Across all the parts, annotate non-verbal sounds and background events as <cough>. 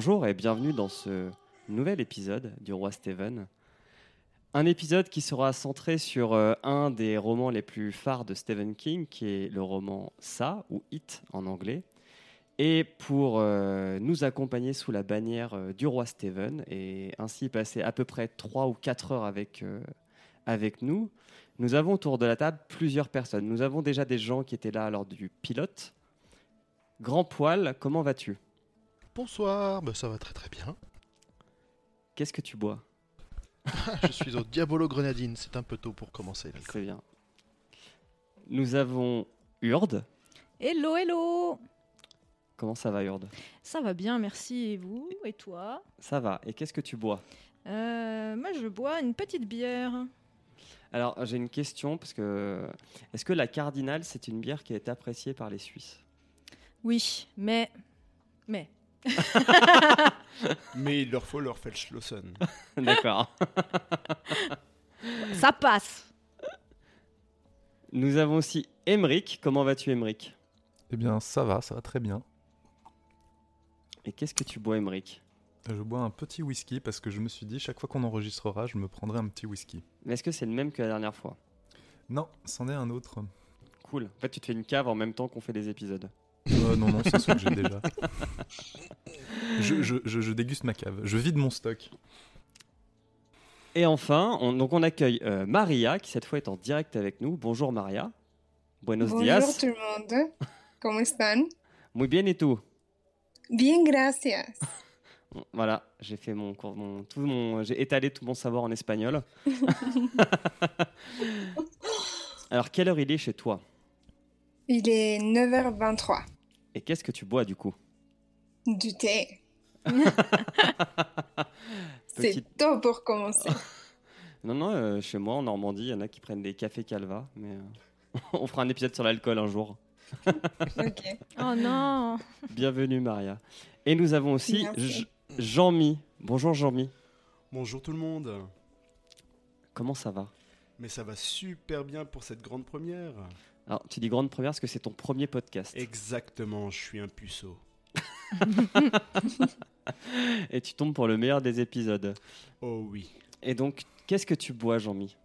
Bonjour et bienvenue dans ce nouvel épisode du Roi Steven. Un épisode qui sera centré sur euh, un des romans les plus phares de Stephen King, qui est le roman Ça, ou It en anglais. Et pour euh, nous accompagner sous la bannière euh, du Roi Steven, et ainsi passer à peu près 3 ou 4 heures avec, avec nous, nous avons autour de la table plusieurs personnes. Nous avons déjà des gens qui étaient là lors du pilote. Grand Poil, comment vas-tu? Bonsoir, bah, ça va très très bien. Qu'est-ce que tu bois <laughs> Je suis au Diabolo Grenadine, c'est un peu tôt pour commencer. C'est bien. Nous avons Urde. Hello, hello Comment ça va, Urde Ça va bien, merci. Et vous? Et toi? Ça va. Et qu'est-ce que tu bois? Euh, Moi, je bois une petite bière. Alors, j'ai une question, parce que est-ce que la Cardinal, c'est une bière qui est appréciée par les Suisses? Oui, mais... Mais... <laughs> Mais il leur faut leur Feldschlossen. <laughs> D'accord. <laughs> Ça passe Nous avons aussi Emric. Comment vas-tu, Emric? Eh bien, ça va, ça va très bien. Et qu'est-ce que tu bois, Emric? Je bois un petit whisky parce que je me suis dit, chaque fois qu'on enregistrera, je me prendrai un petit whisky. Mais est-ce que c'est le même que la dernière fois? Non, c'en est un autre. Cool. En fait, tu te fais une cave en même temps qu'on fait des épisodes. Euh, non, non, c'est ce que j'ai déjà. <laughs> Je, je- je- je déguste ma cave. Je vide mon stock. Et enfin, on, donc on accueille euh, Maria, qui cette fois est en direct avec nous. Bonjour, Maria. Buenos Bonjour días. tout le monde, ¿cómo están? Muy bien, et tout? Bien, gracias. <laughs> Voilà, j'ai fait mon, cours- mon, tout mon, j'ai étalé tout mon savoir en espagnol. <laughs> Alors, quelle heure il est chez toi? Il est 9h23. Et qu'est-ce que tu bois du coup? Du thé. <laughs> Petite- C'est tôt pour commencer. <laughs> Non, non, euh, chez moi en Normandie, il y en a qui prennent des cafés calva, mais euh, <laughs> on fera un épisode sur l'alcool un jour. ok. Oh non Bienvenue Maria. Et nous avons aussi Jean-Mi. Bonjour Jean-Mi. Bonjour tout le monde. Comment ça va? Mais ça va super bien pour cette grande première. Alors, tu dis grande première parce que c'est ton premier podcast. Exactement, je suis un puceau. <laughs> Et tu tombes pour le meilleur des épisodes. Oh oui. Et donc, qu'est-ce que tu bois Jean-Mi?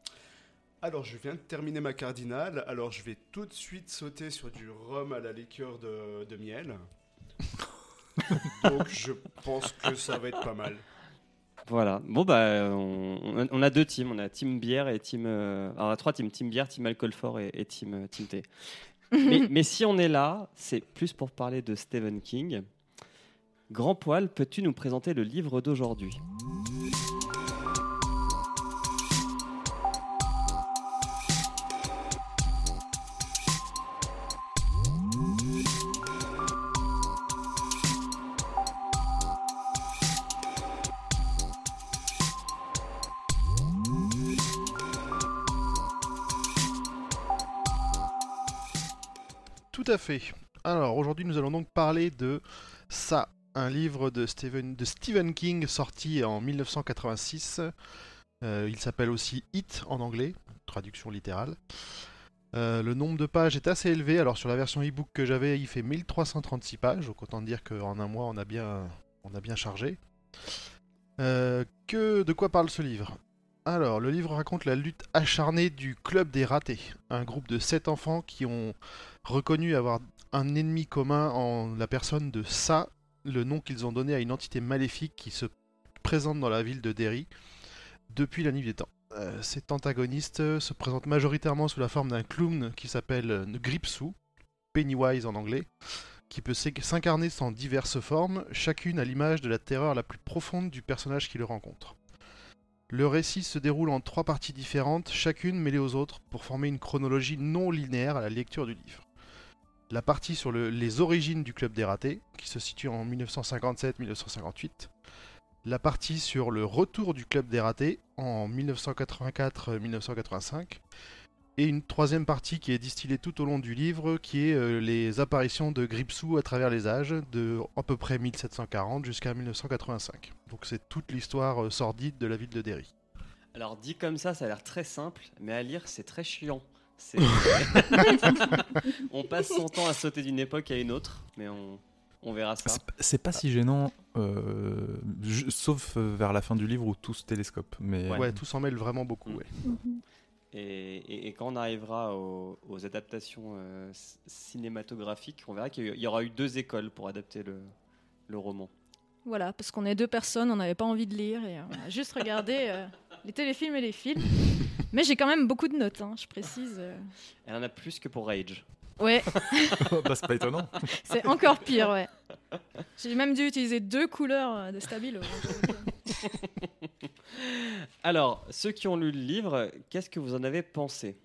Alors, je viens de terminer ma cardinale, alors je vais tout de suite sauter sur du rhum à la liqueur de, de miel. <laughs> Donc, je pense que ça va être pas mal. Voilà. Bon, bah, on, on a deux teams. On a team bière et team. euh, alors, on a trois teams team bière, team alcool fort et, et team, euh, team thé. <laughs> mais, mais si on est là, c'est plus pour parler de Stephen King. Grand Poil, peux-tu nous présenter le livre d'aujourd'hui? Tout à fait. Alors aujourd'hui nous allons donc parler de Ça, un livre de Stephen, King sorti en 1986. Euh, il s'appelle aussi It en anglais, traduction littérale. Euh, le nombre de pages est assez élevé. Alors sur la version e-book que j'avais, il fait 1336 pages. Donc autant dire qu'en un mois on a bien, on a bien chargé. Euh, que de quoi parle ce livre? Alors le livre raconte la lutte acharnée du club des ratés, un groupe de 7 enfants qui ont reconnu avoir un ennemi commun en la personne de Sa, le nom qu'ils ont donné à une entité maléfique qui se présente dans la ville de Derry depuis la nuit des temps. Euh, cet antagoniste se présente majoritairement sous la forme d'un clown qui s'appelle euh, Gripsou, Pennywise en anglais, qui peut s'incarner en diverses formes, chacune à l'image de la terreur la plus profonde du personnage qui le rencontre. Le récit se déroule en trois parties différentes, chacune mêlée aux autres, pour former une chronologie non linéaire à la lecture du livre. La partie sur le- les origines du Club des Ratés, qui se situe en 1957-1958. La partie sur le retour du Club des Ratés en 1984-1985. Et une troisième partie qui est distillée tout au long du livre, qui est euh, les apparitions de Gripsou à travers les âges, de à peu près 1740 jusqu'à 1985. Donc c'est toute l'histoire euh, sordide de la ville de Derry. Alors, dit comme ça, ça a l'air très simple, mais à lire, c'est très chiant. <laughs> <laughs> On passe son temps à sauter d'une époque à une autre, mais on, On verra ça. C'est pas- C'est pas si gênant, euh, sauf vers la fin du livre où tout se télescope. Mais Ouais. Ouais, tout s'en mêle vraiment beaucoup. Mm. ouais. Et, et- et quand on arrivera aux, aux adaptations euh, cinématographiques, on verra qu'il y aura eu deux écoles pour adapter le, le roman. Voilà, parce qu'on est deux personnes, on n'avait pas envie de lire et on a juste regardé euh, les téléfilms et les films. <laughs> Mais j'ai quand même beaucoup de notes, hein, je précise. euh. Elle en a plus que pour Rage. Ouais, <laughs> bah, c'est pas étonnant. c'est encore pire, ouais. J'ai même dû utiliser deux couleurs de stabilo. <laughs> Alors, ceux qui ont lu le livre, qu'est-ce que vous en avez pensé?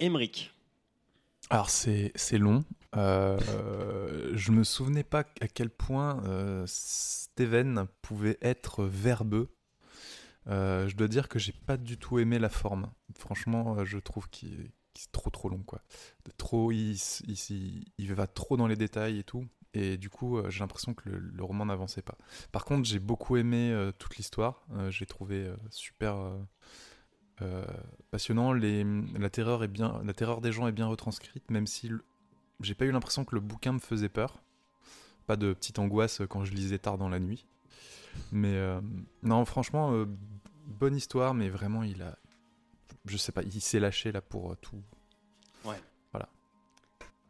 Emric. Alors c'est long. Euh, je me souvenais pas à quel point euh, Steven pouvait être verbeux. Euh, je dois dire que j'ai pas du tout aimé la forme. Franchement, euh, je trouve qu'il est trop trop long quoi. Trop, il va trop dans les détails et tout. Et du coup, euh, j'ai l'impression que le, le roman n'avançait pas. Par contre, j'ai beaucoup aimé euh, toute l'histoire. Euh, j'ai trouvé euh, super passionnant. Les, la, terreur est bien, la terreur des gens est bien retranscrite, même si j'ai pas eu l'impression que le bouquin me faisait peur. Pas de petite angoisse quand je lisais tard dans la nuit. Mais non, franchement, bonne histoire, mais vraiment, il a. Je sais pas, il s'est lâché là pour tout.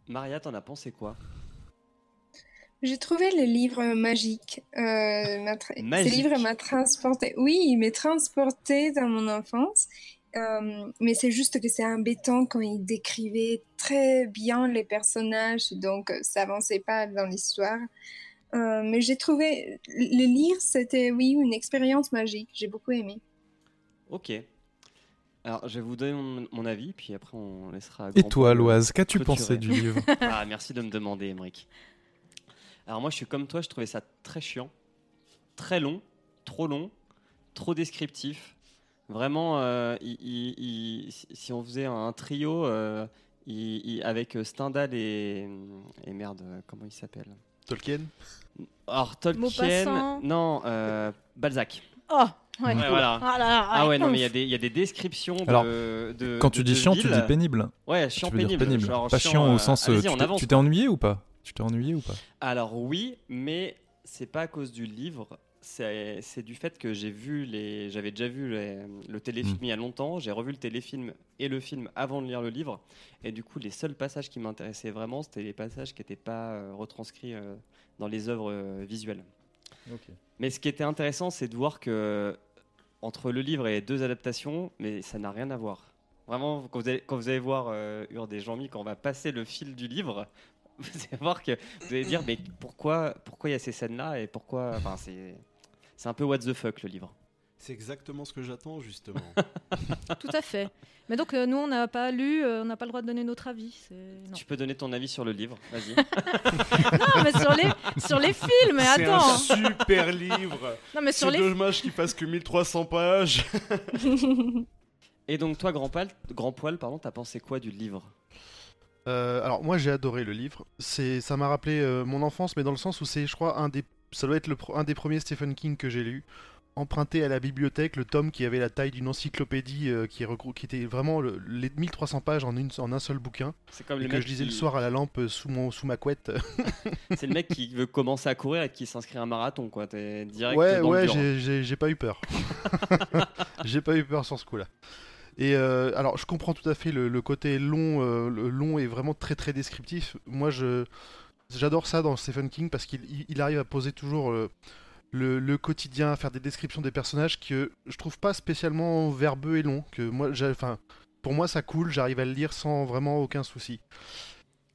Maria, t'en as pensé quoi? J'ai trouvé le livre magique. Euh, Magique. Ce livre m'a transporté. Oui, il m'a transporté dans mon enfance. Euh, mais c'est juste que c'est embêtant quand il décrivait très bien les personnages, donc euh, ça avançait pas dans l'histoire. Euh, mais j'ai trouvé le lire, c'était oui une expérience magique. J'ai beaucoup aimé. Ok. Alors, je vais vous donner mon, mon avis, puis après on laissera. Et toi, Loise, qu'as-tu pensé du livre? <laughs> Ah, merci de me demander, Emric. Alors moi, je suis comme toi, je trouvais ça très chiant, très long, trop long, trop descriptif. Vraiment, euh, il- il- il- si- on faisait un trio euh, il- il- avec Stendhal et, et merde, comment il s'appelle? Tolkien? Alors Tolkien, Maupassant. non, euh, Balzac. Oh, ouais. Ouais, voilà. Ah, là, Ah ouais, non, mais il y a des- il y, a des descriptions de. Alors, de- Quand de- tu dis de chiant, tu dis pénible. Ouais, chiant tu pénible. dire pénible. genre pas chiant euh, au sens. euh, tu t'es ennuyé ou pas? Tu t'es ennuyé ou pas Alors oui, mais c'est pas à cause du livre. C'est du fait que j'ai vu les, j'avais déjà vu les- le téléfilm Mm. il y a longtemps. J'ai revu le téléfilm et le film avant de lire le livre. Et du coup, les seuls passages qui m'intéressaient vraiment, c'était les passages qui n'étaient pas euh, retranscrits euh, dans les œuvres euh, visuelles. Mais ce qui était intéressant, c'est de voir que entre le livre et les deux adaptations, mais ça n'a rien à voir. Vraiment, quand vous allez, quand vous allez voir euh, Urde et Jean-Mi, quand on va passer le fil du livre, vous allez voir que vous allez dire, mais pourquoi pourquoi il y a ces scènes-là et pourquoi. Enfin, c'est c'est un peu what the fuck le livre. C'est exactement ce que j'attends, justement. <laughs> Tout à fait. Mais donc, euh, nous, on n'a pas lu, euh, on n'a pas le droit de donner notre avis. c'est- Non. Tu peux donner ton avis sur le livre, vas-y. <laughs> Non, mais sur les, sur les films, mais C'est attends. un super livre. Non, mais sur C'est les dommage qu'il fasse que 1300 pages. <laughs> et donc toi, Grand Poil, Grand Poil, pardon, t'as pensé quoi du livre? Euh, alors moi j'ai adoré le livre. C'est, ça m'a rappelé euh, mon enfance, mais dans le sens où c'est, je crois, un des, ça doit être le, un des premiers Stephen King que j'ai lu. Emprunté à la bibliothèque, le tome qui avait la taille d'une encyclopédie, euh, qui, était vraiment le- les 1300 pages en, une, en un seul bouquin, C'est comme et le que mec je lisais le soir à la lampe sous, mon, sous ma couette. <laughs> C'est le mec qui veut commencer à courir et qui s'inscrit à un marathon, quoi. T'es direct ouais, dans ouais, j'ai- j'ai j'ai pas eu peur. <laughs> j'ai pas eu peur sur ce coup-là. Et euh, alors, je comprends tout à fait le, côté long, euh, long est vraiment très très descriptif. Moi, je j'adore ça dans Stephen King parce qu'il il- arrive à poser toujours euh, le, quotidien, à faire des descriptions des personnages que je trouve pas spécialement verbeux et long. Que moi, enfin, pour moi, ça coule. J'arrive à le lire sans vraiment aucun souci.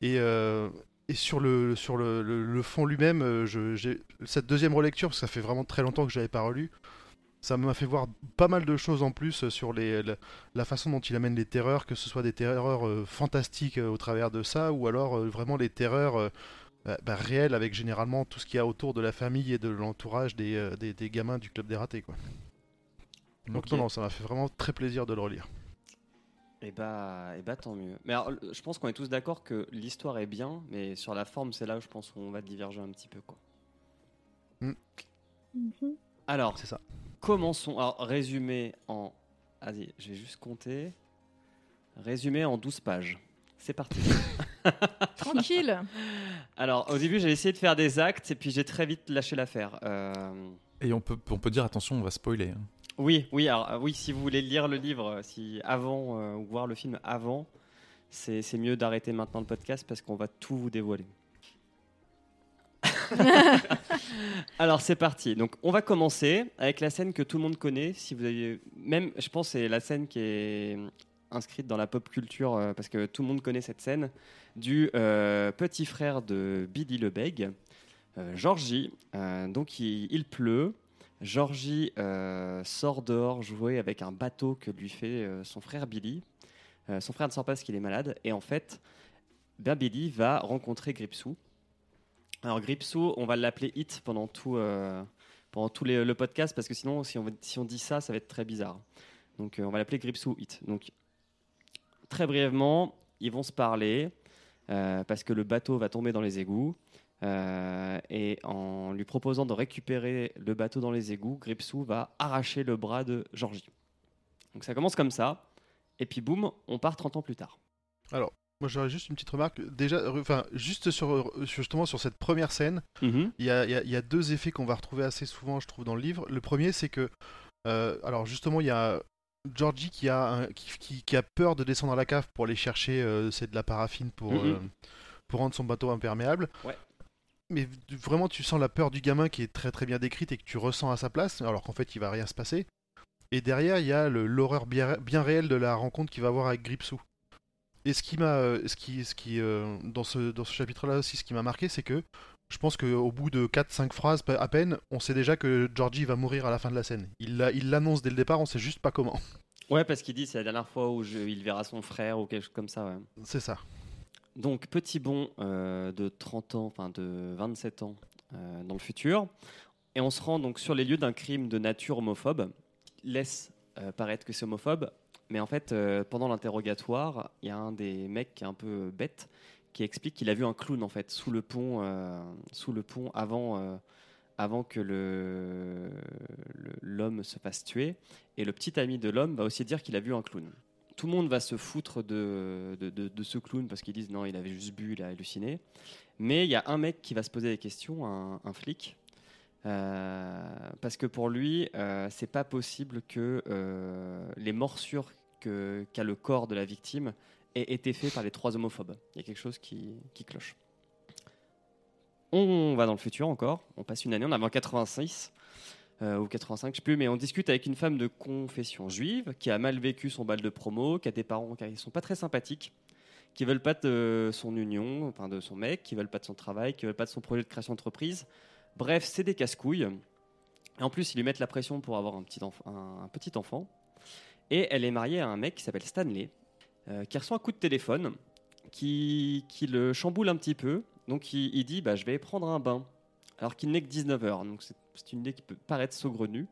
Et euh, et sur le, sur le, fond lui-même, cette deuxième relecture, parce que ça fait vraiment très longtemps que je l'avais pas relu, ça m'a fait voir pas mal de choses en plus euh, sur les, la, la façon dont il amène les terreurs, que ce soit des terreurs euh, fantastiques euh, au travers de ça, ou alors euh, vraiment les terreurs euh, bah, bah, réelles avec généralement tout ce qu'il y a autour de la famille et de l'entourage des, euh, des, des gamins du club des ratés. Quoi. Donc non, non, ça m'a fait vraiment très plaisir de le relire. Et bah, et bah tant mieux. Mais alors, je pense qu'on est tous d'accord que l'histoire est bien, mais sur la forme, c'est là où je pense qu'on va diverger un petit peu, quoi. Mhm. Alors, C'est ça. Commençons. Alors, résumé en. Vas-y, je vais juste compter. Résumé en 12 pages. C'est parti. <laughs> Tranquille. Alors, au début, j'ai essayé de faire des actes et puis j'ai très vite lâché l'affaire. Euh, Et on peut, on peut dire attention, on va spoiler. hein. Oui, oui, alors, euh, oui, si vous voulez lire le livre, euh, si avant euh, ou voir le film avant, c'est c'est mieux d'arrêter maintenant le podcast parce qu'on va tout vous dévoiler. <laughs> alors c'est parti. Donc on va commencer avec la scène que tout le monde connaît. Si vous avez même, je pense, c'est la scène qui est inscrite dans la pop culture euh, parce que tout le monde connaît cette scène du euh, petit frère de Billy Lebeg, euh, Georgie. Donc il, pleut. Georgie sort dehors jouer avec un bateau que lui fait son frère Billy. Son frère ne sent pas parce qu'il est malade. Et en fait, ben Billy va rencontrer Gripsou. Alors Gripsou, on va l'appeler Hit pendant tout, euh, pendant tout le podcast parce que sinon, si on, si on dit ça, ça va être très bizarre. Donc euh, on va l'appeler Gripsou Hit. Donc très brièvement, ils vont se parler euh, parce que le bateau va tomber dans les égouts. Et en lui proposant de récupérer le bateau dans les égouts, Gripsou va arracher le bras de Georgie. Donc ça commence comme ça, et puis boum, on part 30 ans plus tard. Moi, j'aurais juste une petite remarque. Déjà, enfin, juste sur, euh, justement sur cette première scène, il y a, il y a- il y a deux effets qu'on va retrouver assez souvent, je trouve, dans le livre. Le premier, c'est que, euh, alors justement, il y a Georgie qui a, un- qui, qui- qui a peur de descendre à la cave pour aller chercher, euh, c'est de la paraffine pour, Mhm. euh, pour rendre son bateau imperméable. Ouais. Mais vraiment, tu sens la peur du gamin qui est très très bien décrite et que tu ressens à sa place, alors qu'en fait, il va rien se passer. Et derrière, il y a l'horreur bien, bien réelle de la rencontre qu'il va avoir avec Gripsou. Et ce qui m'a, euh, ce qui, ce qui, euh, dans ce, dans ce chapitre-là aussi, ce qui m'a marqué, c'est que je pense qu'au bout de 4-5 phrases à peine, on sait déjà que Georgie va mourir à la fin de la scène. Il l'a- il l'annonce dès le départ, on sait juste pas comment. <laughs> Ouais, parce qu'il dit c'est la dernière fois où je- il verra son frère ou quelque chose comme ça. ouais. C'est ça. Donc petit bond euh, de 30 ans, enfin de 27 ans euh, dans le futur, et on se rend donc sur les lieux d'un crime de nature homophobe. Laisse euh, paraître que c'est homophobe, mais en fait euh, pendant l'interrogatoire, il y a un des mecs qui est un peu bête qui explique qu'il a vu un clown en fait sous le pont, euh, sous le pont avant. euh, avant que le- l'homme se fasse tuer. Et le petit ami de l'homme va aussi dire qu'il a vu un clown. Tout le monde va se foutre de, de, ce clown parce qu'ils disent non, il avait juste bu, il a halluciné. Mais il y a un mec qui va se poser des questions, un, flic. parce que pour lui, euh, c'est pas possible que les morsures qu'a le corps de la victime aient été faites par les trois homophobes. Il y a quelque chose qui, cloche. On va dans le futur encore. On passe une année, on est en 86 euh, ou 85, je sais plus, mais on discute avec une femme de confession juive qui a mal vécu son bal de promo, qui a des parents qui sont pas très sympathiques, qui veulent pas de son union, enfin de son mec, qui veulent pas de son travail, qui veulent pas de son projet de création d'entreprise. Bref, c'est des casse-couilles. Et en plus, ils lui mettent la pression pour avoir un petit enfant. Et elle est mariée à un mec qui s'appelle Stanley, euh, qui reçoit un coup de téléphone, qui, qui le chamboule un petit peu. Donc il, il dit bah, Je vais prendre un bain. Alors qu'il n'est que 19h. Donc c'est une idée qui peut paraître saugrenue.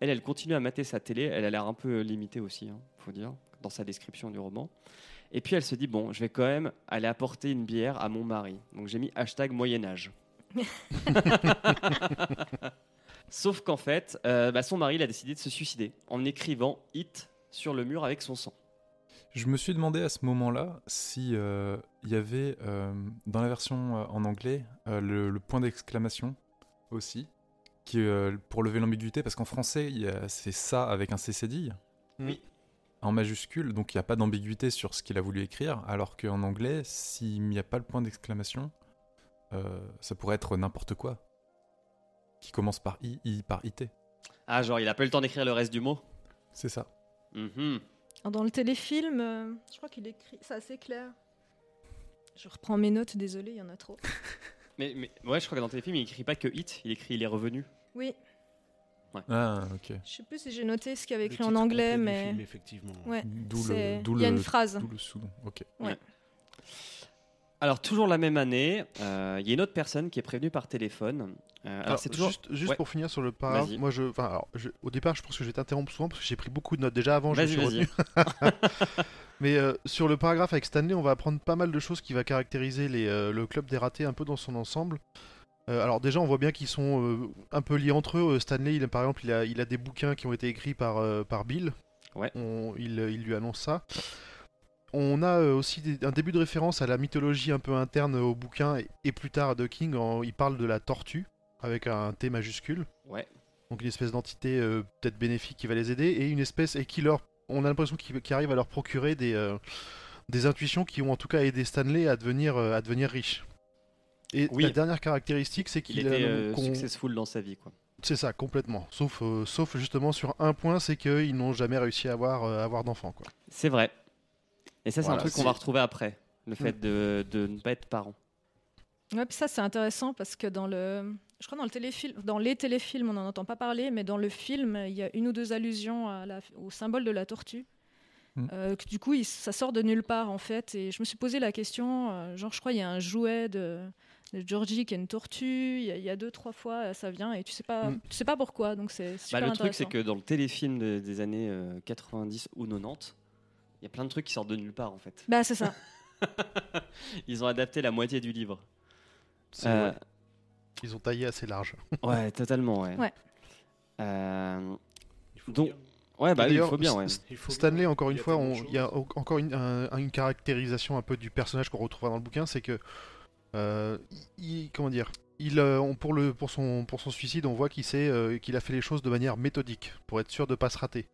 Elle, elle continue à mater sa télé. Elle a l'air un peu limitée aussi, il faut dire, dans sa description du roman. Et puis elle se dit Bon, je vais quand même aller apporter une bière à mon mari. Donc j'ai mis hashtag Moyen-Âge. <laughs> Sauf qu'en fait, euh, bah, son mari il a décidé de se suicider en écrivant Hit sur le mur avec son sang. Je me suis demandé à ce moment-là si euh, il y avait euh, dans la version euh, en anglais euh, le, le point d'exclamation aussi, qui euh, pour lever l'ambiguïté, parce qu'en français c'est ça avec un CCD Oui. en majuscule, donc il n'y a pas d'ambiguïté sur ce qu'il a voulu écrire, alors qu'en anglais, s'il n'y a pas le point d'exclamation, euh, ça pourrait être n'importe quoi, qui commence par i, i par it. Ah, genre, il a pas eu le temps d'écrire le reste du mot? C'est ça. Mhm. Alors, Dans le téléfilm, euh, je crois qu'il écrit. C'est assez clair. Je reprends mes notes, désolé, il y en a trop. <laughs> mais, mais ouais, je crois que dans tes films, il écrit pas que Hit, il écrit Il est revenu. Oui, Ah, ok. je sais plus si j'ai noté ce qu'il y avait Le écrit en anglais, mais. film, effectivement. Ouais, D'où c'est- le, d'où il y a le- une phrase. d'où le sous-nom. Ok. Alors, toujours la même année, euh, il y a une autre personne qui est prévenue par téléphone. Euh, alors, Alors, toujours. Juste, juste Ouais. pour finir sur le paragraphe, moi je, enfin, alors, je- au départ, je pense que je vais t'interrompre souvent parce que j'ai pris beaucoup de notes. Déjà avant, je me suis retenu. <laughs> Mais euh, sur le paragraphe avec Stanley, on va apprendre pas mal de choses qui va caractériser les, euh, le club des ratés un peu dans son ensemble. Alors déjà, on voit bien qu'ils sont un peu liés entre eux. Stanley, il, par exemple, il a, il a des bouquins qui ont été écrits par, par Bill. Ouais. On- il, il lui annonce ça. On a aussi un début de référence à la mythologie un peu interne au bouquin et, plus tard de King. en- il parle de la tortue avec un T majuscule. Ouais. Donc une espèce d'entité euh, peut-être bénéfique qui va les aider et une espèce et qui leur, on a l'impression qu'il qu'il arrive à leur procurer des, euh, des intuitions qui ont en tout cas aidé Stanley à devenir, euh, à devenir riche. Et Oui. la dernière caractéristique, c'est Il qu'il était a- euh, qu'on- successful dans sa vie, quoi. C'est ça, complètement. Sauf, euh, sauf justement sur un point, c'est qu'ils n'ont jamais réussi à avoir, euh, à avoir d'enfants. quoi. C'est vrai. Et ça, c'est Voilà, un truc qu'on va retrouver après. Le fait de, de ne pas être parent. Ouais, puis ça c'est intéressant parce que dans le, je crois dans le téléfilm, dans les téléfilms on n'en entend pas parler, mais dans le film il y a une ou deux allusions à la- au symbole de la tortue. Mm. Euh, que du coup, il- ça sort de nulle part en fait. Et je me suis posé la question, euh, genre je crois il y a un jouet de, de Georgie qui est une tortue. Il y, a- il y a deux trois fois euh, ça vient et tu sais pas, Mm. tu sais pas pourquoi. Donc c'est Bah, le truc, c'est que dans le téléfilm de- des années euh, 90 ou 90, il y a plein de trucs qui sortent de nulle part, en fait. Bah c'est ça. <laughs> Ils ont adapté la moitié du livre. C'est Euh. Ils ont taillé assez large. <laughs> ouais, totalement, ouais. Ouais. Euh, Donc, bien. ouais, bah, il faut bien, ouais. S- Il faut Stanley, bien. encore une fois, il y a encore une, un- une caractérisation un peu du personnage qu'on retrouvera dans le bouquin, c'est que, euh, il, comment dire, il, euh, pour, le, pour, son, pour son suicide, on voit qu'il euh, a fait les choses de manière méthodique, pour être sûr de pas se rater.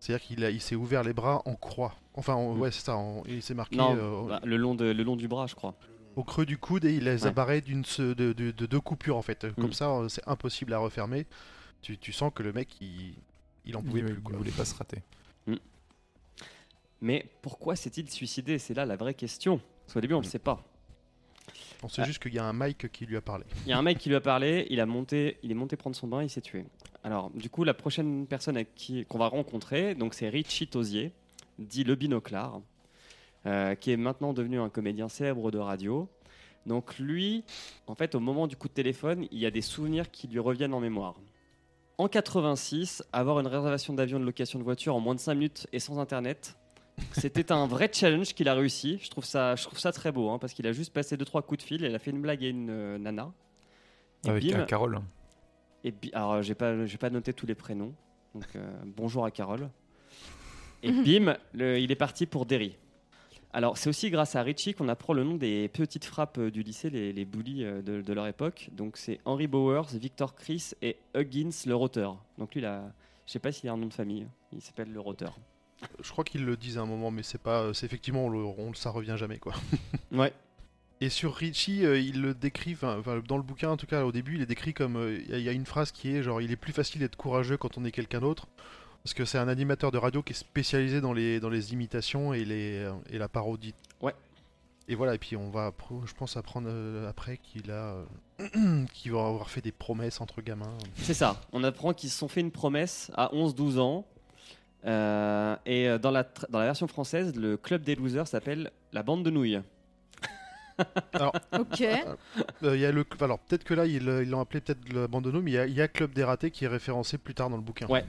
C'est-à-dire qu'il a- il s'est ouvert les bras en croix. Enfin, en- Mm. ouais, c'est ça. en- il s'est marqué Non, euh, bah, le, long de, le long du bras, je crois. Au creux du coude et il les a Ouais. barrés d'une, de, de- de deux coupures en fait. Comme Mm. ça, euh, c'est impossible à refermer. Tu, tu sens que le mec, il, il en pouvait Il, plus. il Quoi. voulait pas se rater. Mais pourquoi s'est-il suicidé? C'est là la vraie question. Parce qu'au début, on ne le sait pas. On sait Ah. juste qu'il y a un Mike qui lui a parlé. Il y a un mec qui lui a parlé, il, a monté, il est monté prendre son bain, il s'est tué. Alors, du coup, la prochaine personne qu'on va rencontrer, donc c'est Richie Tosier, dit le binoclard, euh, qui est maintenant devenu un comédien célèbre de radio. Donc lui, en fait, au moment du coup de téléphone, il y a des souvenirs qui lui reviennent en mémoire. En 86, avoir une réservation d'avion de location de voiture en moins de 5 minutes et sans internet, c'était un vrai challenge qu'il a réussi. Je trouve ça, je trouve ça très beau, hein, parce qu'il a juste passé 2-3 coups de fil, il a fait une blague à une euh, nana. Et Avec bim, un Carole. et bi- alors, j'ai pas, j'ai pas noté tous les prénoms. Donc, euh, bonjour à Carole. Et <laughs> bim, le- il est parti pour Derry. Alors, c'est aussi grâce à Richie qu'on apprend le nom des petites frappes euh, du lycée, les, les bullies euh, de, de leur époque. Donc, c'est Henry Bowers, Victor Chris et Huggins le roteur. Donc, lui, là, je sais pas s'il a un nom de famille. Il s'appelle le roteur. Je crois qu'ils le disent à un moment, mais c'est pas. C'est effectivement, on le- on- ça revient jamais quoi. <laughs> Ouais. Et sur Richie, euh, il le décrit, enfin, dans le bouquin en tout cas au début, il est décrit comme. euh, il y a une phrase qui est genre, il est plus facile d'être courageux quand on est quelqu'un d'autre. Parce que c'est un animateur de radio qui est spécialisé dans les, dans les imitations et, les, euh, et la parodie. Ouais. Et voilà, et puis on va, je pense, apprendre euh, après qu'il a. euh, <clears throat> qu'il va avoir fait des promesses entre gamins. C'est ça. On apprend qu'ils se sont fait une promesse à 11-12 ans. Euh, et dans la, dans la version française, le club des losers s'appelle la bande de nouilles. Ok. Euh, il y a le, alors peut-être que là ils ils l'ont appelé peut-être le abandonné, mais il y a, il y a Club des ratés qui est référencé plus tard dans le bouquin. Ouais.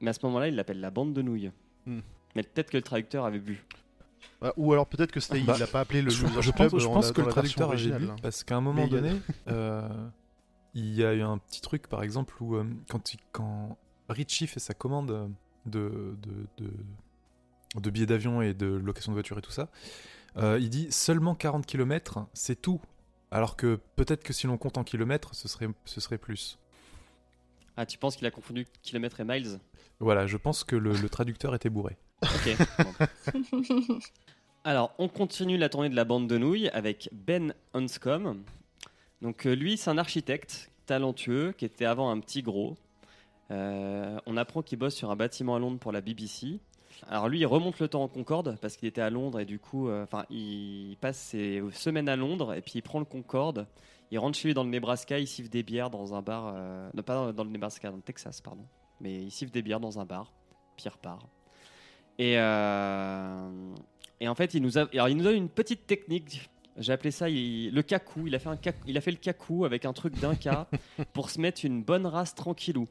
Mais à ce moment-là, il l'appelle la bande de nouilles. Hmm. Mais peut-être que le traducteur avait bu. Euh, ou alors peut-être que c'était, Bah, il l'a pas appelé le je, Losers je Club pense, je que le traducteur vu, hein. parce qu'à un moment Mais il y a- donné, <laughs> euh, il y a eu un petit truc, par exemple, où euh, quand, il- quand Richie fait sa commande de, de, de, de billets d'avion et de location de voiture et tout ça, euh, il dit seulement 40 km, c'est tout. Alors que peut-être que si l'on compte en kilomètres, ce serait, ce serait plus. Ah, tu penses qu'il a confondu kilomètres et miles? Voilà, je pense que le, le traducteur était bourré. Ok. bon. <laughs> Alors, on continue la tournée de la bande de nouilles avec Ben Hanscom. Donc, euh, lui, c'est un architecte talentueux qui était avant un petit gros. Euh, on apprend qu'il bosse sur un bâtiment à Londres pour la BBC. Alors lui, il remonte le temps en Concorde parce qu'il était à Londres et du coup, euh, enfin, il passe ses semaines à Londres et puis il prend le Concorde. Il rentre chez lui dans le Nebraska, il siffle des bières dans un bar, euh, non pas dans, le Nebraska, dans le Texas, pardon, mais il siffle des bières dans un bar, pire part. Et, euh, et en fait, il nous, a, alors, il nous donne une petite technique. J'ai appelé ça il- le cacou. Il a fait un cac- il a fait le cacou avec un truc d'un cas <laughs> pour se mettre une bonne race tranquillou.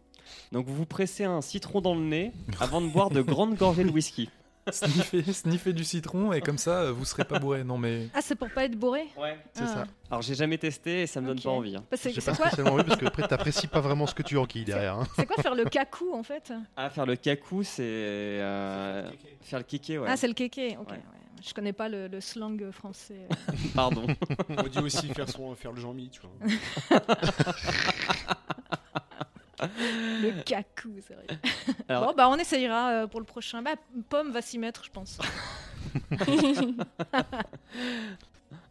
Donc vous vous pressez un citron dans le nez <laughs> avant de boire de grandes gorgées de whisky. sniffer, sniffer du citron et comme ça, vous serez pas bourré. Non mais Ah, c'est pour pas être bourré? Ouais. C'est Ah. ça. Alors j'ai jamais testé et ça me donne pas envie. hein. Bah, c'est J'ai c'est pas quoi, spécialement envie parce que <laughs> après t'apprécies pas vraiment ce que tu enquilles derrière. hein. c'est quoi faire le cacou en fait? Ah, faire le kakou, c'est euh, faire le kéké, ouais. Ah, c'est le kéké. Ok. Ouais. ouais. Je connais pas le, le slang français. <laughs> Pardon. On dit aussi faire, son, faire le Jean-Mi, tu vois. Le cacou, c'est vrai. <laughs> Alors- Bon, bah on essayera euh, pour le prochain. Bah, Pomme va s'y mettre, je pense. <laughs>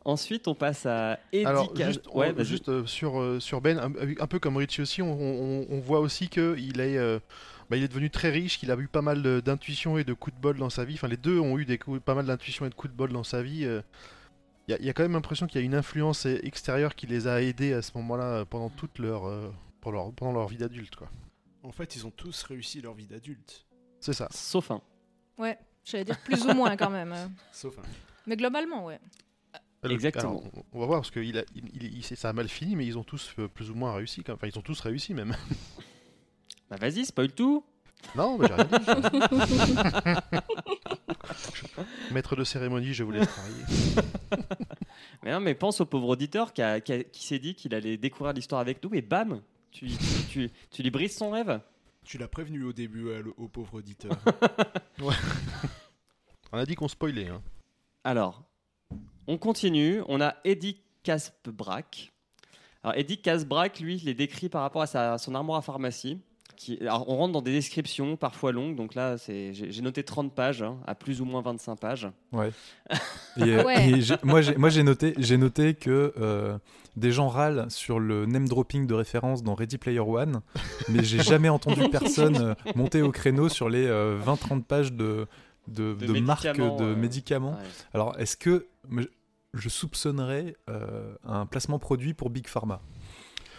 Ensuite, on passe à Eddie Alors juste, ouais, on- juste euh, sur, euh, sur Ben, un, un peu comme Richie aussi, on, on- on voit aussi qu'il est, euh, bah, il est devenu très riche, qu'il a eu pas mal de- d'intuition et de coups de bol dans sa vie. Enfin, les deux ont eu des coups- pas mal d'intuition et de coups de bol dans sa vie. euh. Il y, y a quand même l'impression qu'il y a une influence extérieure qui les a aidés à ce moment-là pendant toute leur, euh, pour leur, pendant leur vie d'adulte. quoi. En fait, ils ont tous réussi leur vie d'adulte. C'est ça. Sauf un. Ouais, j'allais dire plus ou moins quand même. euh. <laughs> Sauf un. Mais globalement, ouais. Le- Exactement. alors, on- va voir parce que il a, il, il- il- ça a mal fini, mais ils ont tous euh, plus ou moins réussi. quand- Enfin, ils ont tous réussi même. <laughs> Bah vas-y, spoil tout. Non, mais j'ai rien dit. <laughs> Maître de cérémonie, je vous laisse travailler. Mais non, mais pense au pauvre auditeur qui s'est dit qu'il allait découvrir l'histoire avec nous et bam, tu, tu, tu- tu lui brises son rêve? Tu l'as prévenu au début le- au pauvre auditeur. <laughs> On a dit qu'on spoilait. Hein. Alors, on continue. On a Eddie Casbrack. Alors, Eddie Casbrack, lui, il est décrit par rapport à sa, son armoire à pharmacie. Qui, alors, on rentre dans des descriptions parfois longues. Donc là, c'est, j'ai, j'ai noté 30 pages, hein, à plus ou moins 25 pages. Ouais. <laughs> Et, euh, Ouais. et j'ai- moi, j'ai, moi, j'ai noté, j'ai noté que euh, des gens râlent sur le name dropping de référence dans Ready Player One, mais j'ai jamais <laughs> entendu personne euh, monter au créneau sur les 20-30 pages de, de, De de marques médicaments, de euh, médicaments. Ouais. Alors, est-ce que je soupçonnerais euh, un placement produit pour Big Pharma?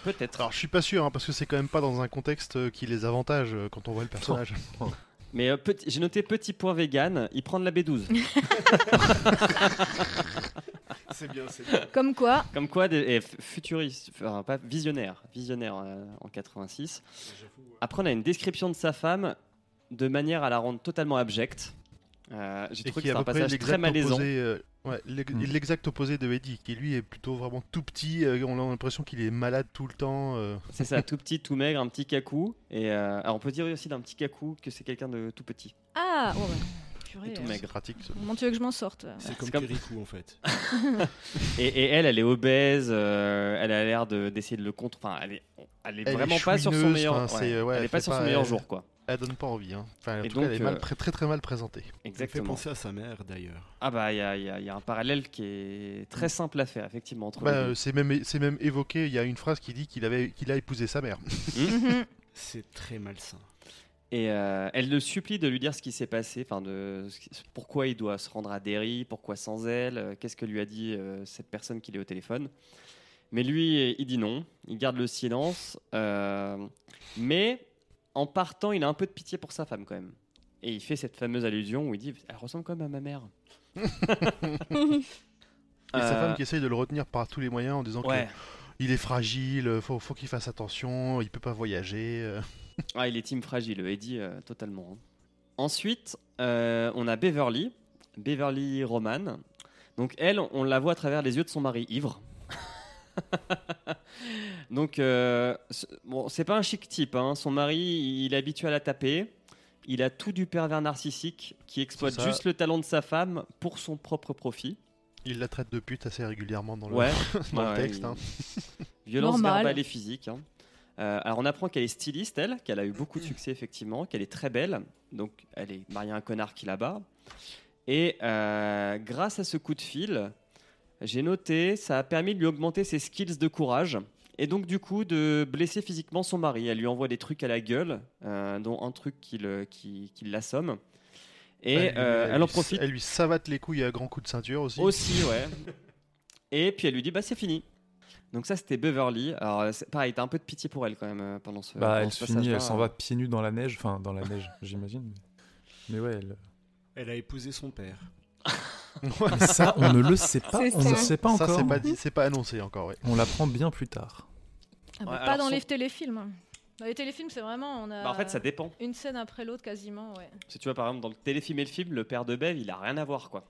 Peut-être. Alors, je suis pas sûr, hein, parce que c'est quand même pas dans un contexte euh, qui les avantage euh, quand on voit le <laughs> personnage. Mais euh, petit- j'ai noté petit point vegan, il prend de la B12. <laughs> c'est bien, c'est bien. Comme quoi, Comme quoi, des, et f- futuriste, enfin, pas visionnaire, visionnaire euh, en 86. J'avoue, ouais. Après, on a une description de sa femme de manière à la rendre totalement abjecte. Euh, J'ai Et trouvé qui que est c'est à un peu près passage très malaisant. opposé, euh, ouais, l'ex- Mm. l'exact opposé de Eddie, qui lui est plutôt vraiment tout petit. euh, on a l'impression qu'il est malade tout le temps. euh. C'est ça, tout petit, tout maigre, un petit cacou. Et euh, alors on peut dire aussi d'un petit cacou que c'est quelqu'un de tout petit. ah, ouais, ouais. Purée, Et tout maigre. C'est pratique. ça. Comment tu veux que je m'en sorte C'est comme comme- Kirikou en fait. <laughs> Et, et elle, elle est obèse. euh, elle a l'air de- d'essayer de le contre. Enfin, elle est, elle est Elle est vraiment pas sur son meilleur. ouais, elle est pas sur son meilleur jour, quoi. Elle donne pas envie. Hein. Enfin, en Et tout cas, elle est mal, euh, très, très très mal présentée. Ça me fait Exactement. penser à sa mère d'ailleurs. Ah bah il y a, y y un parallèle qui est très simple à faire, effectivement entre Bah, euh, c'est même, c'est même évoqué. Il y a une phrase qui dit qu'il avait, qu'il a épousé sa mère. <laughs> Mhm. C'est très malsain. Et euh, elle le supplie de lui dire ce qui s'est passé, enfin de pourquoi il doit se rendre à Derry, pourquoi sans elle, euh, qu'est-ce que lui a dit euh, cette personne qu'il est au téléphone. Mais lui, il dit non, il garde le silence. euh, mais en partant, il a un peu de pitié pour sa femme quand même. Et il fait cette fameuse allusion où il dit Elle ressemble quand même à ma mère. Et sa Euh, femme qui essaye de le retenir par tous les moyens en disant Ouais. qu'il est fragile, faut, faut qu'il fasse attention, il peut pas voyager. euh. Ah, il est team fragile, Eddie, euh, totalement. hein. Ensuite, euh, on a Beverly, Beverly Roman. Donc elle, on la voit à travers les yeux de son mari ivre. <laughs> Donc, euh, bon, c'est pas un chic type. hein. Son mari, il est habitué à la taper. Il a tout du pervers narcissique qui exploite juste le talent de sa femme pour son propre profit. Il la traite de pute assez régulièrement dans le, Ouais, <laughs> dans le Ouais, texte. il- hein. <laughs> Violence Normal. verbale et physique. hein. Euh, alors on apprend qu'elle est styliste, elle, qu'elle a eu beaucoup de succès effectivement, qu'elle est très belle. Donc elle est mariée à un connard qui la bat. Et euh, grâce à ce coup de fil, j'ai noté, ça a permis de lui augmenter ses skills de courage. Et donc du coup de blesser physiquement son mari. Elle lui envoie des trucs à la gueule, euh, dont un truc qui, le- qui, qui l'assomme. Et elle, lui- euh, elle en lui- profite Elle lui savate les couilles à grands coups de ceinture aussi. aussi, ouais. <laughs> Et puis elle lui dit bah c'est fini. Donc ça c'était Beverly. Alors euh, c'est- pareil, t'as un peu de pitié pour elle quand même euh, pendant ce. Bah, pendant elle ce finit, elle s'en va pieds nus dans la neige, enfin dans la neige, j'imagine. Mais ouais, elle- Elle a épousé son père. <laughs> <laughs> Mais ça, on ne le sait pas, on ne ça. sait pas Ça, encore. c'est pas, dit- c'est pas annoncé encore. Ouais. On l'apprend bien plus tard. Ah bah, Ouais, pas dans son- les téléfilms. Dans les téléfilms, c'est vraiment. On a Bah, en fait, ça dépend. une scène après l'autre quasiment, ouais. Si tu vois, par exemple, dans le téléfilm et le film, le père de Bev, il a rien à voir, quoi.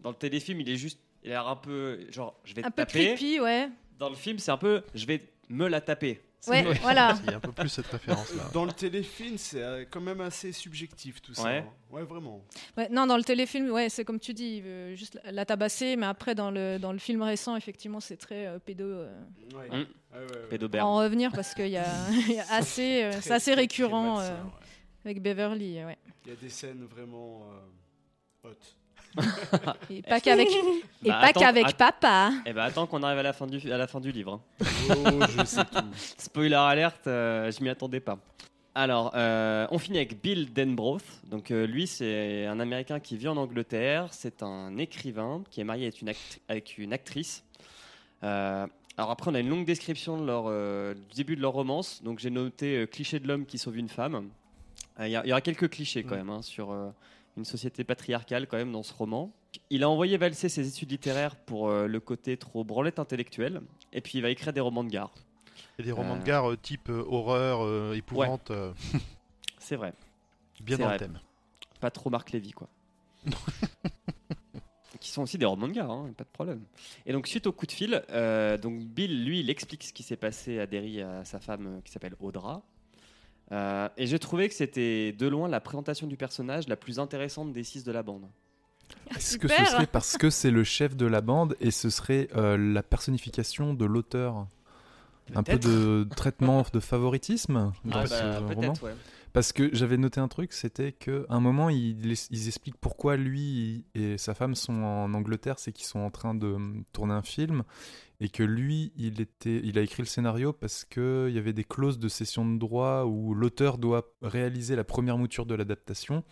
Dans le téléfilm, il est juste. Il a l'air un peu. Genre, je vais te Un peu taper. creepy, ouais. Dans le film, c'est un peu. Je vais me la taper. Ouais, voilà. Il y a un peu plus cette référence-là. Dans le téléfilm, c'est euh, quand même assez subjectif tout ça. Ouais. hein. Ouais, vraiment. Ouais, non, dans le téléfilm, ouais, c'est comme tu dis, il veut juste la- la tabasser, mais après, dans le, dans le film récent, effectivement, c'est très euh, pédo. euh. Ouais. Mm. Ouais, ouais, ouais. Pédobert. En revenir parce qu'il y a, <laughs> il y a assez, euh, c'est assez récurrent malsain, euh, ouais. avec Beverly, ouais. Il y a des scènes vraiment euh, hot. Et pas qu'avec, <laughs> et Bah, pas qu'avec papa. Eh ben, attends qu'on arrive à la fin du, à la fin du livre. hein. Oh, je sais tout. <laughs> Spoiler alerte, euh, je m'y attendais pas. Alors, euh, on finit avec Bill Denbrough. Donc, euh, lui, c'est un Américain qui vit en Angleterre. C'est un écrivain qui est marié avec une, act- avec une actrice. Euh, alors après, on a une longue description de leur, euh, du début de leur romance. Donc, j'ai noté euh, cliché de l'homme qui sauve une femme. Euh, Il y, y aura quelques clichés quand même hein, sur euh, une société patriarcale quand même dans ce roman. Il a envoyé valser ses études littéraires pour euh, le côté trop branlette intellectuelle. Et puis, il va écrire des romans de gare. A des romans Euh. de gare euh, type euh, horreur, euh, épouvante, euh, <laughs> C'est vrai. bien dans vrai. le thème. pas trop Marc Lévy, quoi. <laughs> qui sont aussi des romans de gare, hein, pas de problème. Et donc, suite au coup de fil, euh, donc Bill, lui, il explique ce qui s'est passé à Derry à sa femme euh, qui s'appelle Audra. Euh, et j'ai trouvé que c'était de loin la présentation du personnage la plus intéressante des six de la bande. Est-ce que ce serait parce que c'est le chef de la bande et ce serait euh, la personnification de l'auteur? Un peu de traitement de favoritisme? Dans Ah ce bah, roman? peut-être, ouais. Parce que j'avais noté un truc, c'était qu'à un moment, ils, ils expliquent pourquoi lui et sa femme sont en Angleterre, c'est qu'ils sont en train de hum, tourner un film, et que lui, il, était, il a écrit le scénario parce qu'il y avait des clauses de cession de droit où l'auteur doit réaliser la première mouture de l'adaptation.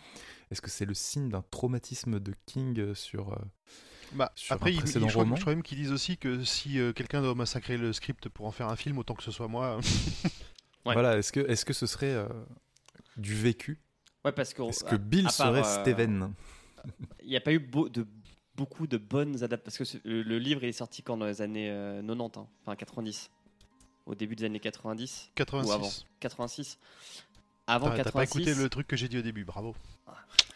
Est-ce que c'est le signe d'un traumatisme de King sur... euh, Bah, Sur après, un il, il- précédent je, crois, roman. je crois même qu'ils disent aussi que si euh, quelqu'un doit massacrer le script pour en faire un film, autant que ce soit moi. <laughs> Ouais. Voilà, est-ce que, est-ce que ce serait euh, du vécu Ouais, parce que Est-ce que Bill à serait euh, Steven <laughs> il n'y a pas eu beau- de, beaucoup de bonnes adaptations. Parce que ce- le, le livre est sorti quand dans les années euh, 90, hein, enfin 90. Au début des années 90 ou avant 86. 86. Avant T'as t'as 86. pas écouté le truc que j'ai dit au début, bravo.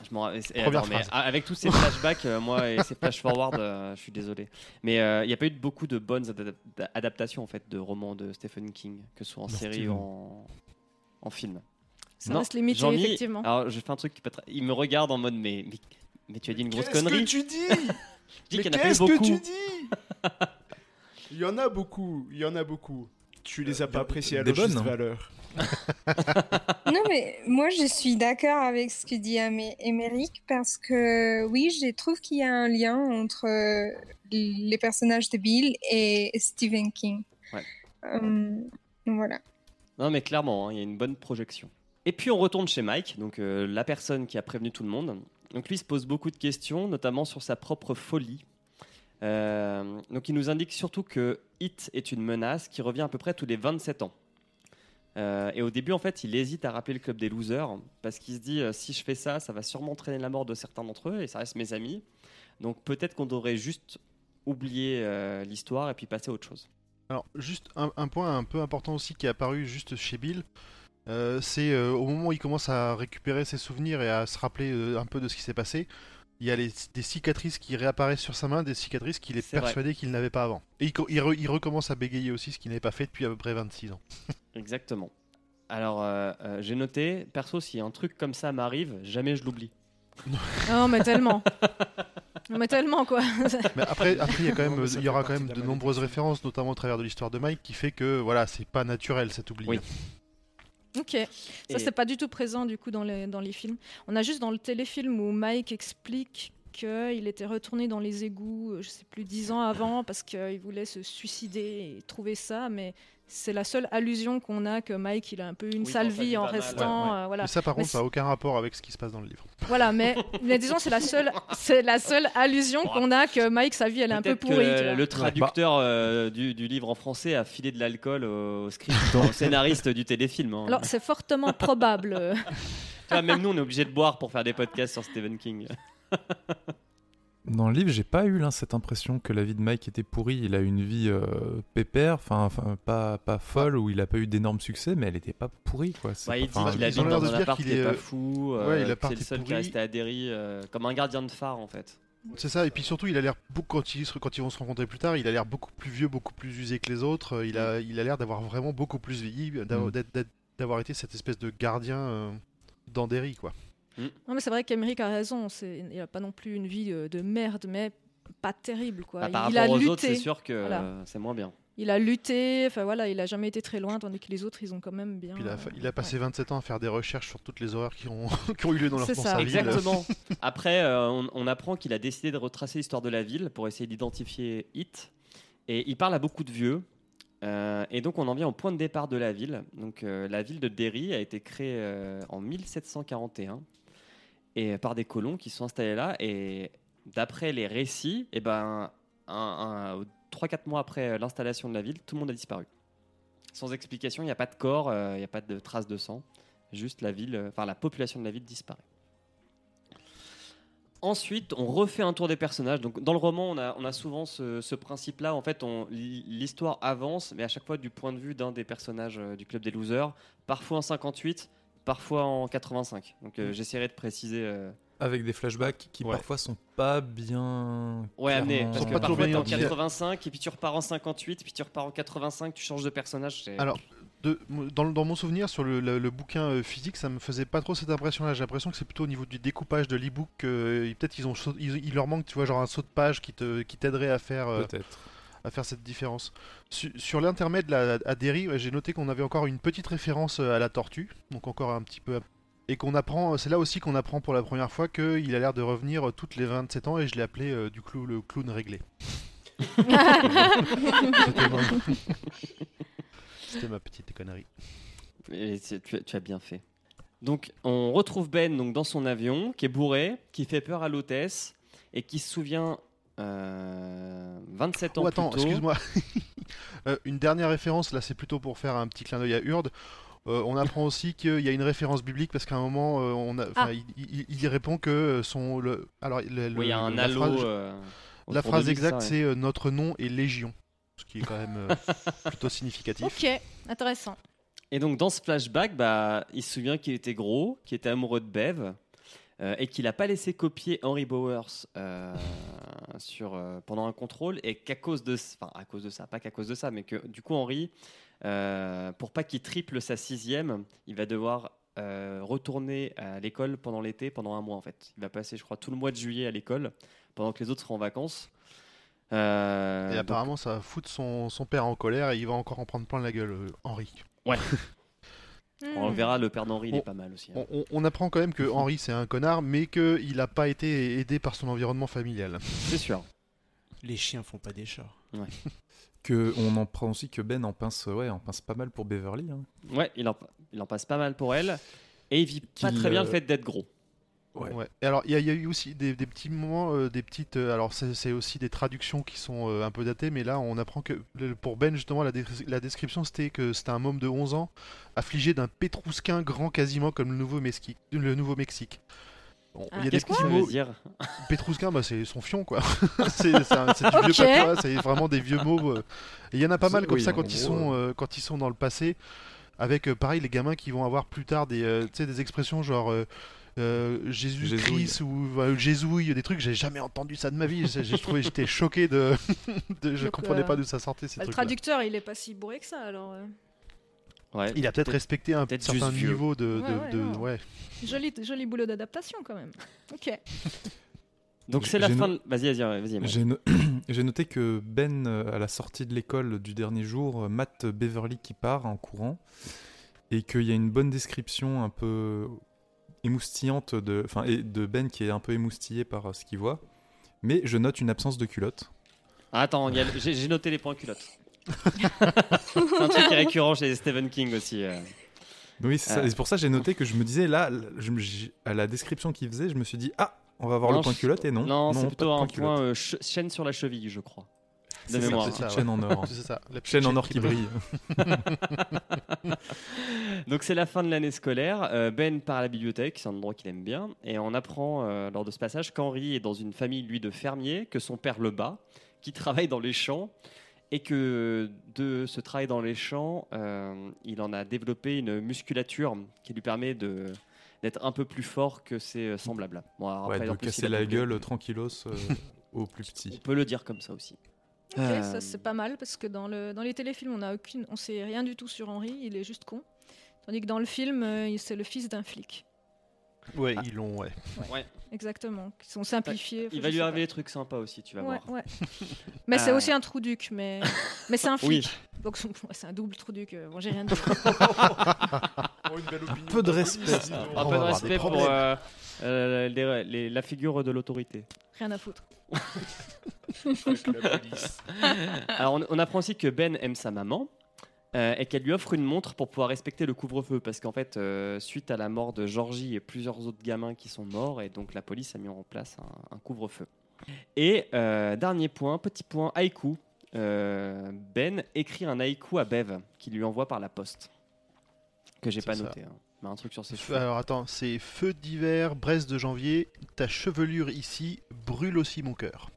Je m'en Première attends, mais avec tous ces <laughs> flashbacks, euh, moi, et ces flash forward, euh, je suis désolé. Mais euh, il n'y a pas eu beaucoup de bonnes adap- adaptations en fait de romans de Stephen King, que ce soit en série ou en, en film. Ça Non, reste limité, ai- effectivement. Alors, je fais un truc qui peut être. Il me regarde en mode mais mais, mais tu as dit une grosse Qu'est-ce connerie. que tu dis <laughs> Je dis Mais qu'il y en a pas eu qu'est-ce que beaucoup. tu dis Il y en a beaucoup, il y en a beaucoup. Tu les as pas appréciés à leur juste bonnes, hein. valeur. <laughs> Non, mais moi, je suis d'accord avec ce que dit Amé- Émeric parce que oui, je trouve qu'il y a un lien entre euh, les personnages de Bill et Stephen King. Ouais. Euh, voilà. Non, mais clairement, hein, il y a une bonne projection. Et puis on retourne chez Mike, donc euh, la personne qui a prévenu tout le monde. Donc lui se pose beaucoup de questions, notamment sur sa propre folie. Euh, donc il nous indique surtout que Hit est une menace qui revient à peu près tous les 27 ans. Euh, et au début, en fait, il hésite à rappeler le club des losers parce qu'il se dit si je fais ça, ça va sûrement entraîner la mort de certains d'entre eux et ça reste mes amis. Donc peut-être qu'on devrait juste oublier l'histoire et puis passer à autre chose. Alors, juste un point un peu important aussi qui est apparu juste chez Bill, euh, c'est euh, au moment où il commence à récupérer ses souvenirs et à se rappeler euh, un peu de ce qui s'est passé, il y a les- des cicatrices qui réapparaissent sur sa main, des cicatrices qu'il est, persuadé qu'il n'avait pas avant. Et il, co- il re- il recommence à bégayer aussi, ce qu'il n'avait pas fait depuis à peu près 26 ans. <laughs> Exactement. Alors, euh, euh, j'ai noté, perso, si un truc comme ça m'arrive, jamais je l'oublie. <laughs> Non, mais tellement. Non, mais tellement, quoi. <laughs> Mais après, après il y, a quand Non, même, mais ça il y aura quand même de nombreuses références, notamment au travers de l'histoire de Mike, qui fait que voilà, c'est pas naturel cet oubli. Oui. Ok. Ça, c'est pas du tout présent, du coup, dans les, dans les films. On a juste dans le téléfilm où Mike explique qu'il était retourné dans les égouts, euh, je sais plus, dix ans avant, parce qu'il voulait se suicider et trouver ça, mais c'est la seule allusion qu'on a que Mike, il a un peu une Oui, sale quand ça vie lui en restant. ouais, ouais. euh, voilà. Mais ça, par contre, ça n'a aucun rapport avec ce qui se passe dans le livre. Voilà, mais, mais disons, c'est la seule, c'est la seule allusion qu'on a que Mike, sa vie, elle est un peu pourrie. le, le traducteur euh, du, du livre en français a filé de l'alcool au, au script, <laughs> Donc- au scénariste du téléfilm. hein. Alors, c'est fortement probable. <laughs> Tu vois, même nous, on est obligé de boire pour faire des podcasts sur Stephen King. <laughs> Dans le livre, j'ai pas eu là, cette impression que la vie de Mike était pourrie. Il a eu une vie euh, pépère, enfin, pas, pas folle, où il a pas eu d'énormes succès, mais elle était pas pourrie, quoi. Bah, il dit qu'il habite dans de un dire appart qu'il qui est pas euh, fou, ouais, euh, il a que c'est parti le seul qui est resté à Derry, euh, comme un gardien de phare en fait. C'est ça, et puis surtout, il a l'air beaucoup quand ils, se- quand ils vont se rencontrer plus tard, il a l'air beaucoup plus vieux, beaucoup plus usé que les autres. euh, Il a, il a l'air d'avoir vraiment beaucoup plus vieilli, d'avoir Mm. d'avoir été cette espèce de gardien euh, dans Derry, quoi. Non, mais c'est vrai qu'Emeric a raison. c'est- Il n'a pas non plus une vie euh, de merde, mais pas terrible. Quoi. Bah, par il a rapport aux lutté. autres, c'est sûr que Voilà. euh, c'est moins bien. Il a lutté. Enfin voilà, il a jamais été très loin, tandis que les autres, ils ont quand même bien. Il, a, il a passé ouais. 27 ans à faire des recherches sur toutes les horreurs qui ont, <laughs> qui ont eu lieu dans, leur, ça. Exactement. <laughs> Après, euh, on, on apprend qu'il a décidé de retracer l'histoire de la ville pour essayer d'identifier It. Et il parle à beaucoup de vieux. Euh, et donc, on en vient au point de départ de la ville. Donc, euh, la ville de Derry a été créée euh, en 1741 et par des colons qui sont installés là. Et d'après les récits, et ben, un, un- 3-4 mois après l'installation de la ville, tout le monde a disparu. Sans explication, il n'y a pas de corps, euh, il n'y a pas de traces de sang. Juste la ville, euh, enfin la population de la ville disparaît. Ensuite, on refait un tour des personnages. Donc, dans le roman, on a, souvent ce, principe-là. En fait, l'histoire avance, mais à chaque fois du point de vue d'un des personnages euh, du club des losers. Parfois en 58, parfois en 85. Donc, euh, j'essaierai de préciser. euh, Avec des flashbacks qui Ouais. parfois sont pas bien. Ouais, amené. clairement- Parce Sont que pas toujours parfois, bien t'es en identifiés. 85, et puis tu repars en 58, puis tu repars en 85, tu changes de personnage. c'est- Alors, de- dans, dans mon souvenir sur le, le- le bouquin euh, physique, ça me faisait pas trop cette impression-là. J'ai l'impression que c'est plutôt au niveau du découpage de l'e-book. euh, Peut-être ils ont, ils- il leur manque, tu vois, genre un saut de page qui te, qui t'aiderait à faire, euh, Peut-être. À faire cette différence. Su- sur l'intermède là, à Derry, ouais, j'ai noté qu'on avait encore une petite référence euh, à la tortue, donc encore un petit peu. Et qu'on apprend, c'est là aussi qu'on apprend pour la première fois qu'il a l'air de revenir euh, toutes les 27 ans et je l'ai appelé euh, du coup le clown réglé. <laughs> <laughs> C'était ma... Petite connerie. Et tu, as- tu as bien fait. Donc, on retrouve Ben donc, dans son avion, qui est bourré, qui fait peur à l'hôtesse et qui se souvient euh, 27 ans Oh, attends, plus tôt. excuse-moi. <laughs> Euh, une dernière référence, là c'est plutôt pour faire un petit clin d'œil à Urde. Euh, on apprend aussi qu'il y a une référence biblique parce qu'à un moment, euh, on a, enfin, Ah. il, il- il y répond que son. Le, alors, le- le- Oui, il y a un la halo. phrase, euh, la phrase exacte, ouais. c'est euh, Notre nom est Légion. Ce qui est quand même euh, <laughs> plutôt significatif. Ok, intéressant. Et donc, dans ce flashback, bah, il se souvient qu'il était gros, qu'il était amoureux de Bev. Euh, et qu'il n'a pas laissé copier Henry Bowers euh, sur, euh, pendant un contrôle et qu'à cause de enfin à cause de ça pas qu'à cause de ça mais que du coup Henry pour pas qu'il triple sa sixième il va devoir retourner à l'école pendant l'été pendant un mois en fait. Il va passer je crois tout le mois de juillet à l'école pendant que les autres seront en vacances. Et donc- apparemment, ça va foutre son, son père en colère et il va encore en prendre plein la gueule, Henri. <laughs> on Hmm. verra le père d'Henri il est On- pas mal aussi hein. On, on- on apprend quand même que Henri c'est un connard, mais qu'il n'a pas été aidé par son environnement familial. c'est sûr Les chiens font pas des chats. <laughs> Que on en prend aussi que Ben en pince, ouais, en pince pas mal pour Beverly. hein. Ouais, il en, il en passe pas mal pour elle. Et il vit pas très bien euh, le fait d'être gros. Ouais. Ouais. Et alors, il y, a- il y a eu aussi des, des petits moments, euh, des petites. euh, alors, c'est aussi des traductions qui sont euh, un peu datées, mais là, on apprend que pour Ben, justement, la, dé- la description c'était que c'était un homme de 11 ans, affligé d'un pétrousquin grand quasiment comme le Nouveau, Mexique, le nouveau Mexique. Bon, Ah, il y a des Qu'est-ce que petits mots. Pétrousquin, bah, c'est son fion, quoi. <laughs> c'est du vieux patois, c'est vraiment des vieux mots. euh. Et il y en a pas mal comme Oui, ça quand ils, sont, euh, quand ils sont dans le passé, avec euh, pareil les gamins qui vont avoir plus tard des, euh, tu sais, des expressions genre. Euh, euh, Jésus-Christ ou euh, Jésus, des trucs, j'ai jamais entendu ça de ma vie. J'ai j'ai trouvé, j'étais choqué de, <laughs> de- je Donc, comprenais euh, pas d'où ça sortait ces Bah, le trucs. traducteur, il est pas si bourré que ça, alors. euh. Ouais. Il a peut-être respecté un peut-être certain niveau de, de- Ouais, ouais, de- non. ouais. Joli, joli boulot d'adaptation quand même. Ok. Donc c'est la fin. no- de- Vas-y, vas-y, vas-y. J'ai no- <clears throat> j'ai noté que Ben, à la sortie de l'école du dernier jour, Matt Beverly qui part en courant, et qu'il y a une bonne description un peu émoustillante de, enfin, et de Ben qui est un peu émoustillé par euh, ce qu'il voit. Mais je note une absence de culotte. Ah, attends, j'ai noté les points culottes. <laughs> c'est un truc qui est récurrent chez Stephen King aussi. euh. Oui, c'est c'est pour ça que j'ai noté que je me disais là, je à la description qu'il faisait, je me suis dit ah, on va avoir Non, le point culotte et non. Non, c'est plutôt un point culotte. euh, ch- chaîne sur la cheville, je crois. De mémoire. ça, petite chaîne en or. C'est ça. la Chaîne en or qui brille. <laughs> Donc c'est la fin de l'année scolaire. Euh, Ben part à la bibliothèque, c'est un endroit qu'il aime bien, et on apprend euh, lors de ce passage qu'Henri est dans une famille lui de fermiers, que son père le bat, qui <laughs> travaille dans les champs, et que de ce travail dans les champs, euh, il en a développé une musculature qui lui permet de d'être un peu plus fort que ses semblables. Bon, alors Ouais, après, de casser a la gueule tranquillos euh, <laughs> au plus On petit. peut le dire comme ça aussi. Ok, Euh, ça c'est pas mal parce que dans, le, dans les téléfilms, on a aucune, on sait rien du tout sur Henry, il est juste con. Tandis que dans le film, euh, il- c'est le fils d'un flic. Ouais, ils l'ont, ouais. Ouais. Exactement, qui sont simplifiés. Il va lui arriver pas. des trucs sympas aussi, tu vas Ouais, voir. ouais. <laughs> Mais c'est Euh. aussi un trou duc, mais, <laughs> mais c'est un Oui. flic. Donc son- <laughs> ouais, c'est un double trou duc. euh, Bon, j'ai rien dit. Oh, une belle opinion. peu de respect. donc. Un On peu de respect pour euh, euh, les- les- la figure de l'autorité. rien à foutre. Fuck la police. Alors, on, on apprend aussi que Ben aime sa maman euh, et qu'elle lui offre une montre pour pouvoir respecter le couvre-feu. Parce qu'en fait, euh, suite à la mort de Georgie et plusieurs autres gamins qui sont morts, et donc la police a mis en place un, un couvre-feu. Et euh, dernier point, petit point haïku. Euh, ben écrit un haïku à Bev qui lui envoie par la poste. Que j'ai pas ça. noté. hein. Mais un truc sur ses cheveux. Alors attends, c'est feu d'hiver, Brest de janvier, ta chevelure ici brûle aussi mon cœur.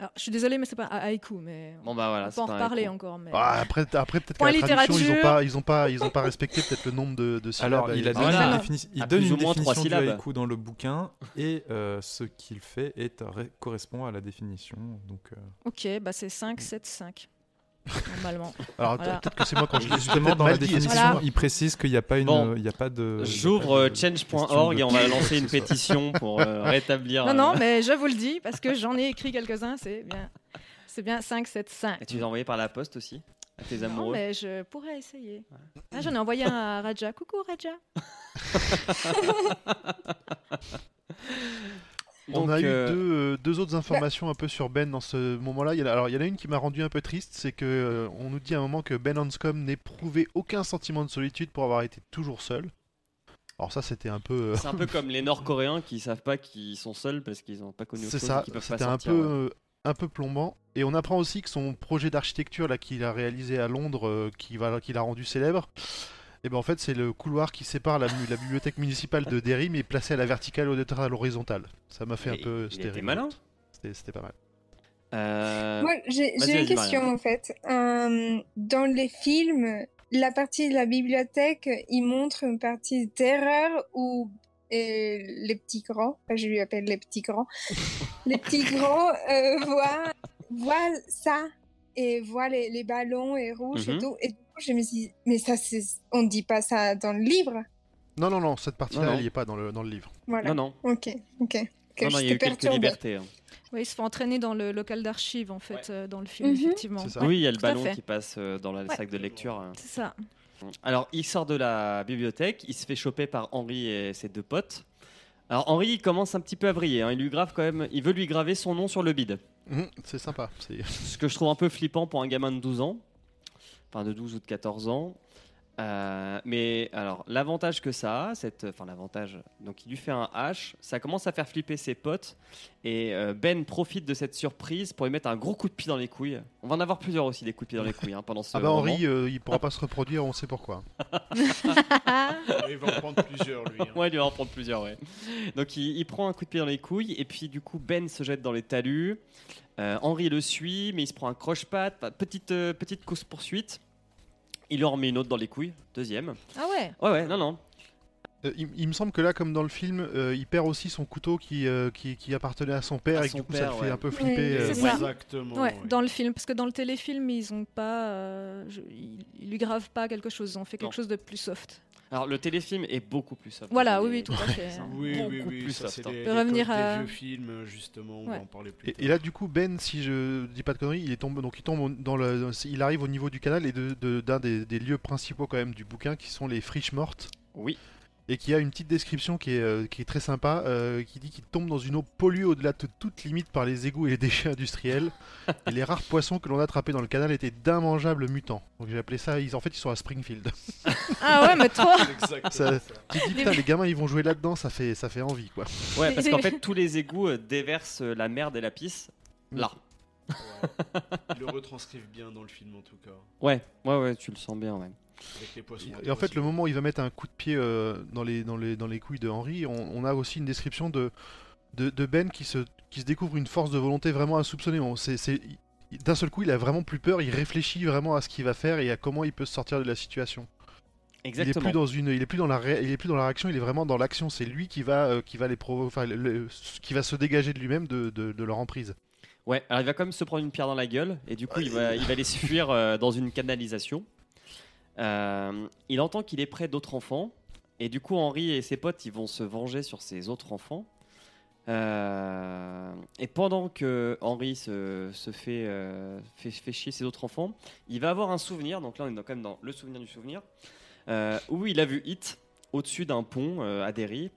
Alors, je suis désolée, mais c'est pas un haïku, mais Bon bah voilà, on peut en reparler encore. Mais... Ah, après, après peut-être qu'à Point la traduction, ils ont littérature. pas, ils ont pas, ils ont pas respecté peut-être le nombre de, de syllabes. Alors, il a donné Voilà. une, défini- il donne une définition du haïku dans le bouquin et euh, ce qu'il fait est, correspond à la définition. Donc, euh, Ok, bah c'est 5, 7, 5. Normalement. Alors Voilà. peut-être que c'est moi quand je justement, dans la définition. Voilà. il précise qu'il n'y a pas une, Bon. euh, il y a pas de. J'ouvre euh, de change.org et on va <laughs> lancer une pétition pour euh, <laughs> rétablir. Non, euh, non, mais je vous le dis, parce que j'en ai écrit quelques-uns, c'est bien. C'est bien 5, 7, 5. Et tu les as envoyés par la poste aussi à tes Non, amoureux. mais je pourrais essayer. Ah, J'en ai envoyé un à Raja. Coucou Raja. <laughs> On Donc, a eu euh, deux, euh, deux autres informations un peu sur Ben dans ce moment-là. Il y en a- Alors, il y en a une qui m'a rendu un peu triste, c'est que euh, on nous dit à un moment que Ben Hanscom n'éprouvait aucun sentiment de solitude pour avoir été toujours seul. Alors ça, c'était un peu, euh, C'est un peu comme les Nord-Coréens qui savent pas qu'ils sont seuls parce qu'ils n'ont pas connu c'est ça. C'était un peu, ouais. euh, un peu plombant. Et on apprend aussi que son projet d'architecture là qu'il a réalisé à Londres, euh, qui va, qu'il a rendu célèbre. Et ben en fait, c'est le couloir qui sépare la, bibliothèque municipale de Derry, mais placé à la verticale au lieu d'être à l'horizontale. Ça m'a fait un peu. il c'était malin. C'était pas mal. Euh, Moi, j'ai vas-y, j'ai une question en fait. Euh, dans les films, la partie de la bibliothèque, il montre une partie de terreur où euh, les petits grands, enfin, je lui appelle les petits grands, <laughs> les petits grands euh, voient, voient ça et voient les, les ballons et rouges Mhm. et tout. Et du coup, je me suis dit, mais ça, on dit pas ça dans le livre. Non, non, non, cette partie-là, elle n'y est pas dans le, dans le livre. Voilà. Non, non. Ok, ok. Que non, non, il y a j'étais eu quelques perturbée. libertés. hein. Oui, il se fait entraîner dans le local d'archives, en fait, Ouais. euh, dans le film, Mhm. effectivement. C'est ça. Ouais, oui, il y a le ballon qui passe euh, dans la Ouais. sac de lecture. euh. C'est ça. Alors, il sort de la bibliothèque, il se fait choper par Henri et ses deux potes. Alors, Henri, il commence un petit peu à vriller. hein. Il lui grave quand même, il veut lui graver son nom sur le bide. Mhm, c'est sympa. C'est... Ce que je trouve un peu flippant pour un gamin de 12 ans. Enfin, de 12 ou de 14 ans. Euh, mais alors, l'avantage que ça a, cette, enfin l'avantage, donc il lui fait un H, ça commence à faire flipper ses potes, et euh, Ben profite de cette surprise pour lui mettre un gros coup de pied dans les couilles. On va en avoir plusieurs aussi des coups de pied dans les couilles hein, pendant ce Ah bah. Henri, euh, il pourra pas se reproduire, on sait pourquoi. <laughs> Il va en prendre plusieurs, lui. hein. Ouais, il va en prendre plusieurs, ouais. Donc il, il prend un coup de pied dans les couilles, et puis du coup Ben se jette dans les talus. Euh, Henri le suit, mais il se prend un croche-patte, petite, euh, petite course-poursuite. Il en remet une autre dans les couilles, deuxième. Ah ouais Ouais, ouais, non, non. Euh, il, il me semble que là, comme dans le film, euh, il perd aussi son couteau qui, euh, qui, qui appartenait à son père À et son du coup ça le fait ouais. un peu Oui, flipper. euh, c'est ça. Exactement. Ouais, oui. dans le film, parce que dans le téléfilm, ils ont pas, euh, je- ils, ils lui gravent pas quelque chose, ils ont fait quelque Non. chose de plus soft. Alors le téléfilm est beaucoup plus soft. Voilà, oui, oui, tout à fait. Oui, beaucoup oui, oui, plus ça soft, hein. des, peut des revenir codes des à- vieux films, justement, on va en parler plus Et, tard. et là, du coup, Ben, si je dis pas de conneries, il est tombé, donc il tombe dans le, il arrive au niveau du canal et de, de- d'un des, des lieux principaux quand même du bouquin, qui sont les friches mortes, Oui. Et qui a une petite description qui est, euh, qui est très sympa, euh, qui dit qu'il tombe dans une eau polluée au-delà de toute limite par les égouts et les déchets industriels, <laughs> et les rares poissons que l'on a attrapés dans le canal étaient d'immangeables mutants. Donc j'ai appelé ça, ils, en fait, ils sont à Springfield. <laughs> Ah ouais, mais trop <laughs> Ça- tu te dis putain, les gamins, ils vont jouer là-dedans, ça fait, ça fait envie, quoi. Ouais, parce qu'en fait tous les égouts euh, déversent la merde et la pisse là. Ils le retranscrivent bien dans le film en tout cas. Ouais, ouais, ouais, tu le sens bien, ouais. Avec les poissons. Et en fait, le moment où il va mettre un coup de pied euh, dans, les, dans, les, dans les couilles de Henry, on, on a aussi une description de, de, de Ben qui se, qui se découvre une force de volonté vraiment insoupçonnée. On- c'est- c'est- il- D'un seul coup, il a vraiment plus peur, il réfléchit vraiment à ce qu'il va faire et à comment il peut se sortir de la situation. Il est Exactement. plus dans une, il est plus dans la, ré- il est plus dans la réaction, il est vraiment dans l'action. C'est lui qui va, euh, qui va les provo- enfin, le- le- qui va se dégager de lui-même de, de, de leur emprise. Ouais, alors il va quand même se prendre une pierre dans la gueule et du coup il va, il va aller se <laughs> fuir euh, dans une canalisation. Euh, il entend qu'il est près d'autres enfants et du coup Henri et ses potes ils vont se venger sur ces autres enfants. Euh, et pendant que Henri se, se fait, euh, fait, fait chier ses autres enfants, il va avoir un souvenir, donc là on est quand même dans le souvenir du souvenir, où il a vu Hit au-dessus d'un pont à Derry.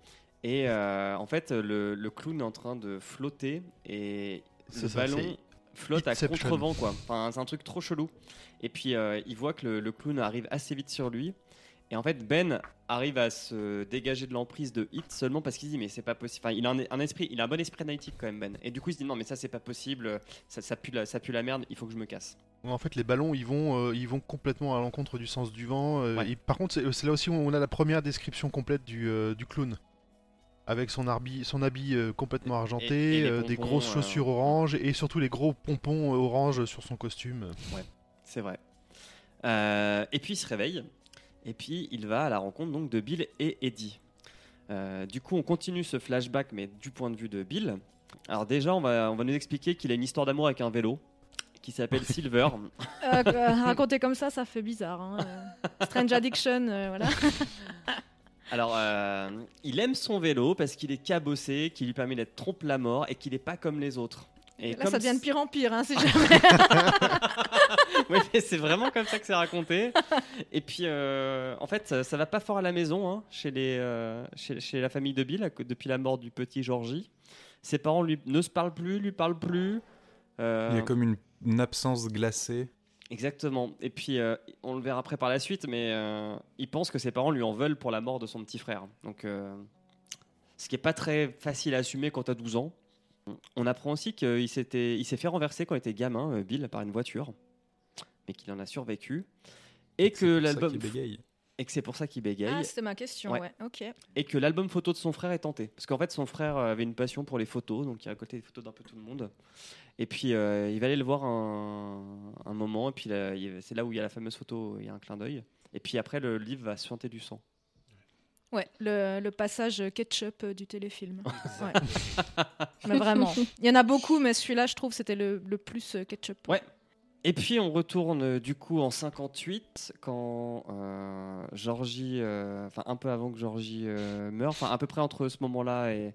Et en fait, le, le clown est en train de flotter et le ça, ballon flotte à contre-vent, quoi. Enfin, c'est un truc trop chelou. Et puis, euh, il voit que le, le clown arrive assez vite sur lui. Et en fait, Ben arrive à se dégager de l'emprise de Hit seulement parce qu'il dit mais c'est pas possible. Enfin, il a un, un esprit, il a un bon esprit analytique quand même Ben. Et du coup, il se dit non mais ça c'est pas possible, ça, ça pue la, ça pue la merde, il faut que je me casse. En fait, les ballons, ils vont, euh, ils vont complètement à l'encontre du sens du vent. euh, Ouais. et par contre, c'est là aussi où on a la première description complète du, euh, du clown. Avec son, habit euh, complètement argenté, et euh, des grosses euh, chaussures oranges et surtout les gros pompons euh, oranges sur son costume. C'est vrai. Euh, et puis il se réveille. Et puis il va à la rencontre donc de Bill et Eddie. Euh, du coup, on continue ce flashback, mais du point de vue de Bill. Alors déjà, on va, on va nous expliquer qu'il a une histoire d'amour avec un vélo qui s'appelle <laughs> Silver. Euh, euh, raconter comme ça, ça fait bizarre. hein. Strange Addiction, euh, voilà. <laughs> Alors, euh, il aime son vélo parce qu'il est cabossé, qu'il lui permet d'être trompe la mort et qu'il n'est pas comme les autres. Et Là, comme ça devient de pire en pire. Hein, si <laughs> jamais. C'est vraiment comme ça que c'est raconté. Et puis, euh, en fait, ça, ça va pas fort à la maison, hein, chez, les, euh, chez, chez la famille de Bill, depuis la mort du petit Georgie. Ses parents lui, ne se parlent plus, lui parlent plus. Euh, Il y a comme une, une absence glacée. Exactement. Et puis, euh, on le verra après par la suite, mais euh, il pense que ses parents lui en veulent pour la mort de son petit frère. Donc, euh, ce qui est pas très facile à assumer quand t'as 12 ans. On apprend aussi qu'il s'était, il s'est fait renverser quand il était gamin, euh, Bill, par une voiture, mais qu'il en a survécu. Et que C'est pour ça l'album, qu'il bégaye. et que c'est pour ça qu'il bégaye, Ah, c'était ma question. Ouais. Ouais. Ok. et que l'album photo de son frère est tenté. Parce qu'en fait, son frère avait une passion pour les photos, donc il récoltait des photos d'un peu tout le monde. Et puis, euh, il va aller le voir un, un moment, et puis là, il- c'est là où il y a la fameuse photo, il y a un clin d'œil. Et puis après, le livre va suinter du sang. Ouais, le, le passage ketchup euh, du téléfilm. Ouais. mais vraiment. Il y en a beaucoup, mais celui-là, je trouve, c'était le, le plus euh, ketchup. Ouais. Et puis on retourne euh, du coup en 58 quand euh, Georgie, euh, enfin un peu avant que Georgie euh, meure, enfin à peu près entre ce moment-là et,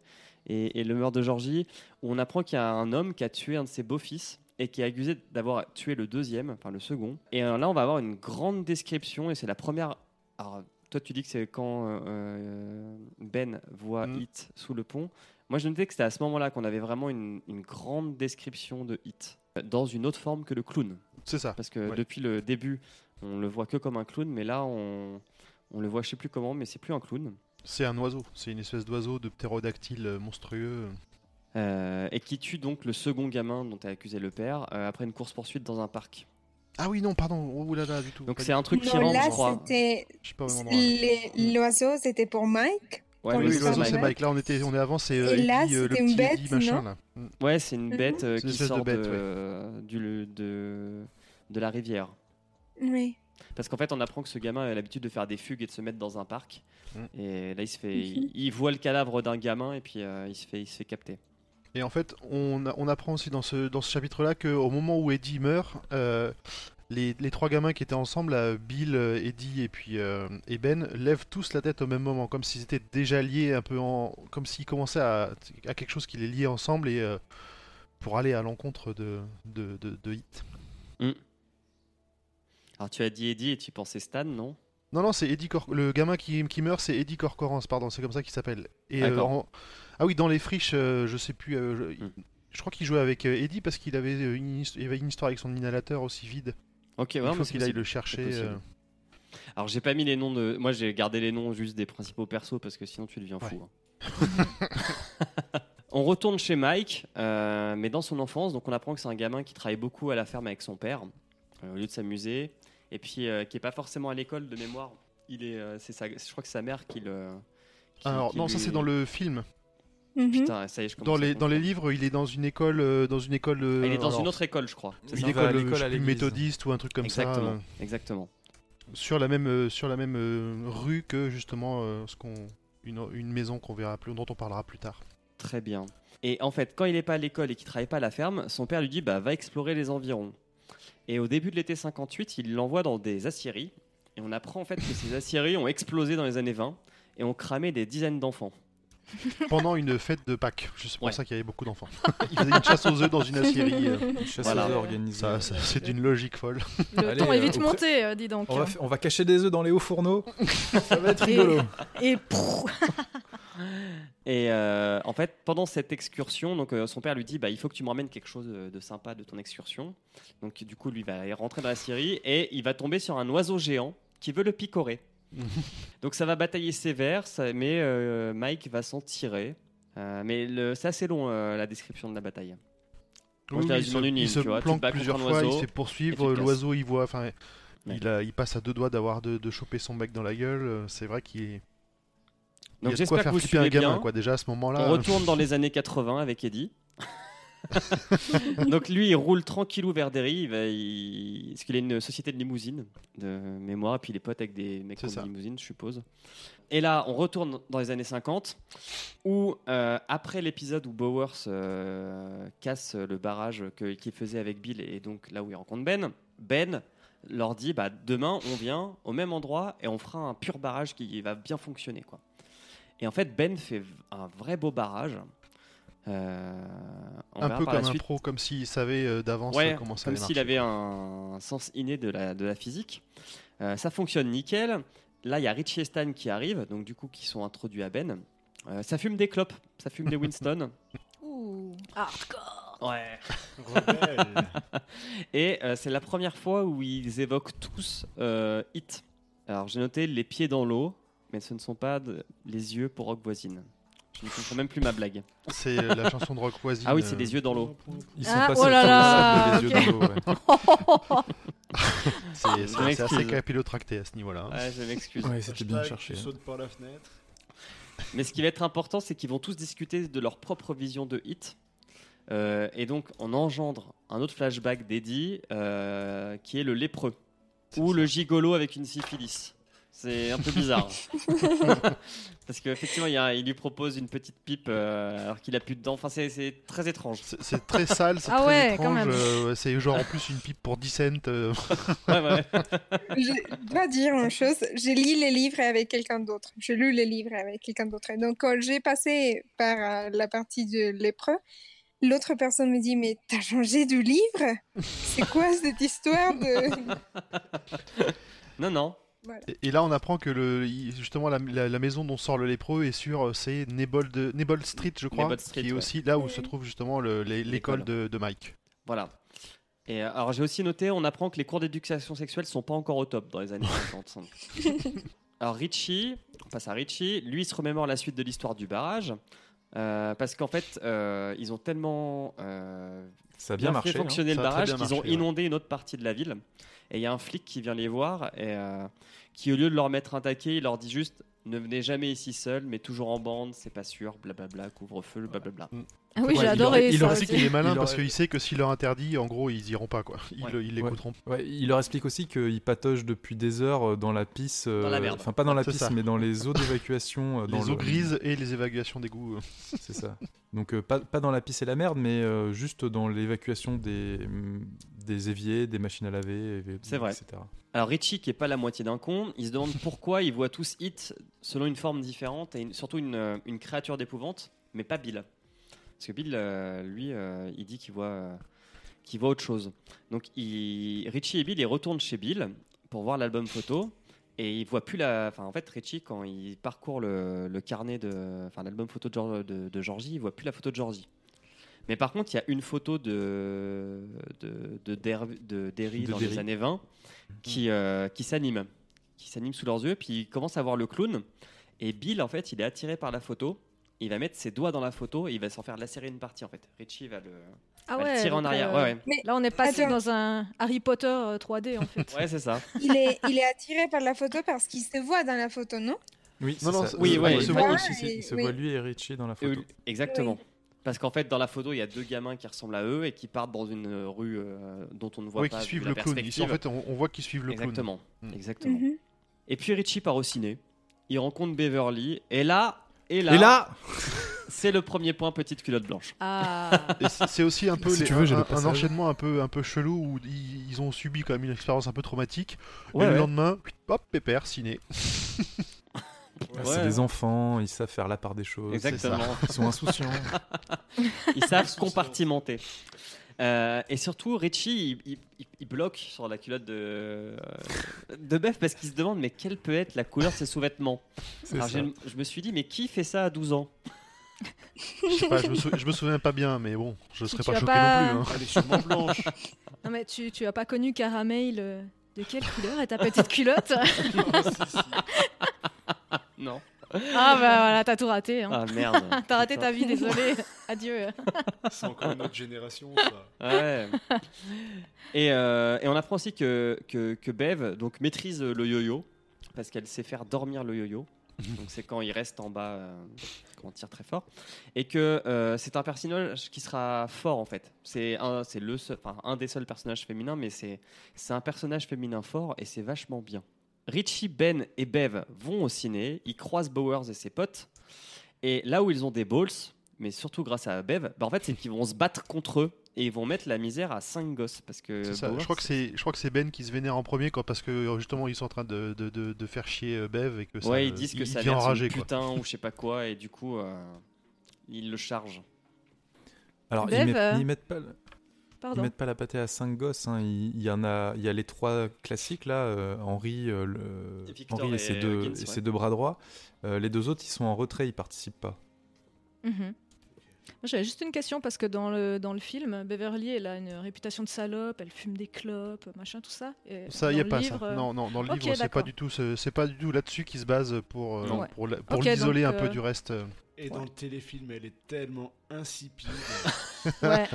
et, et le meurtre de Georgie, où on apprend qu'il y a un homme qui a tué un de ses beaux-fils et qui est accusé d'avoir tué le deuxième, enfin le second. Et là on va avoir une grande description et c'est la première. Alors toi tu dis que c'est quand euh, Ben voit Mm. Hit sous le pont. Moi je notais que c'était à ce moment-là qu'on avait vraiment une, une grande description de Hit dans une autre forme que le clown. C'est ça. Parce que Ouais. depuis le début, on le voit que comme un clown, mais là, on, on le voit je sais plus comment, mais c'est plus un clown. C'est un oiseau. C'est une espèce d'oiseau de ptérodactyle euh, monstrueux. Euh, et qui tue donc le second gamin dont a accusé le père euh, après une course-poursuite dans un parc. Ah oui, non, pardon. Oh là là, du tout. Donc c'est un truc qui rentre, là, je crois. les- L'oiseau, c'était pour Mike. Ouais, Oui, c'est l'oiseau, Mike. c'est Mike. Là, on, était, on est avant, c'est euh, Et là, Eddie, euh, le c'était une petit bête, Eddie machin, là. Mm. Ouais, c'est une Mhm. bête euh, qui sort de, bête, ouais. euh, du, de, de la rivière. Oui. Parce qu'en fait, on apprend que ce gamin a l'habitude de faire des fugues et de se mettre dans un parc. Mm. Et là, il se fait, Mhm. il, il voit le cadavre d'un gamin et puis euh, il se fait, il se fait capter. Et en fait, on, apprend aussi dans ce, chapitre-là qu'au moment où Eddie meurt, euh, les, trois gamins qui étaient ensemble, Bill, euh, Eddie et puis euh, Ben, lèvent tous la tête au même moment, comme s'ils étaient déjà liés un peu en, comme s'ils commençaient à, quelque chose qui les liait ensemble et pour aller à l'encontre de, de, de, de Hit. Alors tu as dit Eddie et tu pensais Stan, non? Non, non, c'est Eddie Cor- le gamin qui, qui meurt, c'est Eddie Corcorance, pardon, c'est comme ça qu'il s'appelle. Et euh, en- ah oui, dans les friches, euh, je sais plus, euh, je, Hmm. je crois qu'il jouait avec euh, Eddie parce qu'il avait une, his- il avait une histoire avec son inhalateur aussi vide. Ok, Il ouais, mais faut qu'il aille le chercher. Alors j'ai pas mis les noms de. Moi j'ai gardé les noms juste des principaux persos parce que sinon tu deviens fou. hein. <laughs> On retourne chez Mike, mais dans son enfance, donc on apprend que c'est un gamin qui travaille beaucoup à la ferme avec son père, au lieu de s'amuser, et puis euh, qui est pas forcément à l'école de mémoire. Il est, euh, c'est sa- je crois que c'est sa mère qui le. qui- Alors, qui non, ça lui- c'est dans le film. Mhm. Putain, ça y est, je Dans les, dans les livres, il est dans une école. euh, dans une école Ah, il est dans alors, une autre école, je crois. C'est une ça école, euh, à l'église. méthodiste ou un truc comme exactement, ça. exactement. euh, sur la même, sur la même euh, rue que justement euh, ce qu'on, une, une maison qu'on verra plus, dont on parlera plus tard. Très bien. Et en fait, quand il n'est pas à l'école et qu'il travaille pas à la ferme, son père lui dit bah, va explorer les environs. Et au début de l'été 58, il l'envoie dans des aciéries. Et on apprend en fait que ces aciéries ont explosé dans les années 20 et ont cramé des dizaines d'enfants. Pendant une fête de Pâques, c'est pour Ouais. ça qu'il y avait beaucoup d'enfants. <laughs> Ils faisaient une chasse aux œufs dans une acierie. euh, Une chasse Voilà. aux œufs organisée. ça, ça- c'est d'une logique folle. Le Allez, ton est euh, vite monté, euh, dis donc. On va, fa- on va cacher des œufs dans les hauts fourneaux. <laughs> Ça va être Et- rigolo. Et prrr, <laughs> Et euh, en fait, pendant cette excursion, donc euh, son père lui dit bah, il faut que tu me ramènes quelque chose de, de sympa de ton excursion. Donc du coup, lui va rentrer dans la Syrie et il va tomber sur un oiseau géant qui veut le picorer. <laughs> donc ça va batailler sévère, ça- mais euh, Mike va s'en tirer. Mais c'est assez long la description de la bataille. Moi, Oui, il se, une il se vois, contre plusieurs fois, il se fait poursuivre, l'oiseau il voit, enfin, Ouais. il, a, il passe à deux doigts d'avoir de, de choper son mec dans la gueule. C'est vrai qu'il est. Donc il y a de quoi j'espère que faire vous flipper un suivez gamin, bien. quoi. Déjà à ce moment-là. On retourne dans <laughs> les années 80 avec Eddie. Donc lui, il roule tranquillou vers Derry. Il va, il... Parce qu'il a une société de limousine de mémoire, et puis il est pote avec des mecs des limousines, je suppose. Et là, on retourne dans les années 50, où euh, après l'épisode où Bowers euh, casse le barrage qu'il faisait avec Bill, et donc là où il rencontre Ben, Ben leur dit bah, demain, on vient au même endroit et on fera un pur barrage qui va bien fonctionner. Quoi. Et en fait, Ben fait un vrai beau barrage. Euh, un peu comme un suite. pro, comme s'il savait euh, d'avance Ouais, comment ça comme s'il avait un sens inné de la, de la physique. Euh, ça fonctionne nickel. Là, il y a Richie et Stan qui arrivent, donc du coup, qui sont introduits à Ben. Euh, ça fume des clopes, ça fume des Winston. <laughs> ouh, hardcore. Ouais. <laughs> Et euh, c'est la première fois où ils évoquent tous euh, Hit. Alors, j'ai noté les pieds dans l'eau, mais ce ne sont pas de- les yeux pour Rock Voisine. Je ne comprends même plus ma blague. C'est euh, la chanson de Rock Voisine. <laughs> Ah oui, euh, c'est des yeux dans l'eau. Ils sont Ah, passés oh là là, les yeux dans l'eau. ouais. <laughs> C'est assez capillotracté à ce niveau-là. hein. Ouais, je m'excuse. Ouais, c'était bien cherché. Tu sautes par la fenêtre. <laughs> Mais ce qui va être important, c'est qu'ils vont tous discuter de leur propre vision de Hit. Euh, et donc, on engendre un autre flashback d'Eddie, euh, qui est le lépreux, ou le gigolo avec une syphilis. C'est un peu bizarre. <laughs> Parce qu'effectivement, il, il lui propose une petite pipe euh, alors qu'il a plus de dents. Enfin, c'est- c'est très étrange. C'est c'est très sale, c'est Ah très ouais, quand étrange. même. euh, c'est genre en plus une pipe pour 10 cents. euh, Ouais, ouais. Je dois dire une chose, j'ai lu les livres avec quelqu'un d'autre. J'ai lu les livres avec quelqu'un d'autre. Et Donc, quand j'ai passé par euh, la partie de lépreux, l'autre personne me dit Mais t'as changé de livre? C'est quoi cette histoire de. Non, non. Et, et là, on apprend que le, justement la, la- la maison dont sort le lépreux est sur euh, c'est Nebold, Street, je crois, Nebold Street, qui est ouais. aussi là où se trouve justement l'école de, de Mike. Voilà. Et euh, alors j'ai aussi noté, on apprend que les cours d'éducation sexuelle sont pas encore au top dans les années <laughs> 50. alors Richie, on passe à Richie, lui il se remémore la suite de l'histoire du barrage. euh, parce qu'en fait, euh, ils ont tellement euh, Ça a bien, bien marché. fait hein. fonctionner Ça le barrage qu'ils ont ouais. inondé une autre partie de la ville. Et il y a un flic qui vient les voir et euh, qui, au lieu de leur mettre un taquet, il leur dit juste ne venez jamais ici seul, mais toujours en bande, c'est pas sûr, blablabla, couvre-feu, blablabla. Ah oui, Ouais, j'ai il adoré C'est aussi. qu'il est malin parce qu'il sait que s'il leur interdit, en gros, ils iront pas quoi. Ils Ouais. l'écouteront. Ouais, il leur explique aussi qu'il patauge depuis des heures euh, dans la pisse. euh, Dans la merde. Enfin, pas dans la ça. mais dans les eaux d'évacuation. euh, <laughs> Les le- eaux grises et les évacuations d'égout. <laughs> euh. C'est ça. Donc, euh, pas, pas dans la pisse et la merde, mais euh, juste dans l'évacuation des, mm, des éviers, des machines à laver, C'est vrai. etc. Alors Richie, qui est pas la moitié d'un con, il se demande pourquoi ils voient tous Hit selon une forme différente et une- surtout une, une créature d'épouvante, mais pas Bill. Parce que Bill, euh, lui, euh, il dit qu'il voit, euh, qu'il voit autre chose. Donc il- Richie et Bill, ils retournent chez Bill pour voir l'album photo. Et il voit plus la. Enfin, en fait, Richie, quand il parcourt le, le carnet de. Enfin, l'album photo de, Geor- de, de Georgie, il voit plus la photo de Georgie. Mais par contre, il y a une photo de, de, de, Der- de Derry De dans les années 20 qui, euh, qui s'anime. Qui s'anime sous leurs yeux. Puis ils commencent à voir le clown. Et Bill, en fait, il est attiré par la photo. Il va mettre ses doigts dans la photo et il va s'en faire lacérer une partie en fait. Richie va le, Ah va le ouais. tirer en arrière. euh, Ouais, ouais. Là, on est passé Attends. dans un Harry Potter euh, 3D en fait. <laughs> Ouais, c'est ça. Il est, il est attiré par la photo parce qu'il se voit dans la photo, non? Oui, Non, Oui, euh, il il se voit Ah, aussi. Il se- il se oui. voit lui et Richie dans la Euh, photo. Exactement. Parce qu'en fait, dans la photo, il y a deux gamins qui ressemblent à eux et qui partent dans une euh, rue euh, dont on ne voit Ouais, pas qui suivent la le clown. Ici, en fait, on, on voit qu'ils suivent le clown. Exactement. Mm. Exactement. Mhm. Et puis Richie part au ciné. Il rencontre Beverly. Et là, et là, Et là, c'est le premier point petite culotte blanche. Ah. C'est aussi un peu Si les- tu veux, j'ai un, enchaînement un peu, un peu chelou où ils, ils ont subi quand même une expérience un peu traumatique. Ouais, et le lendemain, hop, pépère, ciné. Ouais. c'est des enfants, ils savent faire la part des choses. Exactement. Ils sont insouciants. Ils savent compartimenter. Euh, et surtout, Richie, il, il- il- il bloque sur la culotte de, de parce qu'il se demande mais quelle peut être la couleur de ses sous-vêtements. Alors, Je me suis dit, mais qui fait ça à 12 ans? Je sais pas, je me, sou- je me souviens pas bien, mais bon, je serais pas as choqué pas- non plus. hein. Elle est sûrement blanche. <laughs> Non mais tu, tu as pas connu Caramel euh, de quelle couleur est ta petite culotte? <laughs> Non. Ah bah voilà, t'as tout raté. Hein. Ah merde. <laughs> T'as raté Putain. ta vie, désolé. <laughs> Adieu. <laughs> C'est encore une autre génération, ça. Ouais. Et, euh, et on apprend aussi que, que, que Bev donc, maîtrise le yo-yo parce qu'elle sait faire dormir le yo-yo. Donc c'est quand il reste en bas euh, qu'on tire très fort. Et que euh, c'est un personnage qui sera fort en fait. C'est un, c'est le seul- enfin, un des seuls personnages féminins, mais c'est, c'est un personnage féminin fort et c'est vachement bien. Richie, Ben et Bev vont au ciné, ils croisent Bowers et ses potes. Et là où ils ont des balls, mais surtout grâce à Bev, bah en fait c'est qu'ils vont se battre contre eux et ils vont mettre la misère à 5 gosses parce que C'est ça. Bowers- Je crois que c'est, je crois que c'est Ben qui se vénère en premier, quoi, parce que euh, justement ils sont en train de, de, de, de faire chier euh, Bev et que ça, ouais le- ils disent que il, ça vient enragé, putain ou je sais pas quoi et du coup euh, ils le chargent. Alors, Bev, ils, mettent, euh, ils mettent pas, le- ils Pardon. mettent pas la pâtée à 5 gosses. hein. Il, il y en a, il y a les trois classiques là. euh, Henri, euh, le- Et Victor Henri et, et ses, deux, Huggins, et ouais. ses deux bras droits. Euh, les deux autres, ils sont en retrait, ils participent pas. Moi, J'avais juste une question parce que dans le, dans le film, Beverly, elle a une réputation de salope, elle fume des clopes, machin, tout ça. Et Ça, dans y a pas livre, ça. euh, Non, non, dans le livre, c'est pas du tout, c'est pas du tout là-dessus qui se base pour, euh, pour, l'isoler un peu du reste. Et dans le téléfilm, elle est tellement insipide. <laughs> Ouais.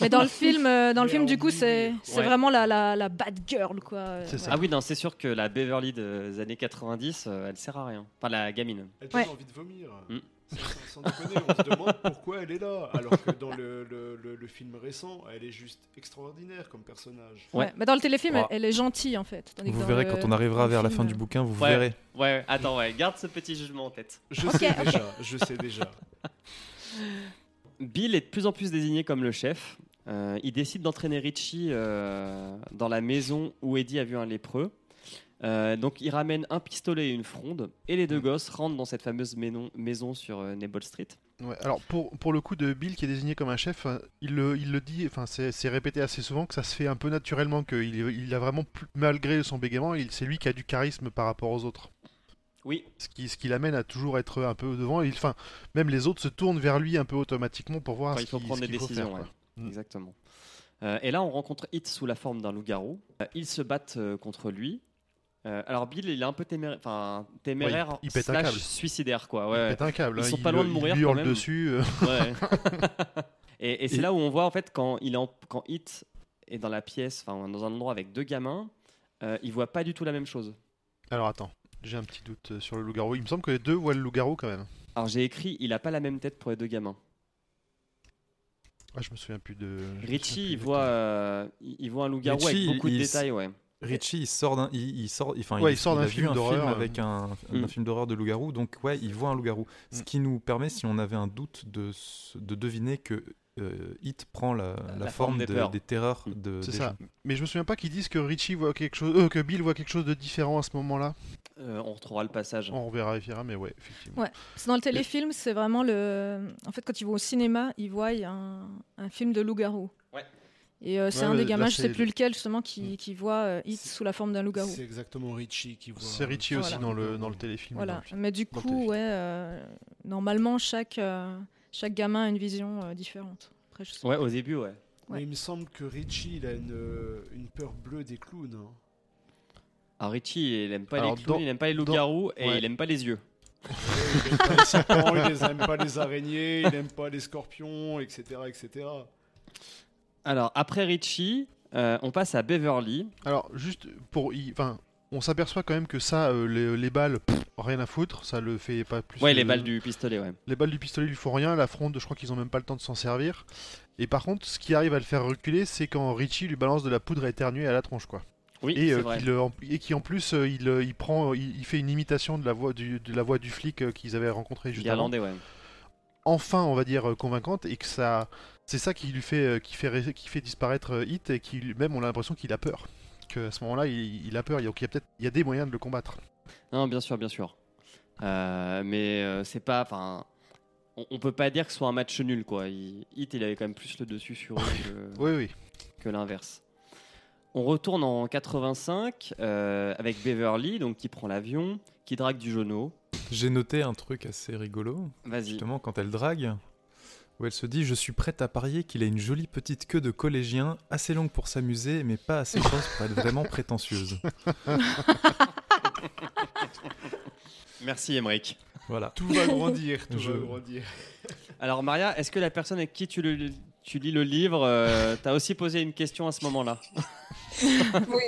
Mais dans le <laughs> film, euh, dans le Mais film du coup, c'est Ouais. vraiment la, la, la bad girl, quoi. Euh, C'est ça. Ah oui non c'est sûr que la Beverly des années 90 euh, elle sert à rien. Enfin la gamine. Elle donne Ouais. envie de vomir. Mm. Sans, sans déconner, on se demande pourquoi elle est là. Alors que dans le, le, le- le film récent, elle est juste extraordinaire comme personnage. Ouais. Ouais. Mais dans le téléfilm, elle, elle est gentille en fait. Tandis Vous dans verrez le- quand on arrivera vers la fin du bouquin, vous Ouais. verrez. Ouais, ouais, attends ouais garde ce petit jugement en tête. Je sais déjà, je sais déjà. <laughs> Bill est de plus en plus désigné comme le chef. Euh, il décide d'entraîner Richie euh, dans la maison où Eddie a vu un lépreux. Euh, donc il ramène un pistolet et une fronde et les deux gosses rentrent dans cette fameuse maison, maison sur euh, Neighbor Street. Ouais, alors pour, pour le coup de Bill qui est désigné comme un chef, euh, il le, il le dit, enfin c'est répété assez souvent que ça se fait un peu naturellement, qu'il il a vraiment, malgré son bégaiement, il- c'est lui qui a du charisme par rapport aux autres. Oui, Ce qui, ce qui l'amène à toujours être un peu devant. Enfin, même les autres se tournent vers lui un peu automatiquement pour voir quand ce il faut qu'il- prendre des qu'il décisions. faire, ouais. Mm. Exactement. Euh, et là, on rencontre Hit sous la forme d'un loup-garou. Ils se battent contre lui. Euh, alors Bill, il est un peu téméraire, enfin téméraire Ouais, il- il pète un slash câble. suicidaire quoi. Il pète un câble. Ils hein, sont il pas loin de il mourir lui quand hurle même. dessus. euh. <laughs> Ouais. <laughs> et et c'est Et- là où on voit en fait quand il est en- quand Hit est dans la pièce, enfin dans un endroit avec deux gamins, euh, il voit pas du tout la même chose. Alors attends, j'ai un petit doute sur le loup-garou. Il me semble que les deux voient le loup-garou quand même. Alors j'ai écrit, il a pas la même tête pour les deux gamins. Ah, je me souviens plus de. plus Richie, il voit, euh, il il voit un loup-garou avec beaucoup de il- détails, ouais. Richie, il sort d'un, il, il sort, enfin, Ouais, il sort d'un a film vu un d'horreur, euh. avec un, un Mm. film d'horreur de loup-garou, donc ouais, il voit un loup-garou. Ce Mm. qui nous permet, si on avait un doute, de, deviner que euh, It prend la, la La forme forme des de- peurs. des terreurs de. C'est ça. gens. Mais je me souviens pas qu'ils disent que Richie voit quelque chose, euh, que Bill voit quelque chose de différent à ce moment-là. Euh, on retrouvera le passage. On vérifiera, mais ouais, effectivement. Ouais. C'est dans le téléfilm, c'est vraiment le. En fait, quand ils vont au cinéma, ils voient un, un film de loup-garou. Ouais. Et euh, c'est Ouais, un des là, gamins, je c'est- sais plus lequel justement, qui, qui voit euh, It C'est- sous la forme d'un loup-garou. C'est exactement Richie qui voit. C'est Richie aussi Voilà. dans le, dans le téléfilm. Voilà. le. Mais du coup, ouais, euh, normalement, chaque, euh, chaque gamin a une vision euh, différente. Après, je sais Ouais, au début, ouais. Mais il me semble que Richie, il a une, euh, une peur bleue des clowns. hein. Alors Richie, il aime pas Alors, les clowns, dans- il aime pas les dans- loups-garous et ouais. il aime pas les yeux. Il aime pas les serpents, il aime pas les araignées, il aime pas les scorpions, etc. etc. Alors, après Richie, euh, on passe à Beverly. Alors, juste pour. Enfin, on s'aperçoit quand même que ça, euh, les, les balles, pff, rien à foutre, ça le fait pas plus. Ouais, les balles du pistolet, ouais. Les balles du pistolet lui font rien, la fronde, je crois qu'ils ont même pas le temps de s'en servir. Et par contre, ce qui arrive à le faire reculer, c'est quand Richie lui balance de la poudre éternuée à la tronche, quoi. Oui, et, c'est euh, vrai. euh, et qui en plus, il, il prend, il, il fait une imitation de la voix du, de la voix du flic qu'ils avaient rencontré juste avant. Ouais. Enfin, on va dire convaincante, et que ça, c'est ça qui lui fait, euh, qui fait, ré- qui fait disparaître euh, Hit, et qui même on a l'impression qu'il a peur. Que à ce moment-là, il, il a peur. Donc il y a peut-être, il y a des moyens de le combattre. Non, bien sûr, bien sûr. Euh, mais euh, c'est pas. Enfin. On, on peut pas dire que ce soit un match nul, quoi. Il, Hit, il avait quand même plus le dessus sur eux que, Oui, oui. que l'inverse. On retourne en 85 euh, avec Beverly, donc qui prend l'avion, qui drague du genou. J'ai noté un truc assez rigolo, Vas-y. justement quand elle drague, où elle se dit Je suis prête à parier qu'il a une jolie petite queue de collégien, assez longue pour s'amuser, mais pas assez <laughs> grosse pour être vraiment prétentieuse. <laughs> Merci, Emmerich. Voilà. Tout va grandir, tout <laughs> Je- va grandir. Alors, Maria, est-ce que la personne avec qui tu, le- tu lis le livre euh, t'a aussi posé une question à ce moment-là? Oui.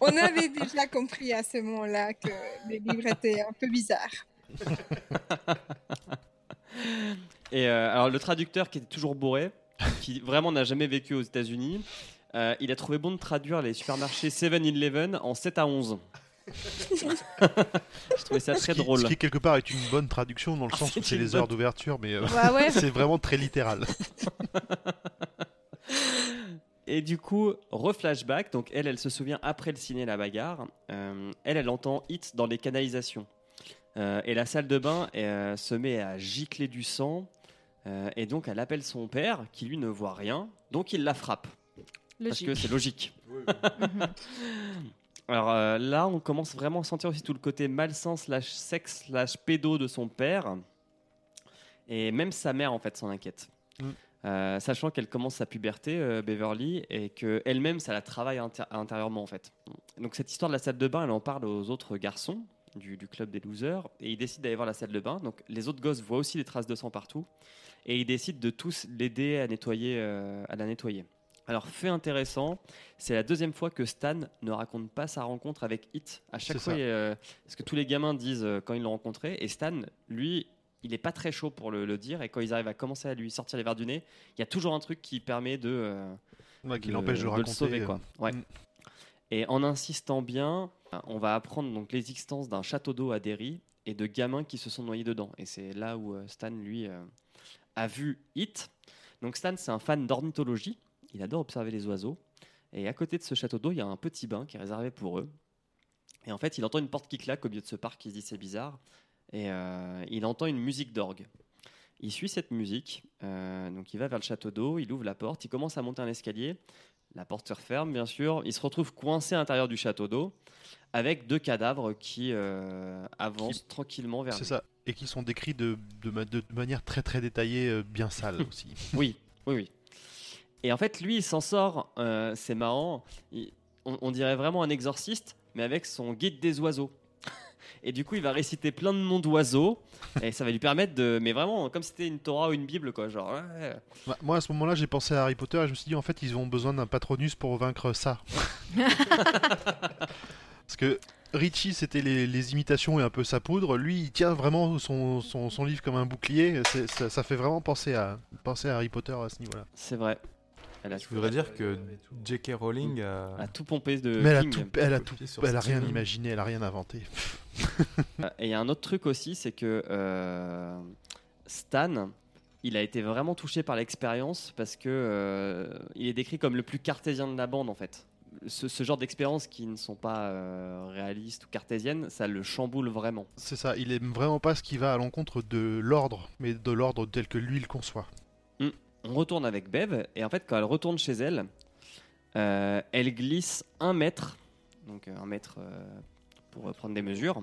On avait déjà compris à ce moment-là que les livres étaient un peu bizarres. Et euh, alors, le traducteur qui était toujours bourré, qui vraiment n'a jamais vécu aux États-Unis, euh, il a trouvé bon de traduire les supermarchés 7-Eleven en 7 à 11. Je trouvais ça Ce très qui, drôle. ce qui quelque part est une bonne traduction dans le Ah, sens où c'est les bonne- heures d'ouverture, mais euh, Ouais, ouais. <laughs> c'est vraiment très littéral. <laughs> Et du coup, reflashback, donc elle, elle se souvient après le ciné la bagarre. Euh, elle, elle entend hit dans les canalisations. Euh, et la salle de bain euh, se met à gicler du sang. Euh, et donc, elle appelle son père, qui lui ne voit rien. Donc, il la frappe. Parce que Logique. c'est logique. <laughs> <laughs> Alors euh, là, on commence vraiment à sentir aussi tout le côté malsain slash sexe slash pédo de son père. Et même sa mère, en fait, s'en inquiète. Mm. Euh, sachant qu'elle commence sa puberté, euh, Beverly, et qu'elle-même, ça la travaille intérieurement, en fait. Donc cette histoire de la salle de bain, elle en parle aux autres garçons du, du club des losers, et ils décident d'aller voir la salle de bain. Donc les autres gosses voient aussi les traces de sang partout, et ils décident de tous l'aider à nettoyer, euh, à la nettoyer. Alors, fait intéressant, c'est la deuxième fois que Stan ne raconte pas sa rencontre avec Hit. À chaque fois, il, euh, parce que tous les gamins disent euh, quand ils l'ont rencontré, et Stan, lui, il n'est pas très chaud pour le, le dire, et quand ils arrivent à commencer à lui sortir les verres du nez, il y a toujours un truc qui permet de, euh, Ouais, qui de- l'empêche de, de raconter. le sauver. Quoi. Ouais. mm. Et en insistant bien, on va apprendre donc l'existence d'un château d'eau à Derry et de gamins qui se sont noyés dedans. Et c'est là où Stan, lui, a vu Hit. Donc Stan, c'est un fan d'ornithologie. Il adore observer les oiseaux. Et à côté de ce château d'eau, il y a un petit bain qui est réservé pour eux. Et en fait, il entend une porte qui claque au milieu de ce parc. Il se dit c'est bizarre. Et euh, il entend une musique d'orgue. Il suit cette musique. euh, donc il va vers le château d'eau. Il ouvre la porte. Il commence à monter un escalier. La porte se referme, bien sûr. Il se retrouve coincé à l'intérieur du château d'eau avec deux cadavres qui euh, avancent tranquillement vers C'est ça. Et qui sont décrits de, de, ma- de manière très très détaillée, euh, bien sale <laughs> aussi. Oui, oui, oui. Et en fait, lui, il s'en sort. euh, c'est marrant. Il- on, on dirait vraiment un exorciste, mais avec son guide des oiseaux. Et du coup, il va réciter plein de noms d'oiseaux, <laughs> et ça va lui permettre de. Mais vraiment, comme c'était une Torah ou une Bible, quoi. Genre, ouais. Bah, Moi, à ce moment-là, j'ai pensé à Harry Potter et je me suis dit, en fait, ils ont besoin d'un patronus pour vaincre ça. <laughs> Parce que Richie, c'était les, les imitations et un peu sa poudre. Lui, il tient vraiment son, son, son livre comme un bouclier. Ça, ça fait vraiment penser à, penser à Harry Potter à ce niveau-là. c'est vrai. Elle a, Je voudrais dire que J.K. Rowling a, a tout pompé de. Mais elle a, King. tout, elle, a tout, elle rien imaginé, elle a rien inventé. Euh, <laughs> Et il y a un autre truc aussi, c'est que euh, Stan, il a été vraiment touché par l'expérience parce que euh, il est décrit comme le plus cartésien de la bande en fait. Ce, ce genre d'expériences qui ne sont pas euh, réalistes ou cartésiennes, ça le chamboule vraiment. C'est ça, il aime vraiment pas ce qui va à l'encontre de l'ordre, mais de l'ordre tel que lui le conçoit. On retourne avec Bev et en fait quand elle retourne chez elle, euh, elle glisse un mètre, donc euh, un mètre euh, pour prendre des mesures,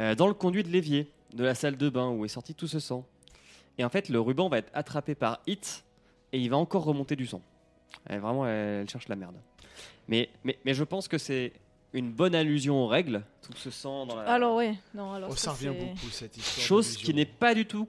euh, dans le conduit de l'évier de la salle de bain où est sorti tout ce sang. Et en fait le ruban va être attrapé par Hit et il va encore remonter du sang. Elle, vraiment elle, cherche la merde. Mais, mais, mais je pense que c'est une bonne allusion aux règles. Tout se sent dans la. Alors non alors Oh, ça revient beaucoup cette histoire. Chose qui n'est pas du tout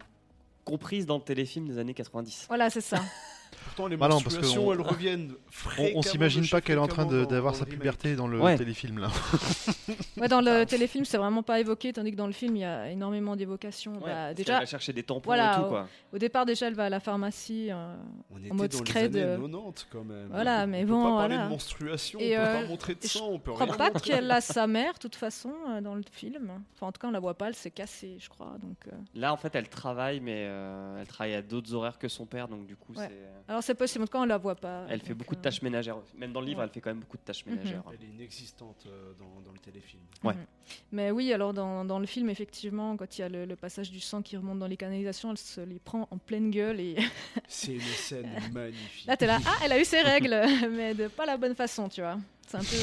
comprise dans le téléfilm des années 90. Voilà, c'est ça. <laughs> Pourtant, les Bah non, parce on- elles reviennent. On, on s'imagine pas qu'elle est en train d'avoir sa puberté dans le Ouais. téléfilm là. <laughs> Ouais, dans le téléfilm, c'est vraiment pas évoqué, tandis que dans le film, il y a énormément d'évocations. Ouais, Bah, déjà, va chercher des tampons voilà, et tout au- quoi. au départ, déjà, elle va à la pharmacie. euh, On était mode dans scred, les années euh, 90 quand même. voilà, mais on bon, peut pas parler de menstruation, Et, on peut euh, pas montrer de sang, on peut Je crois rien pas qu'elle a <laughs> sa mère, de toute façon, euh, dans le film. Enfin, en tout cas, on la voit pas, elle s'est cassée, je crois. Donc, euh, Là en fait elle travaille mais euh, elle travaille à d'autres horaires que son père donc du coup c'est. Alors, c'est possible, en tout cas, on la voit pas. Elle fait beaucoup de euh, tâches ménagères. Même dans le livre ouais. elle fait quand même beaucoup de tâches Mhm. ménagères. Elle est inexistante euh, dans, dans le téléfilm. Ouais. Mhm. Mais oui, alors dans, dans le film, effectivement, quand il y a le, le passage du sang qui remonte dans les canalisations, elle se les prend en pleine gueule. Et <laughs> C'est une scène <laughs> magnifique. là, t'es là, <laughs> ah, elle a eu ses règles, mais de pas la bonne façon, tu vois. C'est un peu.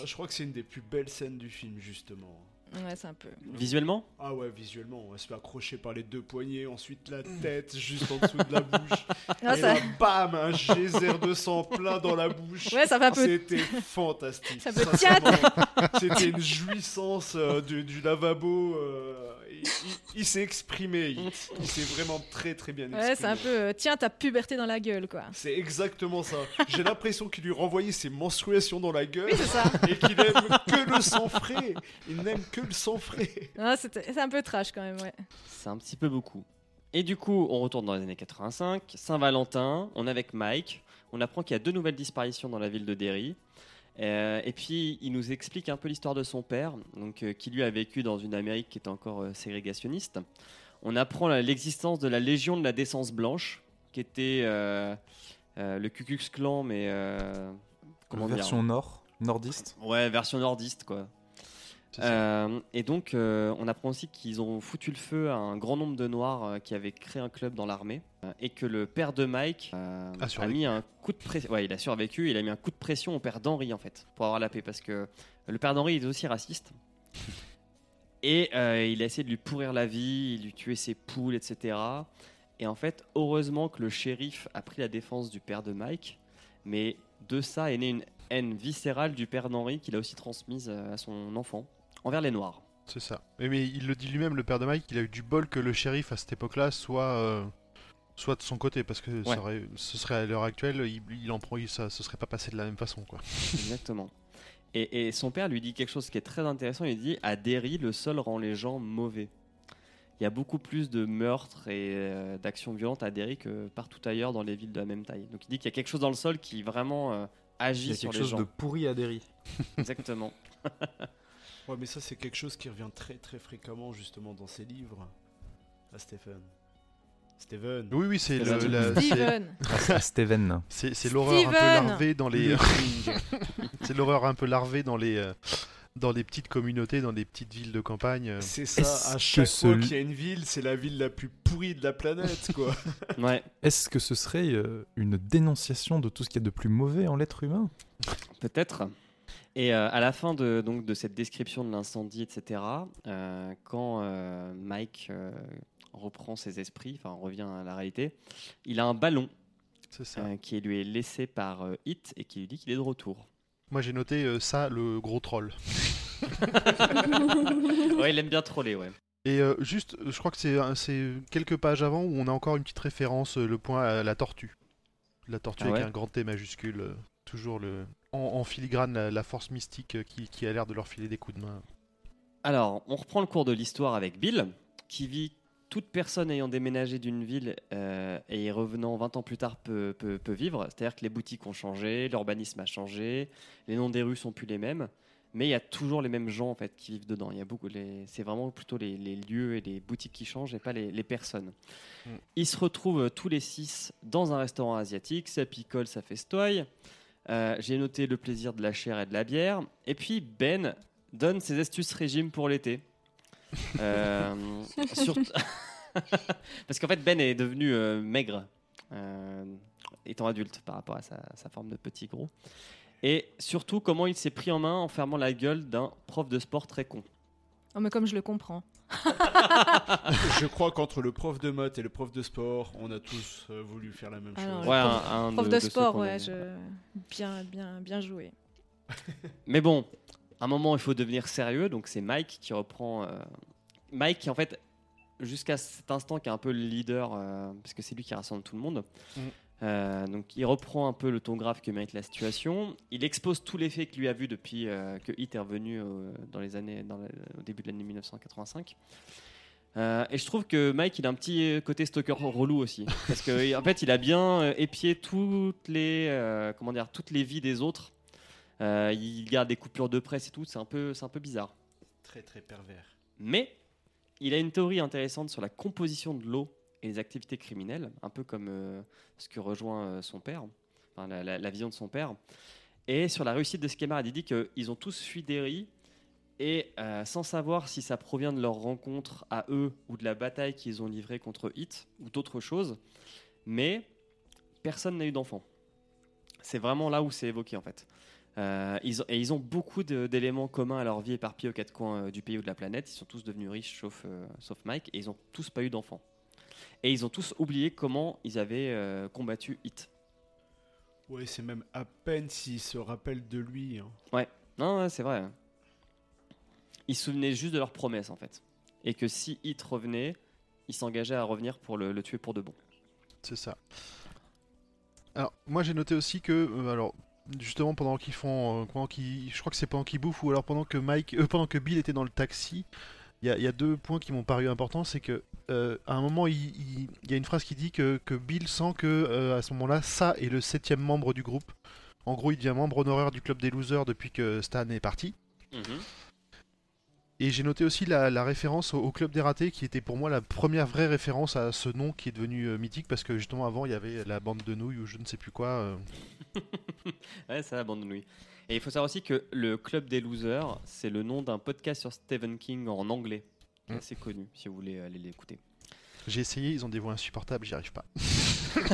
Ah, Je crois que c'est une des plus belles scènes du film, justement. Ouais, c'est un peu. Visuellement Ah ouais, visuellement, elle se fait accrocher par les deux poignets, ensuite la tête juste en dessous de la bouche. <laughs> Ah, et ça, là, bam, un geyser de sang plein dans la bouche. ouais, ça fait un peu. C'était fantastique. <laughs> Ça C'était une jouissance euh, du, du lavabo. euh, il s'est exprimé. Il, il s'est vraiment très très bien exprimé. Ouais, c'est un peu. euh, Tiens, ta puberté dans la gueule, quoi. C'est exactement ça. J'ai l'impression qu'il lui renvoyait ses menstruations dans la gueule Oui, c'est ça. et qu'il aime que le sang frais. Il n'aime que le sang frais. C'est un peu trash quand même, ouais. C'est un petit peu beaucoup. Et du coup, on retourne dans les années 85, Saint-Valentin, on est avec Mike, on apprend qu'il y a deux nouvelles disparitions dans la ville de Derry. Euh, et puis, il nous explique un peu l'histoire de son père, donc, euh, qui lui a vécu dans une Amérique qui était encore euh, ségrégationniste. On apprend l'existence de la Légion de la Décence Blanche, qui était le Ku Klux Klan, mais... comment dire Version nord, nordiste. Ouais, version nordiste, quoi. Et donc, on apprend aussi qu'ils ont foutu le feu à un grand nombre de Noirs qui avaient créé un club dans l'armée. Et que le père de Mike euh, A mis un coup de pression. Ouais, il a survécu. Il a mis un coup de pression au père d'Henri, en fait, pour avoir la paix. Parce que le père d'Henri est aussi raciste. <laughs> Et euh, il a essayé de lui pourrir la vie, il lui tuait ses poules, etc. Et en fait, heureusement que le shérif a pris la défense du père de Mike. Mais de ça est née une haine viscérale du père d'Henri qu'il a aussi transmise euh, à son enfant envers les Noirs. C'est ça. Mais, mais il le dit lui-même, le père de Mike, il a eu du bol que le shérif à cette époque-là soit, euh, soit de son côté, parce que ça Ouais. aurait- ce serait à l'heure actuelle, il, il en prend, il- ça se serait pas passé de la même façon, quoi. <laughs> Exactement. Et, et son père lui dit quelque chose qui est très intéressant. Il dit À Derry, le sol rend les gens mauvais. Il y a beaucoup plus de meurtres et euh, d'actions violentes à Derry que partout ailleurs dans les villes de la même taille. Donc il dit qu'il y a quelque chose dans le sol qui vraiment euh, Il agit y a sur quelque les chose gens. de pourri à Derry. <laughs> Exactement. Ouais, mais ça, c'est quelque chose qui revient très très fréquemment justement dans ses livres. À Stephen. Steven. Oui, oui, c'est C'est le- la- Steven Steven. c'est l'horreur un peu larvée dans les, c'est l'horreur un peu larvée dans les, dans les petites communautés, dans les petites villes de campagne. euh. C'est ça, Est-ce à que chaque ce- fois qu'il y a une ville, c'est la ville la plus pourrie de la planète, quoi. <laughs> Ouais, Est-ce que ce serait euh, une dénonciation de tout ce qu'il y a de plus mauvais en l'être humain? Peut-être. Et euh, à la fin de, donc, de cette description de l'incendie, etc., euh, quand euh, Mike euh, reprend ses esprits, enfin revient à la réalité, il a un ballon ça. euh, qui lui est laissé par euh, Hit et qui lui dit qu'il est de retour. Moi, j'ai noté euh, ça, le gros troll. <laughs> ouais, il aime bien troller, ouais. Et euh, juste, je crois que c'est quelques pages avant où on a encore une petite référence, le point à la tortue. La tortue Ah avec ouais un grand T majuscule, toujours le en, en filigrane la, la force mystique qui, qui a l'air de leur filer des coups de main. Alors, on reprend le cours de l'histoire avec Bill, qui vit toute personne ayant déménagé d'une ville euh, et revenant 20 ans plus tard peut, peut- peut vivre. C'est-à-dire que les boutiques ont changé, l'urbanisme a changé, les noms des rues sont plus les mêmes, mais il y a toujours les mêmes gens en fait qui vivent dedans. Il y a beaucoup, les- c'est vraiment plutôt les, les lieux et les boutiques qui changent et pas les, les personnes. Mm. Ils se retrouvent tous les six dans un restaurant asiatique, ça picole, ça festoie. Euh, J'ai noté le plaisir de la chair et de la bière. Et puis Ben donne ses astuces régime pour l'été. Euh, sur- <laughs> Parce qu'en fait, Ben est devenu euh, maigre, euh, étant adulte par rapport à sa, sa forme de petit gros. Et surtout, comment il s'est pris en main en fermant la gueule d'un prof de sport très con. Oh, mais comme je le comprends. <laughs> Je crois qu'entre le prof de maths et le prof de sport, on a tous euh, voulu faire la même chose. Ouais, prof- un, un Prof de, sport, ouais, je... bien, bien, bien joué. <laughs> Mais bon, un moment, il faut devenir sérieux. Donc, c'est Mike qui reprend. euh, Mike, qui en fait, jusqu'à cet instant, qui est un peu le leader, euh, parce que c'est lui qui rassemble tout le monde. Mm. Euh, donc, il reprend un peu le ton grave que mérite la situation. Il expose tous les faits que lui a vus depuis euh, que Hit est revenu euh, dans les années, dans au début de l'année 1985. Euh, et je trouve que Mike, il a un petit côté stalker relou aussi, parce que en fait, il a bien épié toutes les, comment dire, toutes les vies des autres. Euh, il garde des coupures de presse et tout. C'est un peu, c'est un peu bizarre. Très très pervers. Mais il a une théorie intéressante sur la composition de l'eau et les activités criminelles, un peu comme euh, ce que rejoint euh, son père, enfin, la, la- la vision de son père. Et sur la réussite de ses camarades, il dit qu'ils ont tous fui Derry et euh, sans savoir si ça provient de leur rencontre à eux ou de la bataille qu'ils ont livrée contre Hit ou d'autres choses, mais personne n'a eu d'enfant. C'est vraiment là où c'est évoqué en fait. Euh, ils ont- et ils ont beaucoup d'éléments communs à leur vie éparpillés aux quatre coins euh, du pays ou de la planète. Ils sont tous devenus riches sauf, euh, sauf Mike et ils ont tous pas eu d'enfants. Et ils ont tous oublié comment ils avaient combattu Hit. Ouais, c'est même à peine s'il se rappelle de lui. hein. Non, ouais, c'est vrai. hein. Ils se souvenaient juste de leurs promesses en fait. Et que si Hit revenait, ils s'engageaient à revenir pour le, le tuer pour de bon. C'est ça. Alors, moi j'ai noté aussi que, euh, alors, justement pendant qu'ils font, euh, pendant qu'ils, je crois que c'est pendant qu'ils bouffent ou alors pendant que Mike, euh, pendant que Bill était dans le taxi, il y, a- deux points qui m'ont paru importants, c'est que euh, à un moment il, y a une phrase qui dit que, Bill sent que à ce moment-là, ça est le septième membre du groupe. En gros, il devient membre honoraire du club des losers depuis que Stan est parti. Et j'ai noté aussi la, la référence au, au Club des Ratés, qui était pour moi la première vraie référence à ce nom qui est devenu euh, mythique, parce que justement avant il y avait la bande de nouilles ou je ne sais plus quoi. euh. <laughs> Ouais, ça va, bande de nouilles. Et il faut savoir aussi que le Club des Losers, c'est le nom d'un podcast sur Stephen King en anglais. qui est Mm. assez connu, si vous voulez aller l'écouter. J'ai essayé, ils ont des voix insupportables, j'y arrive pas. <laughs>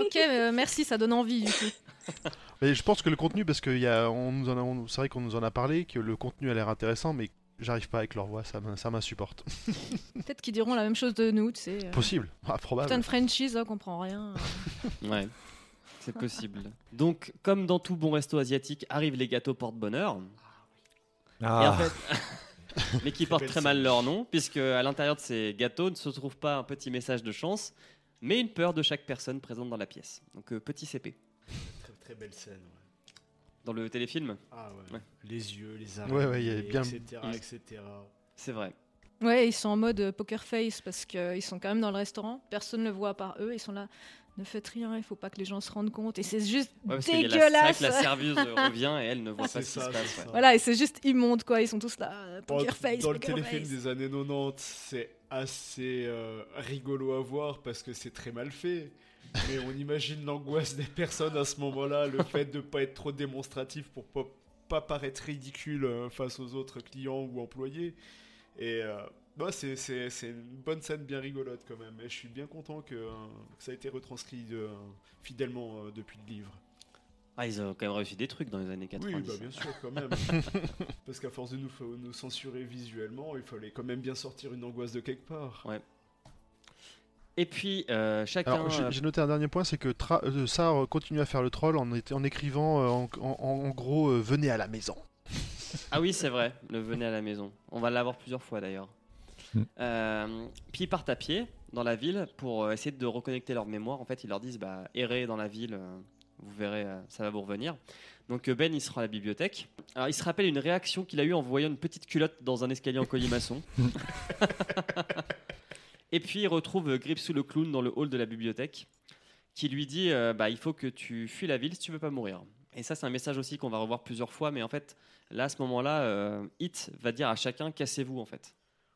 Ok, euh, merci, ça donne envie du coup. Mais je pense que le contenu, parce que il y a, on nous en a- on- c'est vrai qu'on nous en a parlé, que le contenu a l'air intéressant, mais j'arrive pas avec leur voix, ça m'in- ça m'insupporte. <laughs> Peut-être qu'ils diront la même chose de nous, tu sais. euh, Possible, ah, Putain probable. de franchise, là, on comprend rien. <laughs> Ouais, c'est possible. Donc, comme dans tout bon resto asiatique, arrivent les gâteaux porte-bonheur. Et en Ah, fait, <laughs> mais qui portent très mal leur nom, puisque à l'intérieur de ces gâteaux ne se trouve pas un petit message de chance, mais une peur de chaque personne présente dans la pièce. Donc, euh, petit CP. Très très belle scène. ouais. Dans le téléfilm, Ah ouais. Ouais. Les yeux, les Ouais, ouais, araignées, il y a bien- etc., Mm. etc. c'est vrai. Ouais, ils sont en mode euh, poker face parce qu'ils sont quand même dans le restaurant. Personne ne le voit à part eux. Ils sont là. Ne faites rien, il faut pas que les gens se rendent compte. Et c'est juste Ouais, parce y a la- c'est vrai dégueulasse. que la serveuse <laughs> revient et elle ne voit pas C'est ce qui se passe. c'est ouais. Voilà, et c'est juste immonde quoi. Ils sont tous là. euh, Dans- Poker face, Dans le poker téléfilm face. des années 90, c'est assez euh, rigolo à voir parce que c'est très mal fait. Mais on imagine l'angoisse des personnes à ce moment-là, le <laughs> fait de pas être trop démonstratif pour pas, pas paraître ridicule euh, face aux autres clients ou employés. Et euh, bah, c'est, c'est- c'est une bonne scène bien rigolote quand même. Et je suis bien content que, euh, que ça a été retranscrit euh, fidèlement euh, depuis le livre. Ah, ils ont quand même réussi des trucs dans les années 90. Oui, bah, bien sûr, quand même. <laughs> Parce qu'à force de nous, nous censurer visuellement, il fallait quand même bien sortir une angoisse de quelque part. Et puis, euh, chacun. Alors, j'ai j'ai noté un dernier point, c'est que Tra- euh, Sar continue à faire le troll en, écrivant euh, en, en- en gros euh, venez à la maison. Ah oui, c'est vrai, le venez à la maison. On va l'avoir plusieurs fois d'ailleurs. Mm. Euh, puis ils partent à pied dans la ville pour euh, essayer de reconnecter leur mémoire. En fait, ils leur disent bah, errez dans la ville, euh, vous verrez, euh, ça va vous revenir. Donc Ben, il sera à la bibliothèque. Alors, il se rappelle une réaction qu'il a eue en voyant une petite culotte dans un escalier en colimaçon. <laughs> Et puis il retrouve Gripsou le clown dans le hall de la bibliothèque qui lui dit euh, bah, il faut que tu fuis la ville si tu veux pas mourir. Et ça, c'est un message aussi qu'on va revoir plusieurs fois, mais en fait, Là, à ce moment-là, euh, Hit va dire à chacun cassez-vous en fait.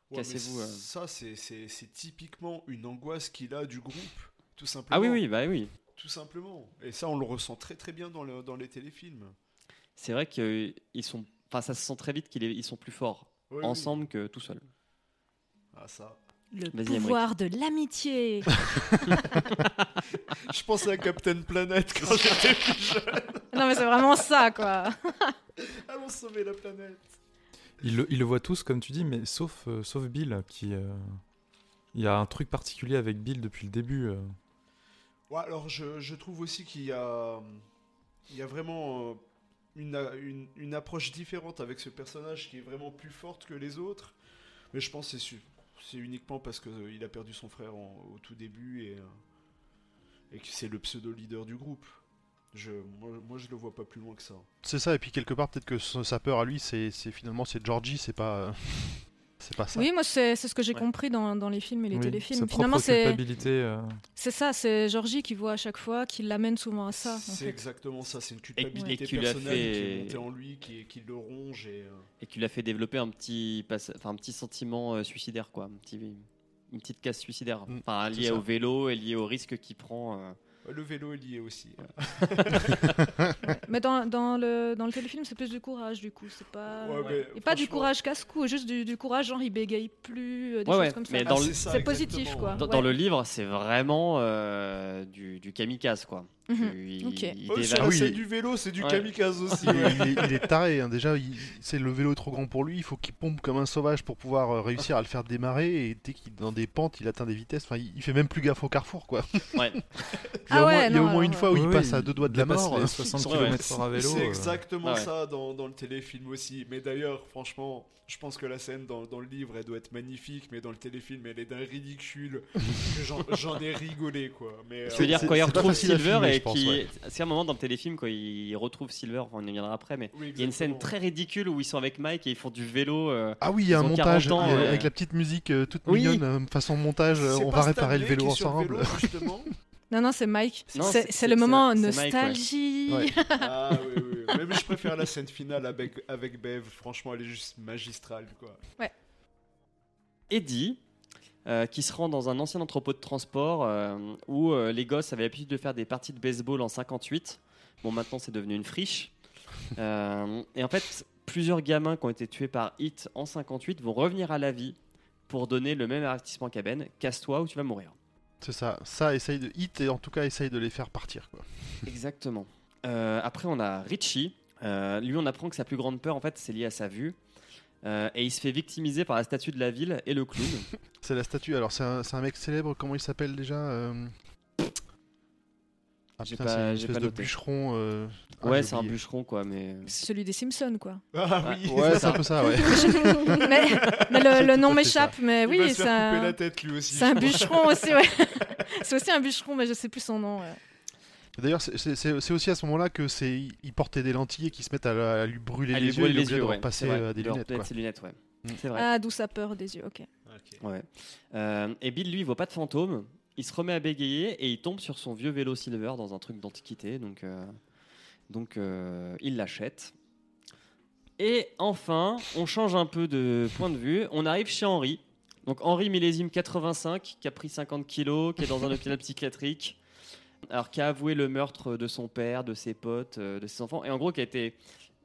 Ouais, Cassez-vous, euh. Ça, c'est- typiquement une angoisse qu'il a du groupe, tout simplement. Ah oui, oui, bah oui. Tout simplement. Et ça, on le ressent très très bien dans, le- dans les téléfilms. C'est vrai qu'ils sont. Enfin, ça se sent très vite qu'ils sont plus forts Oui, oui. ensemble que tout seul. Ah, ça. Le pouvoir de l'amitié. <laughs> Je pensais à Captain Planet quand <laughs> j'étais plus jeune. non mais c'est vraiment ça quoi. <laughs> Allons sauver la planète. Ils le, voient tous, comme tu dis, mais sauf, euh, sauf Bill, qui. euh, Il y a un truc particulier avec Bill depuis le début. euh. Alors je, je trouve aussi qu'il y a, il y a vraiment euh, une, une, une approche différente avec ce personnage qui est vraiment plus forte que les autres. Mais je pense que c'est c'est uniquement parce qu'il a perdu son frère au tout début et, et que c'est le pseudo-leader du groupe. Je, moi, moi, je le vois pas plus loin que ça. C'est ça, et puis quelque part, peut-être que sa peur à lui, c'est finalement c'est Georgie, c'est pas, euh, <laughs> c'est pas ça. Oui, moi, c'est ce que j'ai Ouais. compris dans, dans les films et les Oui, téléfilms. sa Finalement, propre c'est culpabilité. euh, c'est ça, c'est Georgie qui voit à chaque fois, qui l'amène souvent à ça. C'est exactement ça, c'est une et culpabilité qui lui a personnelle qui fait- est montée en lui, qui, qui le ronge et... euh, Et qui lui a fait développer un petit, passe- enfin, un petit sentiment euh, suicidaire, quoi. Un petit, une petite casse suicidaire. Mm, Enfin, c'est lié ça. au vélo et lié au risque qu'il prend. Le vélo est lié aussi. <laughs> Mais dans, dans, le, dans le téléfilm, c'est plus du courage, du coup. C'est pas, Ouais, mais et pas du courage casse-cou, juste du, du courage, genre il bégaye plus, euh, des Ouais, choses ouais, comme ça. mais Ah, dans le- c'est ça, c'est positif, quoi. Dans, Ouais. dans le livre, c'est vraiment euh, du, du kamikaze, quoi. Il, Ok. il Oh, Ah oui, il- du vélo, c'est du Ouais. kamikaze aussi. Il est, il est- il est taré, hein. déjà, c'est le vélo est trop grand pour lui, il faut qu'il pompe comme un sauvage pour pouvoir euh, réussir à le faire démarrer, et dès qu'il est dans des pentes, il atteint des vitesses, enfin, il, il fait même plus gaffe au carrefour, quoi. Ouais. <laughs> Il y a Ah au moins, ouais, il y a au non, moins une fois où oui, il passe à deux doigts de la mort. les euh. 60 Ouais, km/h à vélo. C'est euh, exactement Ah ouais. ça dans, dans le téléfilm aussi. Mais d'ailleurs, franchement, je pense que la scène dans, dans le livre, elle doit être magnifique, mais dans le téléfilm, elle est d'un ridicule <laughs> j'en- ai rigolé, quoi. Mais, euh, veux dire, c'est- quand il c'est retrouve Silver filmer, et je pense, qui. ouais. C'est un moment dans le téléfilm quand il retrouve Silver, enfin, on y viendra après, mais oui, il y a une scène très ridicule où ils sont avec Mike et ils font du vélo. euh, Ah oui, il y a un ont montage 40 ans, euh, ouais. avec la petite musique euh, toute Oui. mignonne, euh, façon montage, euh, on va réparer le vélo ensemble. vélo, justement <laughs> Non, non, c'est Mike. C'est le moment Mike, ouais. nostalgie. Ouais. <laughs> ah oui, oui. oui. Même je préfère la scène finale avec, avec Bev. Franchement, elle est juste magistrale, quoi. Eddie, euh, qui se rend dans un ancien entrepôt de transport euh, où euh, les gosses avaient l'habitude de faire des parties de baseball en 58. Bon, maintenant c'est devenu une friche. <laughs> Et en fait, plusieurs gamins qui ont été tués par Hit en 58 vont revenir à la vie pour donner le même avertissement qu'à Ben casse-toi ou tu vas mourir. C'est ça, ça essaye de hit et en tout cas essaye de les faire partir. Quoi. <laughs> Exactement. Après, on a Richie. Lui, on apprend que sa plus grande peur, en fait, c'est lié à sa vue. Euh, et il se fait victimiser par la statue de la ville et le clown. <laughs> C'est la statue, alors c'est un, mec célèbre, comment il s'appelle déjà euh Ah J'ai putain, pas- c'est une pas de bûcheron. euh, ah, ouais, c'est un bûcheron, quoi, mais. C'est celui des Simpsons, quoi. Ah oui. Ouais, <laughs> c'est un peu ça, ouais. <laughs> mais mais le, nom m'échappe, mais oui, c'est un, la tête lui aussi. c'est un bûcheron aussi, ouais. c'est aussi un bûcheron, mais je sais plus son nom. ouais. D'ailleurs, c'est- aussi à ce moment-là que c'est il portait des lentilles et qu'ils se mettent à, la- à lui brûler Ah, les lui yeux, il est les obligé yeux, de ouais, repasser vrai. euh, des De lunettes. remettre Quoi. ses lunettes, ouais. Mm. C'est vrai. Ah, d'où sa peur des yeux, ok. Ouais. Euh, et Bill, lui, il voit pas de fantôme. Il se remet à bégayer et il tombe sur son vieux vélo Silver dans un truc d'antiquité. Donc, euh, donc euh, il l'achète. Et enfin, on change un peu de point de vue. On arrive chez Henri. Donc Henri millésime 85, qui a pris 50 kilos, qui est dans un <laughs> hôpital psychiatrique. Alors qui a avoué le meurtre de son père, de ses potes, euh, de ses enfants. Et en gros, qui a été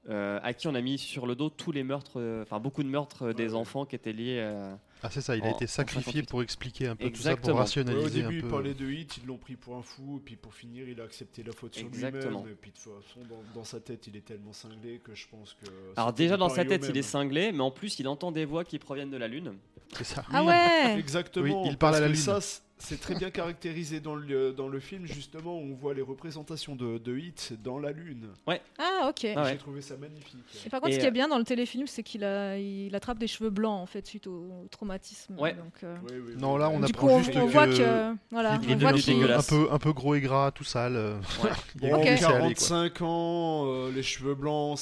euh, à qui on a mis sur le dos tous les meurtres, euh, enfin beaucoup de meurtres euh, des ouais. enfants qui étaient liés. euh, Ah, c'est ça, il a été sacrifié 58. pour expliquer un peu tout ça, Exactement. pour Ouais, au rationaliser début, un il peu. parlait de hit, ils l'ont pris pour un fou, et puis pour finir, il a accepté la faute sur Exactement. lui-même. Et puis de toute façon, dans, dans sa tête, il est tellement cinglé que je pense que. Alors déjà dans sa tête, il est cinglé, mais en plus il entend des voix qui proviennent de la lune. C'est ça. Ah ouais Exactement. Oui, il parle à la lune. Ça, c'est très bien caractérisé dans le, dans le film, justement, où on voit les représentations de, de Hit dans la lune. Ah, ok. Ah ouais. J'ai trouvé ça magnifique. Et par contre, Et, ce qui est euh, bien dans le téléfilm, c'est qu'il a, il attrape des cheveux blancs en fait suite au, au traumatisme. Ouais. Donc, euh, Oui, oui, Non, là, on du apprend coup, juste on que- voit que voilà, il est on voit un peu, un peu gros et gras, tout sale. euh, Ouais. <laughs> il y a Ok. que laisser aller, quoi. 45 ans, euh, les cheveux blancs,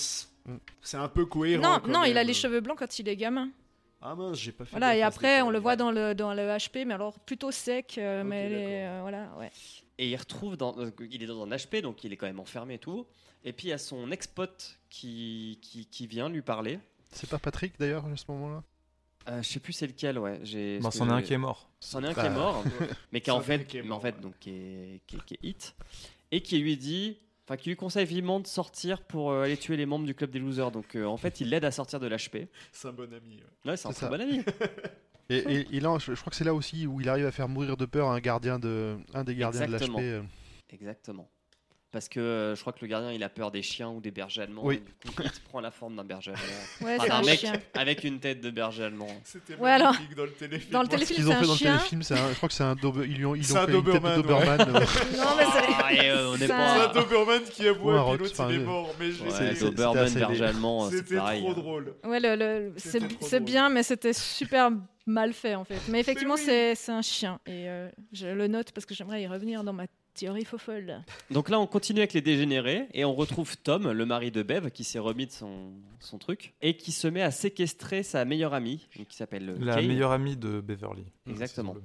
Mm. c'est un peu cohérent. Non, quand non, il a les cheveux blancs quand il est gamin. Ah mince, j'ai pas fait. Voilà, et après, on le voit dans le, dans le HP, mais alors plutôt sec, euh, mais les- euh, voilà, ouais. Et il retrouve dans, euh, il est dans un HP, donc il est quand même enfermé et tout. Et puis il y a son ex-pote qui, qui, qui vient lui parler. C'est pas Patrick d'ailleurs à ce moment-là? Euh, je sais plus c'est lequel, ouais. J'ai. Parce c'en est un qui est mort. C'en est un qui Bah, est mort, <laughs> mais qui est en fait, mais en donc qui est, qui est- qui est hit, et qui lui dit, enfin qui lui conseille vivement de sortir pour euh, aller tuer les membres du club des losers. Donc euh, en fait, il l'aide à sortir de l'HP. C'est un bon ami. ouais. Ouais, c'est un très ça. bon ami. <laughs> Et, et- et là, je, je crois que c'est là aussi où il arrive à faire mourir de peur un gardien de, un des gardiens Exactement. de l'HP. euh. Exactement. Parce que euh, je crois que le gardien il a peur des chiens ou des bergers allemands. Oui. Du coup, il prend la forme d'un berger allemand. <laughs> Ouais, Enfin, c'est un mec chien. avec une tête de berger allemand. C'était Ouais, alors, magnifique dans le téléfilm. Dans le téléfilm, qu'ils ont fait un dans le téléfilm, c'est un- je crois que c'est un Dobe- ils lui ont, ils ont un fait une tête de Doberman, Doberman. euh, Non, mais c'est. <laughs> Ah, euh, on n'est Ça- pas. C'est un Doberman qui a Ou un boit et Rottweiler, puis l'autre il est mort. Mais je- Ouais, Doberman, berger allemand, c'est c'était trop hein. drôle. Ouais, le, le- c'est bien, mais c'était super mal fait en fait. Mais effectivement, c'est c'est un chien. Et euh, je le note parce que j'aimerais y revenir dans ma théorie faux folle. Donc là, on continue avec les dégénérés et on retrouve Tom, le mari de Bev, qui s'est remis de son, son truc et qui se met à séquestrer sa meilleure amie, qui s'appelle La Kay. meilleure amie de Beverly. Exactement.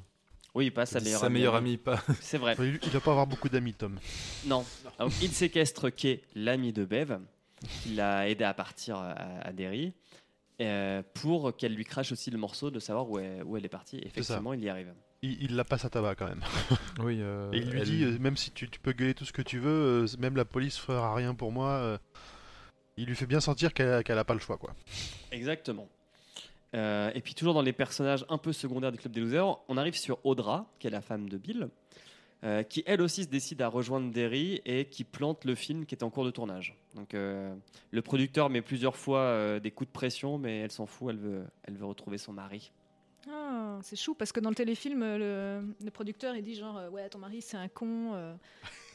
Oui, pas sa Sa meilleure meilleure, amie. amie, pas. <laughs> C'est vrai. Il il doit pas avoir beaucoup d'amis, Tom. Non. Donc, il séquestre Kay, l'amie de Bev, qui l'a aidé à partir à, à Derry, euh, pour qu'elle lui crache aussi le morceau de savoir où elle, où elle est partie. Effectivement, il y arrive. Il, il la passe à tabac quand même. <laughs> Oui. euh, Et il lui elle- dit, euh, même si tu, tu peux gueuler tout ce que tu veux, euh, même la police fera rien pour moi. euh, il lui fait bien sentir qu'elle qu'elle a pas le choix, quoi. Exactement. Euh, et puis toujours dans les personnages un peu secondaires du Club des Losers, on arrive sur Audra, qui est la femme de Bill, euh, qui elle aussi se décide à rejoindre Derry et qui plante le film qui est en cours de tournage. Donc euh, le producteur met plusieurs fois euh, des coups de pression, mais elle s'en fout, elle veut, elle veut retrouver son mari. Ah, c'est chou parce que dans le téléfilm, le, producteur il dit genre ouais ton mari c'est un con,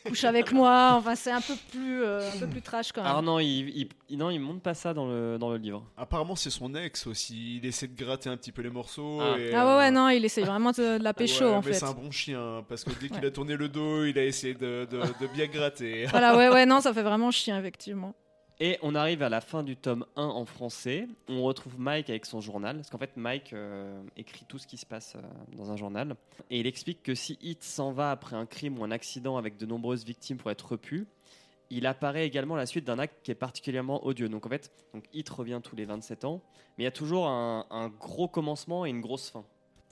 couche avec moi. Enfin c'est un peu plus euh, un peu plus trash quand même. Ah non, il, il, non, il montre pas ça dans le, dans le livre. Apparemment, c'est son ex aussi. Il essaie de gratter un petit peu les morceaux. Ah. et, Ah ouais ouais euh, non il essaye vraiment de, de la <laughs> pécho ouais, en mais fait. c'est un bon chien parce que dès qu'il Ouais. a tourné le dos, il a essayé de, de- de bien gratter. Voilà <laughs> ouais ouais non ça fait vraiment chien effectivement. Et on arrive à la fin du tome 1 en français. On retrouve Mike avec son journal. Parce qu'en fait, Mike euh, écrit tout ce qui se passe euh, dans un journal. Et il explique que si Hit s'en va après un crime ou un accident avec de nombreuses victimes pour être repu, il apparaît également à la suite d'un acte qui est particulièrement odieux. Donc en fait, donc Hit revient tous les 27 ans. Mais il y a toujours un, un gros commencement et une grosse fin.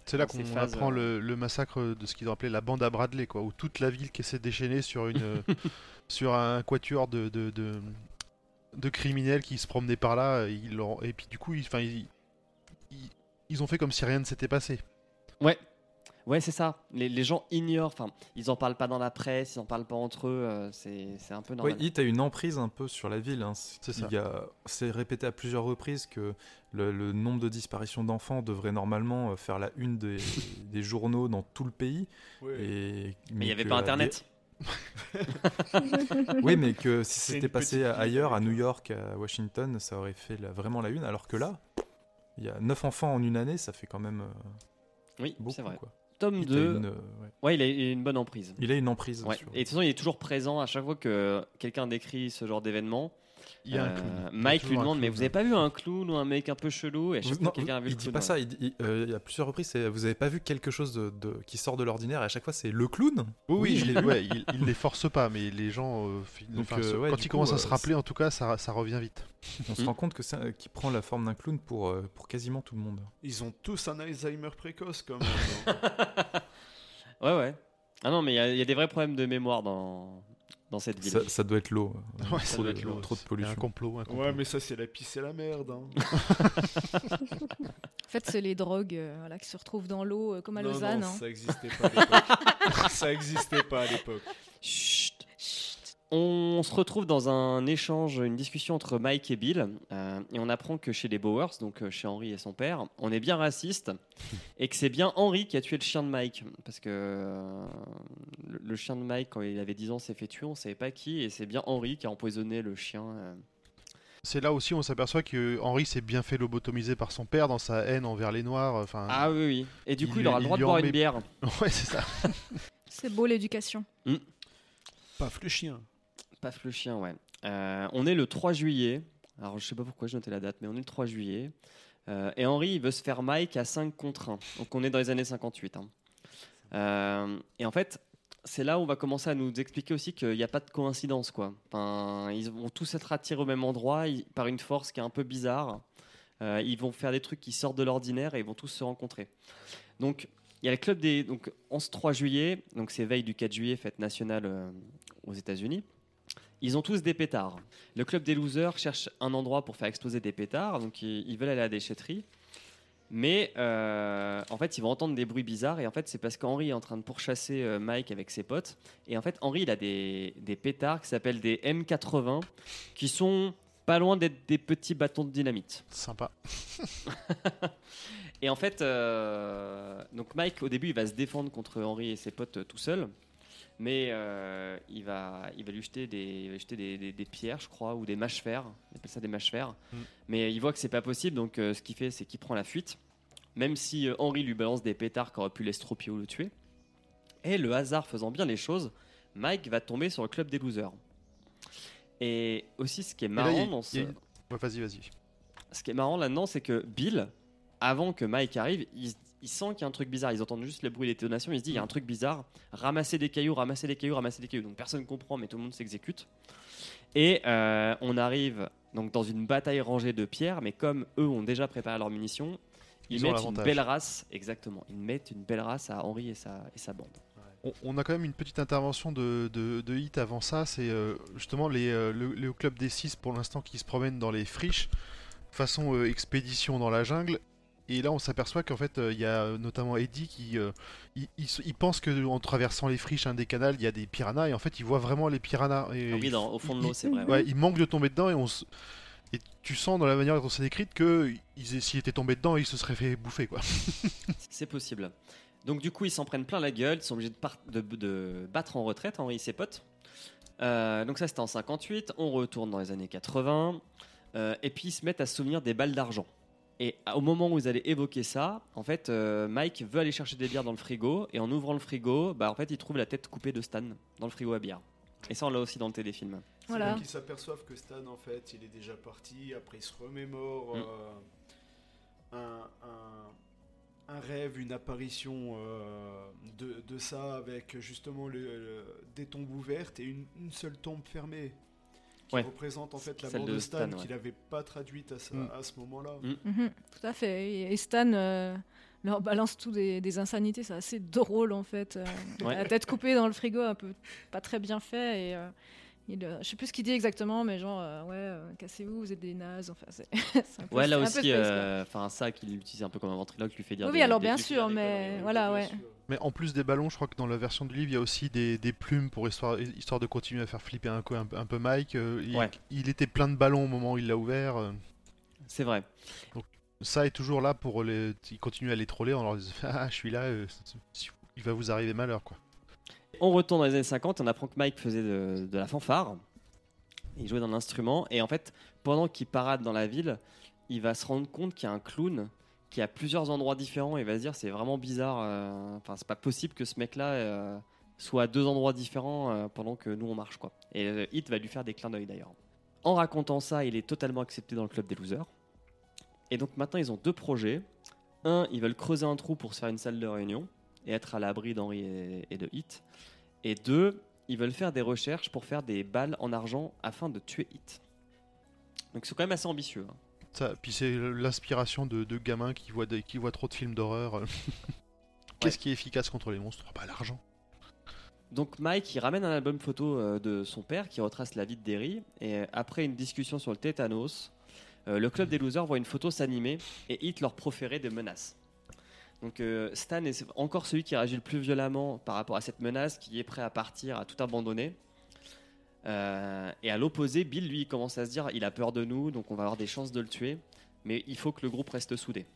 C'est là qu'on apprend euh, le, le massacre de ce qu'ils ont appelé la bande à Bradley, quoi, où toute la ville qui s'est déchaînée sur une <laughs> sur un quatuor de, de, de, de criminels qui se promenaient par là, et, ils l'ont- et puis du coup, ils, enfin, ils, ils, ils ont fait comme si rien ne s'était passé. Ouais. Ouais, c'est ça. Les, les gens ignorent, enfin, ils en parlent pas dans la presse, ils en parlent pas entre eux, euh, c'est c'est un peu Oui, normal. Hit a une emprise un peu sur la ville. hein. C'est répété à plusieurs reprises que le, le nombre de disparitions d'enfants devrait normalement euh, faire la une des, <laughs> des journaux dans tout le pays. Ouais. Et, Mais il n'y avait pas euh, Internet. <laughs> Oui, mais que si c'était passé ailleurs, à New York, à Washington, ça aurait fait la- vraiment la une. Alors que là, il y a 9 enfants en une année, ça fait quand même euh, Oui, beaucoup. c'est vrai. quoi. Tome Hit a 2, une, euh, ouais. ouais, il a une bonne emprise. Il a une emprise. Ouais. sur- Et de toute façon, il est toujours présent à chaque fois que quelqu'un décrit ce genre d'événement. Il y a un Euh, clown. Mike lui demande Mais vous avez pas vu un clown ou un mec un peu chelou? Et à chaque fois, non, quelqu'un a vu il le dit clown. pas ouais. ça, il, dit- euh, il y a plusieurs reprises, c'est vous avez pas vu quelque chose de, de- qui sort de l'ordinaire et à chaque fois c'est le clown? Oui, oui, je l'ai <laughs> il, les force pas, mais les gens, euh, fi- Donc, enfin, euh, se- ouais, quand ils commencent à euh, se rappeler, en tout cas, ça, ça revient vite. On se Mm. rend compte que c'est qui prend la forme d'un clown pour, euh, pour quasiment tout le monde. Ils ont tous un Alzheimer précoce quand même. <laughs> hein. Ouais, ouais. Ah non, mais il y y, a des vrais problèmes de mémoire dans, dans cette ville. Ça, ça doit être l'eau. Ouais, ça trop, doit de, être l'eau. trop de a un pollution. complot. Un complot. ouais, mais ça, c'est la pisse et la merde. hein. <laughs> En fait c'est les drogues euh, voilà, qui se retrouvent dans l'eau euh, comme à Non, Lausanne. non, hein. ça existait pas à l'époque. <laughs> ça existait pas à l'époque. Chut. On se retrouve dans un échange, une discussion entre Mike et Bill, euh, et on apprend que chez les Bowers, donc euh, chez Henry et son père, on est bien raciste, <laughs> et que c'est bien Henry qui a tué le chien de Mike, parce que euh, le, le chien de Mike, quand il avait 10 ans, s'est fait tuer, on savait pas qui, et c'est bien Henry qui a empoisonné le chien. euh. C'est là aussi où on s'aperçoit que Henry s'est bien fait lobotomiser par son père dans sa haine envers les Noirs. Enfin, Ah oui, oui. Et du Il coup, il, aura le droit de boire met- une bière. <laughs> ouais, c'est ça. C'est beau l'éducation. Paf le chien. Paf le chien, ouais. Euh, on est le 3 juillet. Alors, je sais pas pourquoi j'ai noté la date, mais on est le 3 juillet. Euh, et Henry, il veut se faire Mike à 5 contre 1. Donc, on est dans les années 58. hein. Euh, et en fait, c'est là où on va commencer à nous expliquer aussi qu'il n'y a pas de coïncidence, quoi. Enfin, ils vont tous être attirés au même endroit par une force qui est un peu bizarre. Ils vont faire des trucs qui sortent de l'ordinaire et ils vont tous se rencontrer. Donc, il y a le club des. Donc, en ce 3 juillet, donc c'est veille du 4 juillet, fête nationale aux États-Unis. Ils ont tous des pétards. Le club des losers cherche un endroit pour faire exploser des pétards, donc ils, ils veulent aller à la déchetterie. Mais euh, en fait, ils vont entendre des bruits bizarres. Et en fait, c'est parce qu'Henri est en train de pourchasser euh, Mike avec ses potes. Et en fait, Henri, il a des, des pétards qui s'appellent des M80, qui sont pas loin d'être des petits bâtons de dynamite. Sympa. <laughs> Et en fait, euh, donc Mike, au début, il va se défendre contre Henri et ses potes tout seul. Mais euh, il, va, il va lui jeter, des, il va lui jeter des, des- des pierres, je crois, ou des mâches fer. Il appelle ça des mâches fer. Mm. Mais il voit que c'est pas possible, donc euh, ce qu'il fait, c'est qu'il prend la fuite. Même si euh, Henri lui balance des pétards qui auraient pu l'estropier ou le tuer. Et le hasard faisant bien les choses, Mike va tomber sur le club des losers. Et aussi, ce qui est là, marrant il dans ce Ouais, vas-y, vas-y. ce qui est marrant là-dedans, c'est que Bill, avant que Mike arrive, il, il sent qu'il y a un truc bizarre. Ils entendent juste le bruit des détonations. Il se dit il y a un truc bizarre. Ramasser des cailloux, ramasser des cailloux, ramasser des cailloux. Donc personne ne comprend, mais tout le monde s'exécute. Et euh, on arrive donc dans une bataille rangée de pierres, mais comme eux ont déjà préparé leurs munitions, ils, mettent une belle race. Exactement. Ils mettent une belle race à Henri et sa, et sa bande. On, on a quand même une petite intervention de, de, de Hit avant ça, c'est euh, justement les, euh, le, le club des 6 pour l'instant qui se promène dans les friches, façon euh, expédition dans la jungle. Et là on s'aperçoit qu'en fait euh, il y a notamment Eddie qui euh, il, il il pense que en traversant les friches un des canals il y a des piranhas et en fait il voit vraiment les piranhas. Et Ah oui, il- dans- au fond de l'eau, c'est vrai. Ouais, il manque de tomber dedans et on se- Et tu sens dans la manière dont c'est décrite que il- s'il était tombé dedans, il se serait fait bouffer quoi. <laughs> C'est possible. Donc du coup, ils s'en prennent plein la gueule, ils sont obligés de, par- de- de battre en retraite Henri et ses potes. Euh, donc ça, c'était en 58. On retourne dans les années 80. Euh, et puis ils se mettent à se souvenir des balles d'argent. Et au moment où vous allez évoquer ça, en fait, euh, Mike veut aller chercher des bières dans le frigo. Et en ouvrant le frigo, bah, en fait, il trouve la tête coupée de Stan dans le frigo à bière. Et ça, on l'a aussi dans le téléfilm. Voilà. là qu'ils s'aperçoivent que Stan, en fait, il est déjà parti. Après, il se remémore Mm. euh, un, un- un rêve, une apparition euh, de, de ça avec justement le, le- des tombes ouvertes et une, une seule tombe fermée. Qui Ouais. représente en fait la mort de de Stan, Stan, ouais. qu'il n'avait pas traduite à, ce- Mm. à ce moment-là. Mhm, tout à fait. Et, et Stan euh, leur balance tout des, des insanités. C'est assez drôle en fait. Euh, Ouais. La tête coupée dans le frigo, un peu pas très bien fait. Et euh, il, euh, je sais plus ce qu'il dit exactement, mais genre euh, ouais, euh, cassez-vous, vous êtes des nazes. Enfin, c'est <laughs> c'est un peu- Ouais, là c'est un peu aussi, euh, enfin ça qu'il utilise un peu comme un ventriloque lui fait dire. Oui, des- alors des- bien sûr, mais voilà, ouais. Mais en plus des ballons, je crois que dans la version du livre, il y a aussi des, des plumes pour histoire, histoire de continuer à faire flipper un, peu- un, peu- un peu Mike. Euh, il, Ouais. il était plein de ballons au moment où il l'a ouvert. C'est vrai. Ça est toujours là pour les. Il continue à les troller en leur disant <laughs> Ah, je suis là, euh, il va vous arriver malheur quoi. On retourne dans les années 50, on apprend que Mike faisait de, la fanfare. Il jouait dans l'instrument. Et en fait, pendant qu'il parade dans la ville, il va se rendre compte qu'il y a un clown qui est à plusieurs endroits différents. Et il va se dire c'est vraiment bizarre. euh, Enfin, c'est pas possible que ce mec-là euh, soit à deux endroits différents euh, pendant que nous on marche. quoi. Et Hit va lui faire des clins d'œil d'ailleurs. En racontant ça, il est totalement accepté dans le club des losers. Et donc maintenant, ils ont deux projets. Un, ils veulent creuser un trou pour se faire une salle de réunion et être à l'abri d'Henri et, et de Hit. Et deux, ils veulent faire des recherches pour faire des balles en argent afin de tuer Hit. Donc c'est quand même assez ambitieux. hein. Ça, puis c'est l'inspiration de, de gamins qui voient, des- qui voient trop de films d'horreur. <laughs> Qu'est-ce qui est efficace contre les monstres? Bah l'argent. Donc Mike, il ramène un album photo euh, de son père qui retrace la vie de Derry. Et euh, après une discussion sur le tétanos, euh, le club des losers voit une photo s'animer et Hit leur proférer des menaces. Donc euh, Stan est encore celui qui réagit le plus violemment par rapport à cette menace, qui est prêt à partir, à tout abandonner. Euh, et à l'opposé, Bill, lui, commence à se dire il a peur de nous, donc on va avoir des chances de le tuer. Mais il faut que le groupe reste soudé.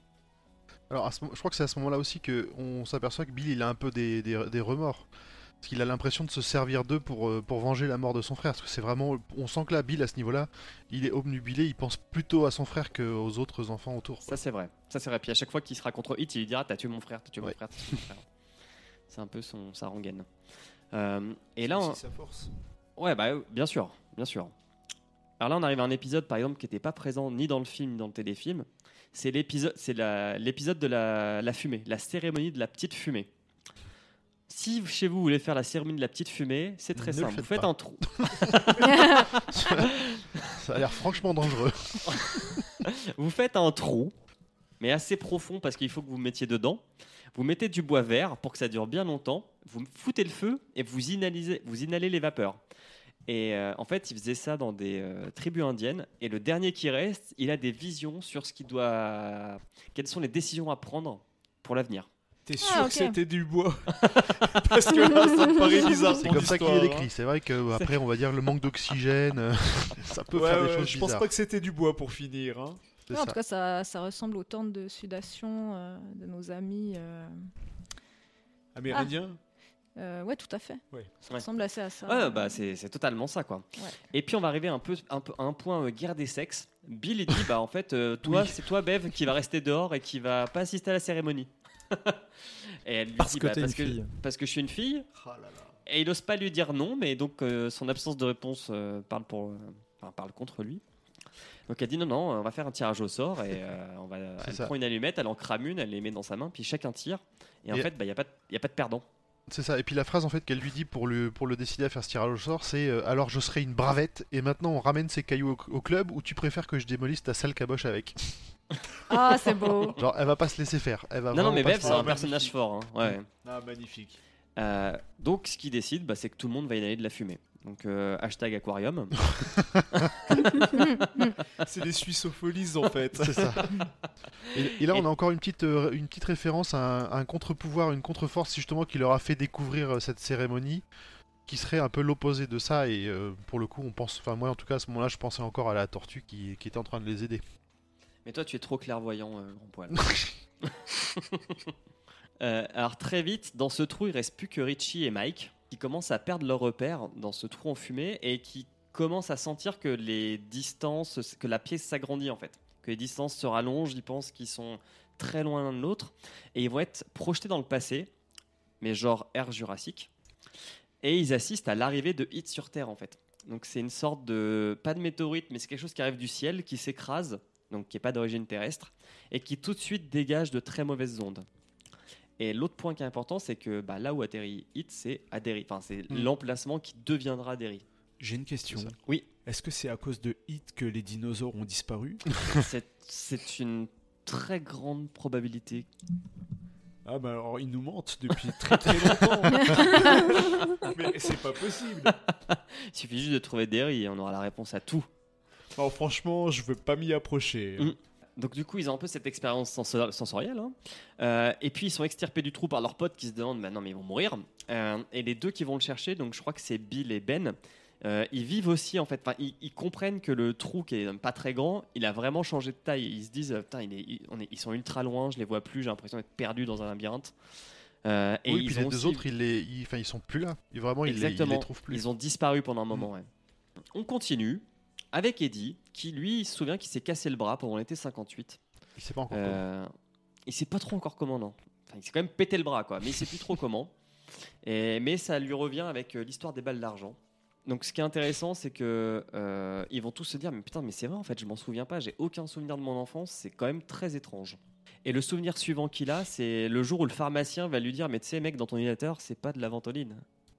Alors je crois que c'est à ce moment-là aussi que on s'aperçoit que Bill il a un peu des remords. Parce qu'il a l'impression de se servir d'eux pour, euh, pour venger la mort de son frère. Parce que c'est vraiment. On sent que là, Bill à ce niveau-là, il est obnubilé, il pense plutôt à son frère qu'aux autres enfants autour. quoi. Ça, c'est vrai. Ça, c'est vrai. Puis à chaque fois qu'il sera contre Hit, il lui dira T'as tué mon frère, t'as tué Ouais. mon frère, t'as tué mon frère. C'est un peu son, sa rengaine. Euh, et là, C'est on- sa force. ouais, bah, bien sûr, bien sûr. Alors là, on arrive à un épisode, par exemple, qui n'était pas présent ni dans le film ni dans le téléfilm. C'est l'épisode, c'est la- l'épisode de la, la fumée, la cérémonie de la petite fumée. Si chez vous, vous voulez faire la cérémonie de la petite fumée, c'est très Ne simple. Vous faites faites pas. un trou. <laughs> <laughs> Ça a l'air franchement dangereux. <laughs> Vous faites un trou, mais assez profond parce qu'il faut que vous mettiez dedans. Vous mettez du bois vert pour que ça dure bien longtemps. Vous foutez le feu et vous inhalez, vous inhalez les vapeurs. Et euh, en fait, il faisait ça dans des euh, tribus indiennes. Et le dernier qui reste, il a des visions sur ce qu'il doit. Quelles sont les décisions à prendre pour l'avenir. T'es Ah, sûr que c'était du bois <laughs> Parce que là, ça me paraît bizarre. C'est comme ça qu'il est histoire, décrit. C'est vrai que euh, après, on va dire le manque d'oxygène, euh, <laughs> ça hein. peut Ouais, faire des ouais, choses je pense bizarres. pas que c'était du bois pour finir. Hein. Ouais, en tout cas, ça, ça ressemble aux tentes de sudation euh, de nos amis. euh, Amérindien euh, ouais, tout à fait. Ouais. Ça Ouais. ressemble assez à ça. Ouais, bah c'est c'est totalement ça, quoi. Ouais. Et puis on va arriver un peu, un peu à un point euh, guerre des sexes. Bill il dit bah en fait euh, toi Oui. c'est toi Bev qui va rester dehors et qui va pas assister à la cérémonie. <laughs> et elle lui Parce dit que bah, t'es une parce que fille. parce que je suis une fille là là. et il ose pas lui dire non mais donc euh, son absence de réponse euh, parle pour euh, enfin, parle contre lui. Donc elle dit non non on va faire un tirage au sort et <laughs> euh, on va elle ça. prend une allumette elle en crame une elle les met dans sa main puis chacun tire et en fait bah il y a pas de- y a pas de perdant. C'est ça. Et puis la phrase en fait qu'elle lui dit pour le pour le décider à faire ce tirage au sort, c'est euh, alors je serai une bravette et maintenant on ramène ces cailloux au, au club ou tu préfères que je démolisse ta sale caboche avec? Ah, c'est beau. <laughs> Genre elle va pas se laisser faire. Elle va Non non mais Bev c'est un personnage fort hein. ouais. Ah, magnifique. Euh, donc, ce qu'il décide, bah, c'est que tout le monde va inhaler de la fumée. Donc, euh, hashtag aquarium. <laughs> C'est des Suissopholies en fait. C'est ça. <laughs> Et, et là, Et- on a encore une petite, euh, une petite référence à un, à un contre-pouvoir, une contre-force justement qui leur a fait découvrir euh, cette cérémonie, qui serait un peu l'opposé de ça. Et euh, pour le coup, on pense, enfin moi en tout cas à ce moment-là, je pensais encore à la tortue qui, qui était en train de les aider. Mais toi, tu es trop clairvoyant, euh, grand poil. <laughs> Euh, alors, très vite, dans ce trou, il reste plus que Richie et Mike qui commencent à perdre leur repère dans ce trou en fumée et qui commencent à sentir que les distances, que la pièce s'agrandit en fait. Que les distances se rallongent, ils pensent qu'ils sont très loin l'un de l'autre et ils vont être projetés dans le passé, mais genre ère jurassique. Et ils assistent à l'arrivée de Hit sur Terre en fait. Donc c'est une sorte de pas de météorite, mais c'est quelque chose qui arrive du ciel, qui s'écrase, donc qui n'est pas d'origine terrestre, et qui tout de suite dégage de très mauvaises ondes. Et l'autre point qui est important, c'est que bah, là où atterrit Hit, c'est à Derry. Enfin, c'est Mm. l'emplacement qui deviendra Derry. J'ai une question. C'est ça. Oui. Est-ce que c'est à cause de Hit que les dinosaures ont disparu? <laughs> C'est- une très grande probabilité. Ah bah alors ils nous mentent depuis très très longtemps. <laughs> Mais c'est pas possible. Il suffit juste de trouver Derry et on aura la réponse à tout. Alors franchement, je veux pas m'y approcher. Mm. Donc du coup, ils ont un peu cette expérience senso- sensorielle. hein. Euh, et puis, ils sont extirpés du trou par leurs potes qui se demandent, non, mais ils vont mourir. Euh, et les deux qui vont le chercher, donc je crois que c'est Bill et Ben, euh, ils vivent aussi, en fait, enfin, ils, ils comprennent que le trou, qui est pas très grand, il a vraiment changé de taille. Ils se disent, putain, il est- il- on est- ils sont ultra loin, je les vois plus, j'ai l'impression d'être perdu dans un labyrinthe. Euh, et oui, ils puis les deux aussi- autres, ils, les, ils, ils sont plus là. Ils, vraiment, ils les, ils Exactement. les trouvent plus. Ils ont disparu pendant un moment. ouais. On continue avec Eddie, qui lui il se souvient qu'il s'est cassé le bras pendant l'été 58. Il sait pas encore. comment. Euh, il sait pas trop encore comment, non. Enfin, il s'est quand même pété le bras, quoi, mais il sait plus trop comment. <laughs> Et, mais ça lui revient avec euh, l'histoire des balles d'argent. Donc, ce qui est intéressant, c'est que euh, ils vont tous se dire, mais putain, mais c'est vrai, en fait, je m'en souviens pas, j'ai aucun souvenir de mon enfance, c'est quand même très étrange. Et le souvenir suivant qu'il a, c'est le jour où le pharmacien va lui dire, mais tu sais, mec, dans ton ordinateur, c'est pas de la ventoline,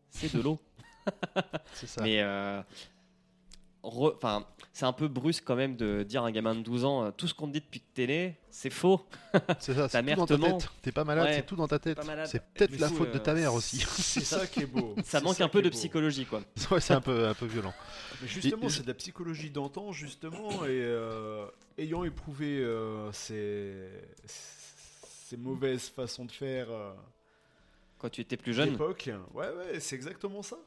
c'est de l'eau. <laughs> C'est ça. Mais euh, enfin, c'est un peu brusque quand même de dire à un gamin de 12 ans euh, tout ce qu'on te dit depuis que t'es né, c'est faux. C'est ça. <laughs> ta C'est tout mère dans te ta ment. tête. T'es pas malade, Ouais, c'est tout dans ta tête. C'est peut-être la coup, faute de ta euh, mère aussi. <laughs> C'est ça qui est beau. Ça manque un peu de beau. psychologie, quoi. <laughs> ouais, c'est un peu, un peu violent. Mais justement, c'est de la psychologie d'antan, justement, et euh, ayant éprouvé euh, ces, ces mauvaises façons de faire euh, Quand tu étais plus jeune. d'époque, ouais, ouais, c'est exactement ça.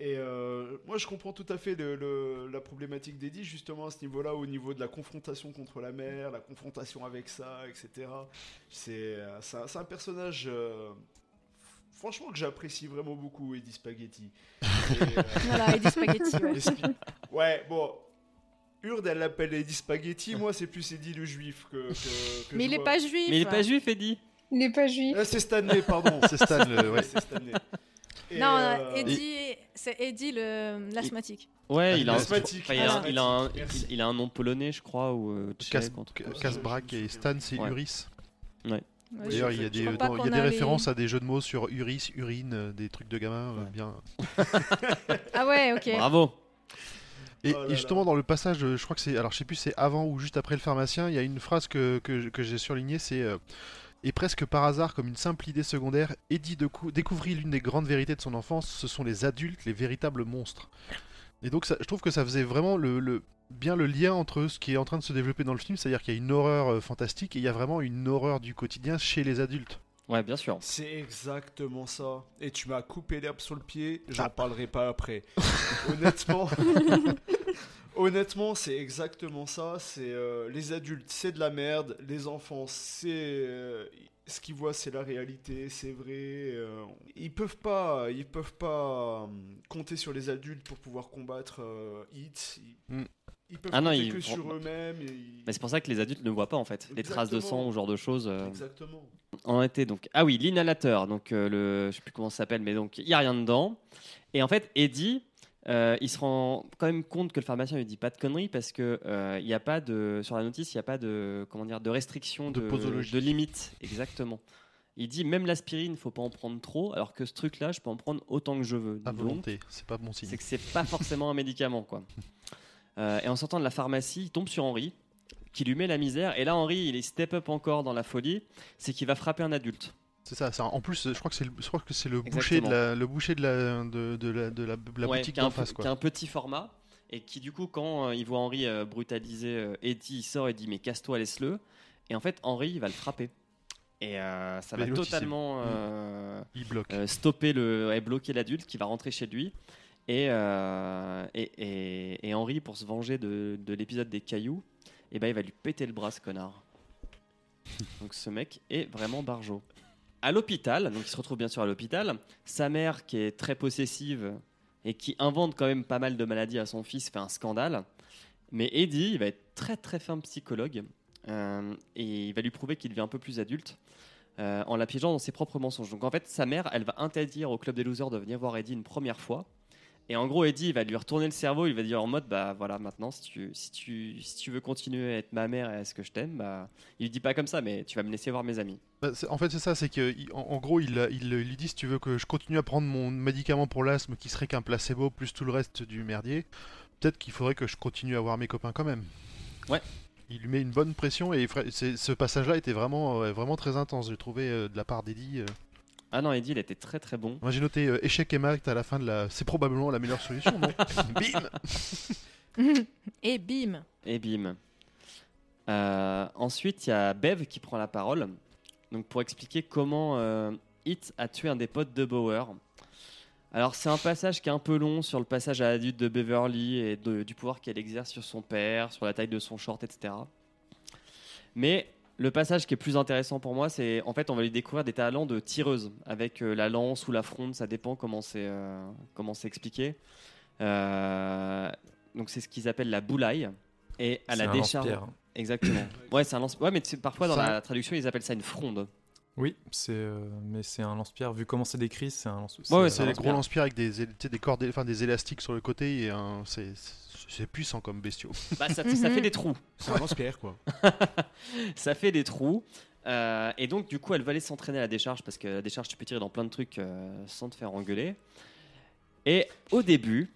Et euh, moi, je comprends tout à fait le- le- la problématique d'Eddie, justement, à ce niveau-là, au niveau de la confrontation contre la mère, la confrontation avec ça, etc. C'est euh, c'est un, un personnage, euh, franchement, que j'apprécie vraiment beaucoup, Eddie Spaghetti. Et, euh, <laughs> Voilà, Eddie Spaghetti. ouais. bon. Urde, elle l'appelle Eddie Spaghetti. Moi, c'est plus Eddie le juif que. que- que Mais je il est vois. pas juif. Mais il est pas juif, Eddie. Il n'est pas juif. Ah, c'est Stanley, pardon. <laughs> C'est Stan, le- ouais. C'est Stanley. Et, Non, euh, Eddie, c'est Eddie le l'asthmatique. Ouais, il a, un, Asthmatique. enfin, il, a, un- il a un, Merci. il, il a un nom polonais, je crois, ou euh. Casbrac et Stan, c'est Ouais. Uris. Ouais, D'ailleurs, il y a des, y a les- références à des jeux de mots sur Uris, urine, euh, des trucs de gamins euh, Ouais. bien. <laughs> Ah ouais, ok. Bravo. Et, Oh là et justement, dans le passage, je crois que c'est. Alors, je sais plus, c'est avant ou juste après le pharmacien, il y a une phrase que, que, que j'ai surlignée c'est. euh, et presque par hasard, comme une simple idée secondaire, Eddie découvrit l'une des grandes vérités de son enfance ce sont les adultes, les véritables monstres. Et donc ça, je trouve que ça faisait vraiment le, le- bien le lien entre ce qui est en train de se développer dans le film, c'est-à-dire qu'il y a une horreur euh, fantastique et il y a vraiment une horreur du quotidien chez les adultes. Ouais, bien sûr. C'est exactement ça. Et tu m'as coupé l'herbe sur le pied, j'en Ah. parlerai pas après. <laughs> Honnêtement, <laughs> honnêtement, c'est exactement ça. C'est euh, les adultes, c'est de la merde. Les enfants, c'est euh, ce qu'ils voient, c'est la réalité, c'est vrai. euh, ils peuvent pas, ils peuvent pas compter sur les adultes pour pouvoir combattre Hit. Ils, Mm. ils peuvent Ah non, compter ils- que sur eux-mêmes. ils- Mais c'est pour ça que les adultes ne voient pas en fait les traces de sang ou ce genre de choses. Exactement. en été donc ah oui l'inhalateur donc le je sais plus comment ça s'appelle mais donc il y a rien dedans et en fait Eddie euh, il se rend quand même compte que le pharmacien lui dit pas de conneries parce que euh, il y a pas de sur la notice il n'y a pas de comment dire de restriction De de, posologie. de limite exactement il dit même l'aspirine faut pas en prendre trop alors que ce truc là je peux en prendre autant que je veux À volonté, c'est pas bon signe. c'est que c'est pas forcément un médicament quoi. <laughs> Euh, et en sortant de la pharmacie, il tombe sur Henri qui lui met la misère et là Henri il est step up encore dans la folie, c'est qu'il va frapper un adulte. C'est ça, ça. En plus, je crois que c'est le, je crois que c'est le boucher de la, le boucher de la, de, de la, de la, de la Ouais, boutique d'en face, qui a un petit format et qui du coup quand euh, il voit Henri euh, brutaliser euh, Eddie, il sort et dit mais casse-toi, laisse-le. Et en fait Henri il va le frapper. Et euh, ça va Mais totalement euh, Il bloque. euh, stopper le, et bloquer l'adulte qui va rentrer chez lui. Et, euh, et, et, et Henri, pour se venger de, de l'épisode des cailloux, et ben, il va lui péter le bras, ce connard. <laughs> Donc ce mec est vraiment barjot. À l'hôpital, donc il se retrouve bien sûr à l'hôpital, sa mère qui est très possessive et qui invente quand même pas mal de maladies à son fils fait un scandale. Mais Eddie, il va être très très fin psychologue euh, et il va lui prouver qu'il devient un peu plus adulte euh, en la piégeant dans ses propres mensonges. Donc en fait, sa mère, elle va interdire au club des losers de venir voir Eddie une première fois. Et en gros, Eddie, il va lui retourner le cerveau. Il va dire en mode, bah voilà, maintenant, si tu, si tu, si tu veux continuer à être ma mère et à ce que je t'aime, bah, il lui dit pas comme ça, mais tu vas me laisser voir mes amis. Bah, en fait, c'est ça, c'est que il- en, en gros, il, il, il lui dit si tu veux que je continue à prendre mon médicament pour l'asthme qui serait qu'un placebo plus tout le reste du merdier, peut-être qu'il faudrait que je continue à voir mes copains quand même. Ouais. Il lui met une bonne pression et ce passage-là était vraiment, euh, vraiment très intense, j'ai trouvé euh, de la part d'Eddie. Ah non, Eddie, il était très très bon. Moi j'ai noté euh, échec et mat à la fin de la. C'est probablement la meilleure solution, non <laughs> Bim <laughs> Et bim Et bim. Euh, ensuite, il y a Bev qui prend la parole donc pour expliquer comment euh, Hit a tué un des potes de Bauer. Alors, c'est un passage qui est un peu long sur le passage à l'adulte de Beverly et de- du pouvoir qu'elle exerce sur son père, sur la taille de son short, etc. Mais le passage qui est plus intéressant pour moi, c'est en fait, on va lui découvrir des talents de tireuse avec euh, la lance ou la fronde, ça dépend comment c'est euh, comment c'est expliqué. Euh, donc, c'est ce qu'ils appellent la boulaille. Et à C'est la un décharge. lance-pierre. Exactement. <coughs> Ouais, c'est un lance. Ouais, mais parfois dans Ça- la traduction, ils appellent ça une fronde. Oui, c'est euh, mais c'est un lance-pierre. Vu comment c'est décrit, c'est un lance. Ouais, ouais, C'est lance-pierre. gros lance-pierres avec des, des cordes, enfin des élastiques sur le côté et un- c'est c'est puissant comme bestiaux. Bah, ça, ça fait des trous. C'est un lance-pierre, quoi. <laughs> ça fait des trous. Euh, et donc, du coup, elle va aller s'entraîner à la décharge parce que la décharge, tu peux tirer dans plein de trucs euh, sans te faire engueuler. Et au début,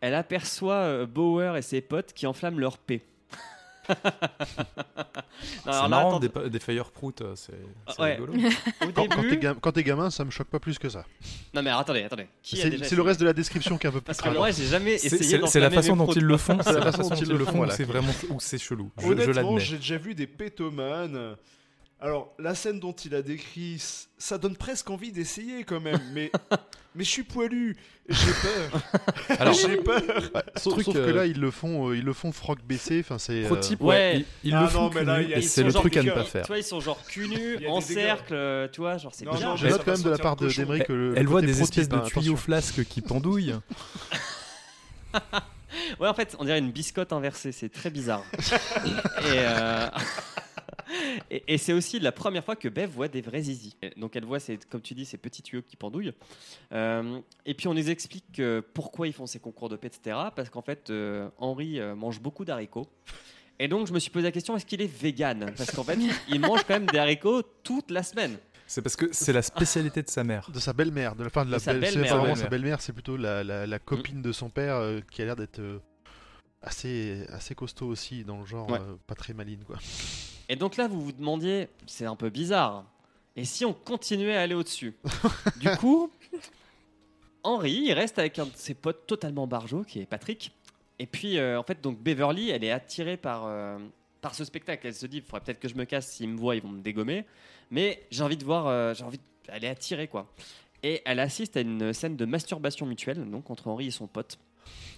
elle aperçoit euh, Bauer et ses potes qui enflamment leur paix. C'est là, marrant, attends, des, des fireproof, euh, c'est c'est Ouais. rigolo. <laughs> au Quand, quand début- t'es ga- quand t'es gamin, ça me choque pas plus que ça. Non, mais attendez, attendez. Qui a C'est déjà c'est le reste de la description qui est un peu plus Parce que moi, j'ai jamais C'est- essayé C'est c'est la façon dont proutes, ils le font. C'est la façon dont ils le font. C'est <laughs> vraiment où c'est chelou. Honnêtement, j'ai déjà vu des pétomanes. Alors, la scène dont il a décrit, ça donne presque envie d'essayer quand même, mais, <laughs> mais je suis poilu, j'ai peur. <laughs> Alors, j'ai peur. Bah, sauf, truc, sauf que euh, là, ils le font, euh, ils le font froc baissé. Enfin, c'est. euh, ouais. ouais, ils, ils Ah le font nu, c'est le truc à ne pas Tu faire. vois, ils sont genre cul a en cercle, euh, tu vois, genre c'est bizarre. Je note quand même de la part de d'Emery que le. Elle le voit des espèces de hein, tuyaux flasques qui pendouillent. <laughs> Ouais, en fait, on dirait une biscotte inversée, c'est très bizarre. et euh, <laughs> et, et c'est aussi la première fois que Bev voit des vrais zizi. Donc elle voit, ces, comme tu dis, ces petits tuyaux qui pendouillent. Euh, et puis on nous explique euh, pourquoi ils font ces concours de paix, etc. Parce qu'en fait, euh, Henri euh, mange beaucoup d'haricots. Et donc je me suis posé la question, est-ce qu'il est vegan? Parce qu'en fait, <laughs> il mange quand même des haricots toute la semaine. C'est parce que c'est la spécialité de sa mère. De sa belle-mère, de la fin de la belle- c'est belle-mère, vraiment sa belle-mère, c'est plutôt la, la, la copine de son père euh, qui a l'air d'être euh, assez, assez costaud aussi, dans le genre Ouais. euh, pas très maline quoi. Et donc là, vous vous demandiez, c'est un peu bizarre. Et si on continuait à aller au-dessus? Du coup, Henry, il reste avec un de ses potes totalement barjots, qui est Patrick. Et puis, euh, en fait, donc Beverly, elle est attirée par, euh, par ce spectacle. Elle se dit, il faudrait peut-être que je me casse. S'ils me voient, ils vont me dégommer. Mais j'ai envie de voir, euh, j'ai envie, elle est attirée, quoi. Et elle assiste à une scène de masturbation mutuelle, donc entre Henry et son pote.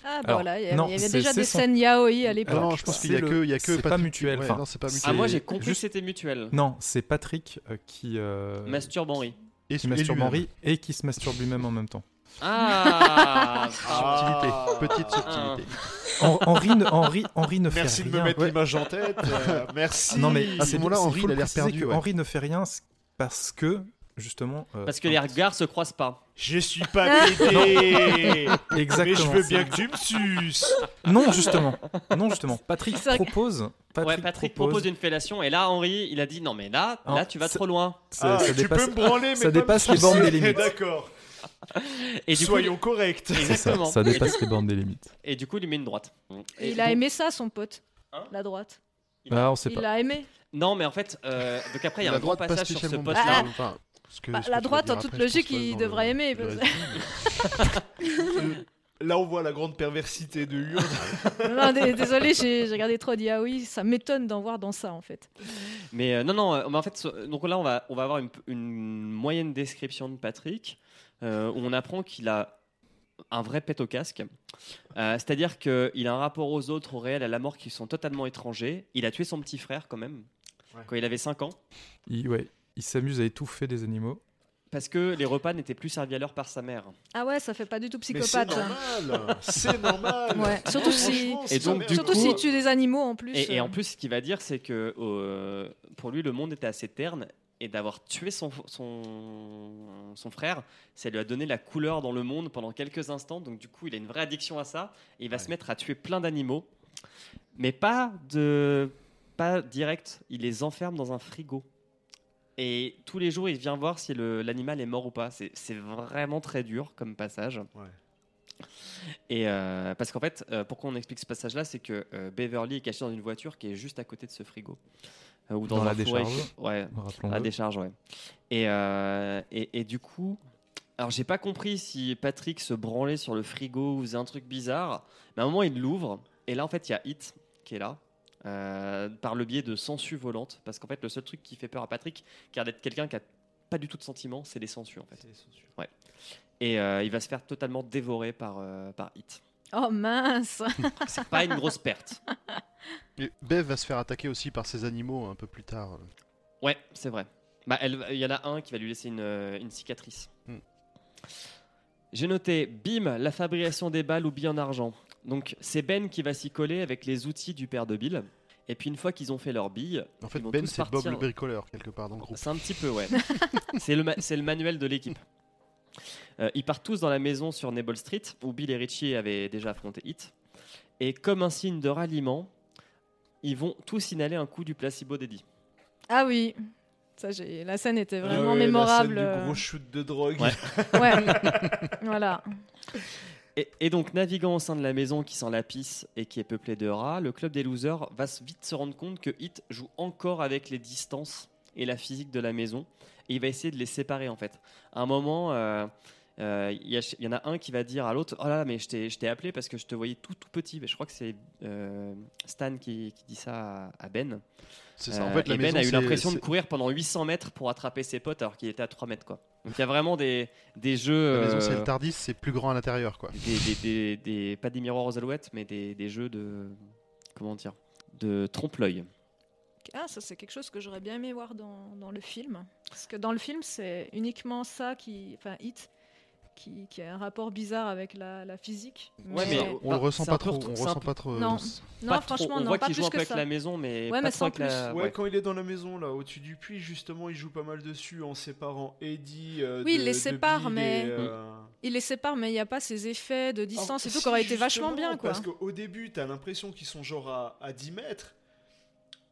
Ah, bah voilà, il y avait, non, il y avait c'est- déjà des son- scènes yaoi à l'époque. Ah non, je pense qu'il y a que, le- il y a que c'est pas Patrick- mutuel, ouais, enfin, non, c'est pas Ah, mutuel. moi j'ai compris juste- que c'était mutuel. Non, c'est Patrick euh, qui, euh, Masturbe Henry. Et, qui masturbe lui-même. Henry et qui se masturbe lui-même en même temps. Ah, <laughs> Subtilité, Ah. petite Ah. subtilité. Hen- Henry, ne, Henry, Henry ne fait Merci de rien. me mettre Ouais. l'image en tête. euh, merci. Ah non mais À ce c'est- moment-là, faut il a le l'air perdu, que. Henry ne fait rien parce que justement. euh, Parce que les regards se croisent pas. Je suis pas bébé. <laughs> Mais Exactement. je veux bien que tu me suces. <laughs> Non justement, non justement. Patrick propose. Patrick, ouais, Patrick propose... une fellation et là Henry, il a dit non mais là, Non, là tu vas trop loin. Ça, Ah, ça tu dépasse. peux me branler, mais ça dépasse les bornes des limites. <laughs> D'accord. Et du Soyons coup, corrects. C'est ça, exactement. ça dépasse les bornes des limites. Et du coup, il lui met une droite. Et il a aimé ça, son pote. Hein la droite. Il a- Ah, on sait Il pas. l'a aimé. Non, mais en fait, euh, donc après, il y a La un pas passage sur ce poste-là. Ah, Enfin, ce que- Bah, la droite, en toute après, logique, il devrait aimer, le parce- résumé, <laughs> Là, on voit la grande perversité de Hurd. <laughs> Désolé, j'ai regardé trop d'yaoi. Ça m'étonne d'en voir dans ça, en fait. Mais euh, non, non, euh, mais en fait, donc là, on va, on va avoir une, une moyenne description de Patrick euh, où on apprend qu'il a un vrai pet au casque. Euh, C'est-à-dire qu'il a un rapport aux autres, au réel, à la mort qui sont totalement étrangers. Il a tué son petit frère quand même, Ouais. quand il avait 5 ans, Il, ouais, il s'amuse à étouffer des animaux. parce que les repas n'étaient plus servis à l'heure par sa mère. Ah ouais, ça fait pas du tout Mais c'est psychopathe. ça. normal. C'est normal. Ouais, surtout si- Et donc, Surtout coup- s'il tue des animaux en plus. Et, et euh. en plus, ce qu'il va dire, c'est que euh, pour lui, le monde était assez terne et d'avoir tué son, son, son frère, ça lui a donné la couleur dans le monde pendant quelques instants. Donc, du coup, il a une vraie addiction à ça et il va se mettre à tuer plein d'animaux, mais pas de pas direct. Il les enferme dans un frigo. Et tous les jours, il vient voir si l'animal est mort ou pas. C'est vraiment très dur comme passage. Ouais. Et euh, parce qu'en fait, euh, pourquoi on explique ce passage-là, c'est que euh, Beverly est caché dans une voiture qui est juste à côté de ce frigo. Euh, ou dans, Dans un la décharge. Ouais, la décharge, ouais. Et, euh, et, et du coup, alors j'ai pas compris si Patrick se branlait sur le frigo ou faisait un truc bizarre, mais à un moment il l'ouvre, et là en fait il y a Hit qui est là. Euh, par le biais de sangsues volantes, parce qu'en fait le seul truc qui fait peur à Patrick, car d'être quelqu'un qui a pas du tout de sentiments, c'est les sangsues en fait. Et euh, il va se faire totalement dévorer par, euh, par Hit. Oh mince <laughs> C'est pas une grosse perte. Et Bev va se faire attaquer aussi par ces animaux un peu plus tard. Ouais, c'est vrai. Bah, il y en a un qui va lui laisser une, une cicatrice. Hmm. J'ai noté, bim, la fabrication des balles ou billes en argent. Donc c'est Ben qui va s'y coller avec les outils du père de Bill. Et puis une fois qu'ils ont fait leurs billes, En fait, Ils vont Ben, c'est Bob le bricoleur, quelque part, dans le groupe. c'est un petit peu, ouais. <laughs> c'est le, ma- c'est le manuel de l'équipe. Euh, ils partent tous dans la maison sur Nable Street, où Bill et Richie avaient déjà affronté Hit. Et comme un signe de ralliement, ils vont tous inhaler un coup du placebo d'Eddie. Ah oui ça, j'ai- La scène était Ah vraiment ouais, la mémorable. scène euh, du gros shoot de drogue. Ouais. Ouais, <laughs> voilà. Et, donc, naviguant au sein de la maison qui sent la et qui est peuplée de rats, le club des losers va vite se rendre compte que Hit joue encore avec les distances et la physique de la maison. Et il va essayer de les séparer, en fait. À un moment, euh, euh, il y, en a un qui va dire à l'autre Oh là là, mais je t'ai je t'ai appelé parce que je te voyais tout, tout petit. Mais je crois que c'est euh, Stan qui, qui dit ça à, à Ben. C'est ça. En Euh, fait, la et Ben maison, a eu l'impression de courir pendant 800 mètres pour attraper ses potes alors qu'il était à 3 mètres. Quoi. Donc il y a vraiment des, des jeux. La maison, c'est le Tardis, c'est plus grand à l'intérieur, quoi. des, des- des- des- pas des miroirs aux alouettes, mais des, des jeux de comment dire, de trompe-l'œil. Ah, ça, c'est quelque chose que j'aurais bien aimé voir dans, dans le film. Parce que dans le film, c'est uniquement ça qui. Enfin, Hit, qui, qui a un rapport bizarre avec la, la physique. Ouais, mais On le Ah, ressent pas trop. On ressent peu- pas trop. Non. Pas Non, trop. franchement, on non, voit pas qu'il joue un peu avec ça. la maison, mais Ouais, pas mais trop avec la. Ouais, ouais. quand il est dans la maison, là, au-dessus du puits, justement, il joue pas mal dessus en séparant Eddie. euh, Oui, il de- les sépare, mais- et, euh, Il les sépare, mais il n'y a pas ces effets de distance et tout si, qui auraient été vachement bien, quoi. Parce qu'au début, t'as l'impression qu'ils sont genre à, à 10 mètres.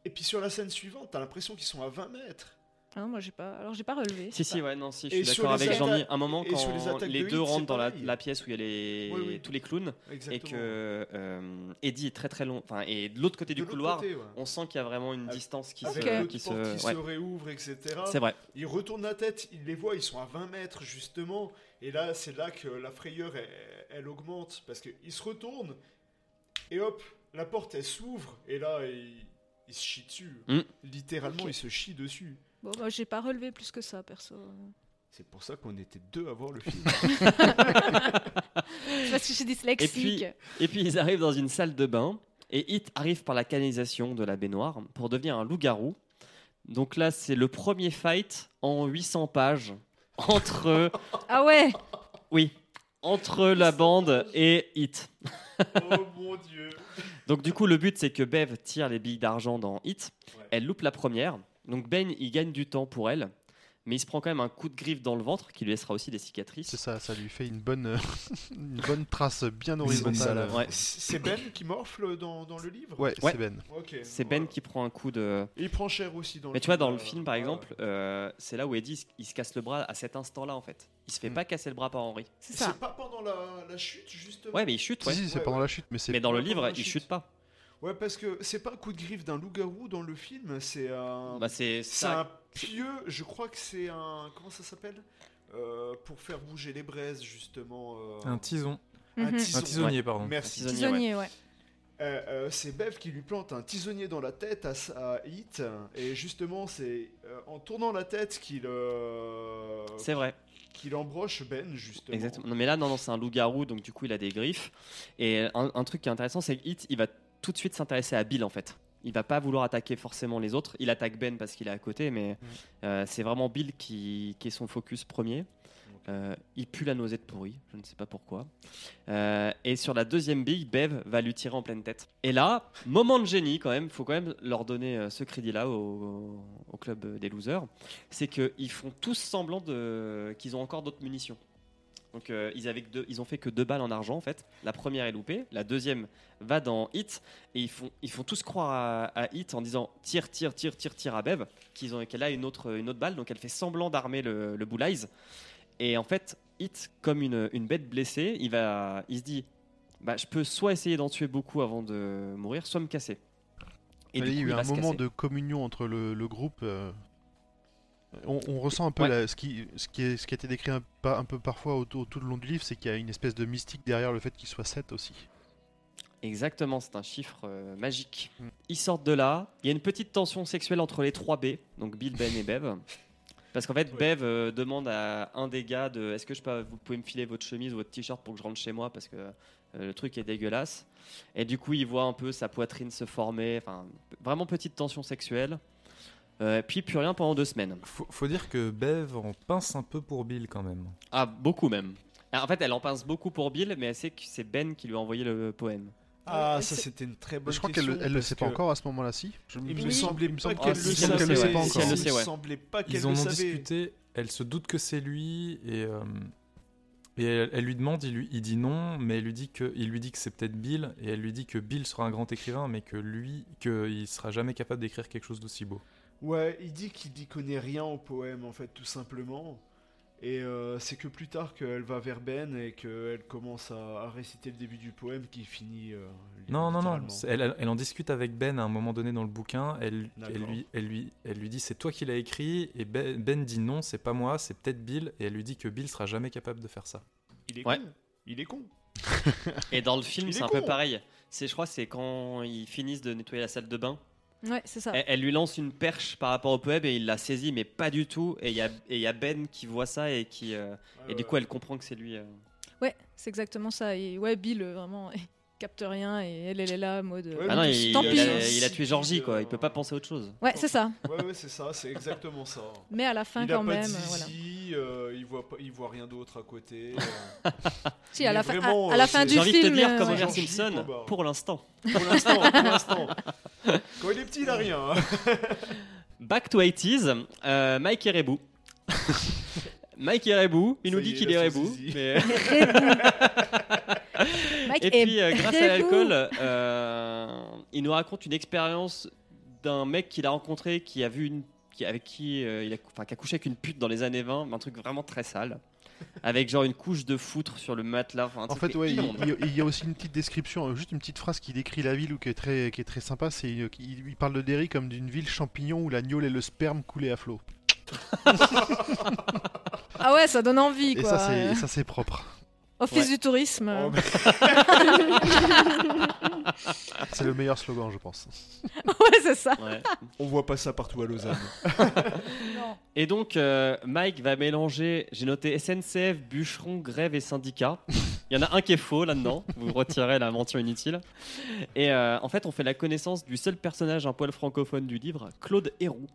Et puis sur la scène suivante, t'as l'impression qu'ils sont à 20 mètres. Ah non, moi, j'ai pas. Alors, j'ai pas relevé. Si, si, ouais, non, si, je suis d'accord avec Jean-Mi. Un moment, quand les deux rentrent dans la, pièce où il y a les, Oui, oui. tous les clowns Exactement. et que euh, Eddie est très très long, enfin, et de l'autre côté De du couloir, côté, ouais. on sent qu'il y a vraiment une Avec- distance qui Avec Ok. se. Qui se qui ouais. se réouvre, etc. C'est vrai. Il retourne la tête, il les voit, ils sont à 20 mètres justement. Et là, c'est là que la frayeur, elle, elle augmente. Parce qu'il se retourne, et hop, la porte, elle s'ouvre, et là, il, il se chie dessus. Mm. Littéralement, Ok. il se chie dessus. Bon, bah, j'ai pas relevé plus que ça, perso. C'est pour ça qu'on était deux à voir le film. Parce que je suis dyslexique. puis- Et puis ils arrivent dans une salle de bain et Hit arrive par la canalisation de la baignoire pour devenir un loup-garou. Donc là, c'est le premier fight en 800 pages entre, <laughs> Ah ouais oui, entre la bande et Hit. oh mon dieu. Donc du coup, le but c'est que Bev tire les billes d'argent dans Hit. Ouais. Elle loupe la première. Donc Ben, il gagne du temps pour elle, mais il se prend quand même un coup de griffe dans le ventre qui lui laissera aussi des cicatrices. C'est ça, ça lui fait une bonne, euh, <laughs> une bonne trace bien horizontale. Ouais. C'est Ben qui morfle dans, dans le livre Ouais, Ouais. c'est Ben. C'est voilà. Ben qui prend un coup de. Et il prend cher aussi dans Mais le tu vois, dans le euh, film, par ouais. exemple, euh, c'est là où Eddie il se- il se casse le bras à cet instant-là, en fait. Il se fait Mm. pas casser le bras par Henry. C'est ça. C'est pas pendant la, la chute, justement Ouais, mais il chute, Si, ouais. si, c'est Ouais, pendant ouais. la chute, mais c'est. Mais dans le livre, il chute pas. Ouais, parce que c'est pas un coup de griffe d'un loup-garou dans le film, c'est un. Bah, c'est c'est ça. un pieu, je crois que c'est un. Comment ça s'appelle? Euh, Pour faire bouger les braises, justement. euh, Un tison. un Mhm. tison. Un tisonnier, pardon. Merci. Un tisonnier. Tisonnier, ouais. Euh, euh, c'est Bev qui lui plante un tisonnier dans la tête à, à Hit, et justement, c'est euh, en tournant la tête qu'il euh, C'est vrai, qu'il embroche Ben, justement. exactement. Non, mais là, non, non, c'est un loup-garou, donc du coup, il a des griffes. Et un, un truc qui est intéressant, c'est que Hit, il va tout de suite s'intéresser à Bill, en fait. Il va pas vouloir attaquer forcément les autres. Il attaque Ben parce qu'il est à côté, mais euh, c'est vraiment Bill qui, qui est son focus premier. Euh, il pue la nausée de pourri, je ne sais pas pourquoi. Euh, et sur la deuxième bille, Bev va lui tirer en pleine tête. Et là, moment de génie quand même, faut quand même leur donner euh, ce crédit-là au, au club des losers, c'est qu'ils font tous semblant de qu'ils ont encore d'autres munitions. Donc euh, ils, avaient que deux- ils ont fait que deux balles en argent en fait. La première est loupée, la deuxième va dans Hit et ils font, ils font tous croire à, à Hit en disant tire, tire, tire, tire, tire à Bev, qu'ils ont qu'elle a une autre, une autre balle, donc elle fait semblant d'armer le, le Bull Eyes. Et en fait, Hit, comme une, une bête blessée, il, va, il se dit bah, je peux soit essayer d'en tuer beaucoup avant de mourir, soit me casser. Et il y a eu un moment casser. de communion entre le, le groupe. euh, On, on ressent un peu Ouais. la- ce, qui, ce, qui est, ce qui a été décrit un, pas- un peu parfois au- tout le long du livre, c'est qu'il y a une espèce de mystique derrière le fait qu'il soit 7 aussi. Exactement, c'est un chiffre euh, magique. Mm. Ils sortent de là. Il y a une petite tension sexuelle entre les trois B, donc Bill, Ben et Bev. <laughs> Parce qu'en fait, Ouais. Bev euh, demande à un des gars de est-ce que je peux, vous pouvez me filer votre chemise ou votre t-shirt pour que je rentre chez moi parce que euh, le truc est dégueulasse. Et du coup, il voit un peu sa poitrine se former. Enfin, vraiment petite tension sexuelle. Euh, puis plus rien pendant deux semaines. Faut, faut dire que Bev en pince un peu pour Bill quand même. Ah, beaucoup même. Alors, en fait, elle en pince beaucoup pour Bill, mais elle sait que c'est Ben qui lui a envoyé le poème. Ah, Ouais, ça c'était une très bonne je crois qu'elle le sait pas que encore à ce moment-là, si. Je- Il me semblait il me pas semble qu'elle que- le le savait. sait, ouais. pas encore. le sait, Il me ouais. semblait pas qu'elle Ils en le ont savait. discuté, elle se doute que c'est lui et, euh, et elle, elle lui demande, il, lui, il dit non, mais elle lui dit que, il lui dit que c'est peut-être Bill et elle lui dit que Bill sera un grand écrivain, mais que lui, qu'il sera jamais capable d'écrire quelque chose d'aussi beau. Ouais, il dit qu'il n'y connaît rien au poème, en fait, tout simplement. Et euh, c'est que plus tard qu'elle va vers Ben et qu'elle commence à, à réciter le début du poème qui finit. euh, Non, non, non. Elle, en discute avec Ben à un moment donné dans le bouquin. Elle, lui, elle, lui, elle lui dit c'est toi qui l'as écrit. Et ben, Ben dit non, c'est pas moi, c'est peut-être Bill. Et elle lui dit que Bill sera jamais capable de faire ça. Il est Ouais. con. Il est con. Et dans le <laughs> film, Il est c'est un peu pareil. C'est, je crois, c'est quand ils finissent de nettoyer la salle de bain. Ouais, c'est ça. Elle, elle lui lance une perche par rapport au pub et il la saisit, mais pas du tout. Et il y a, y Ben qui voit ça et qui euh, et du coup elle comprend que c'est lui. euh. Ouais, c'est exactement ça. Et ouais, Bill, euh, vraiment, <laughs> il capte rien et elle, elle est là, mode. euh, Ouais, Ah non, mais il, tant il pis. a, il a tué Georgie quoi. Il peut pas penser à autre chose. Ouais, c'est ça. Ouais, ouais, c'est ça, c'est exactement ça. Mais à la fin, il a quand pas même, de euh, voilà. zizi, euh, il voit pas, il voit rien d'autre à côté. euh. <laughs> Si, à la, fin, vraiment, à, à la fin du J'ai envie de film. te dire comme. Homer Simpson bah. pour l'instant. pour l'instant, pour l'instant. <laughs> Quand il est petit, il a rien. hein. <laughs> Back to 80s, euh, Mike et Rebou. <laughs> Mike Rebou, il Ça nous dit est, qu'il il est son Rebou. zizi. mais- Mike Et est puis, euh, grâce à l'alcool, euh, il nous raconte une expérience d'un mec qu'il a rencontré qui a vu une, qui, avec qui euh, il a, enfin, qui a couché avec une pute dans les années 20, un truc vraiment très sale, avec genre une couche de foutre sur le matelas. enfin, En fait, ouais, il, y a aussi une petite description, euh, juste une petite phrase qui décrit la ville ou qui est très, qui est très sympa. C'est, euh, il, il parle de Derry comme d'une ville champignon où la gnôle et le sperme coulaient à flot. <laughs> Ah ouais, ça donne envie, quoi. et ça, c'est propre. Office Ouais. du tourisme. Oh, mais- <laughs> C'est le meilleur slogan, je pense. <laughs> ouais, c'est ça. Ouais. On voit pas ça partout à Lausanne. <laughs> Non. Et donc, euh, Mike va mélanger, j'ai noté SNCF, bûcheron, grève et syndicat. Il y en a un qui est faux là-dedans, vous retirez la mention inutile. Et euh, en fait, on fait la connaissance du seul personnage un poil francophone du livre, Claude Héroux.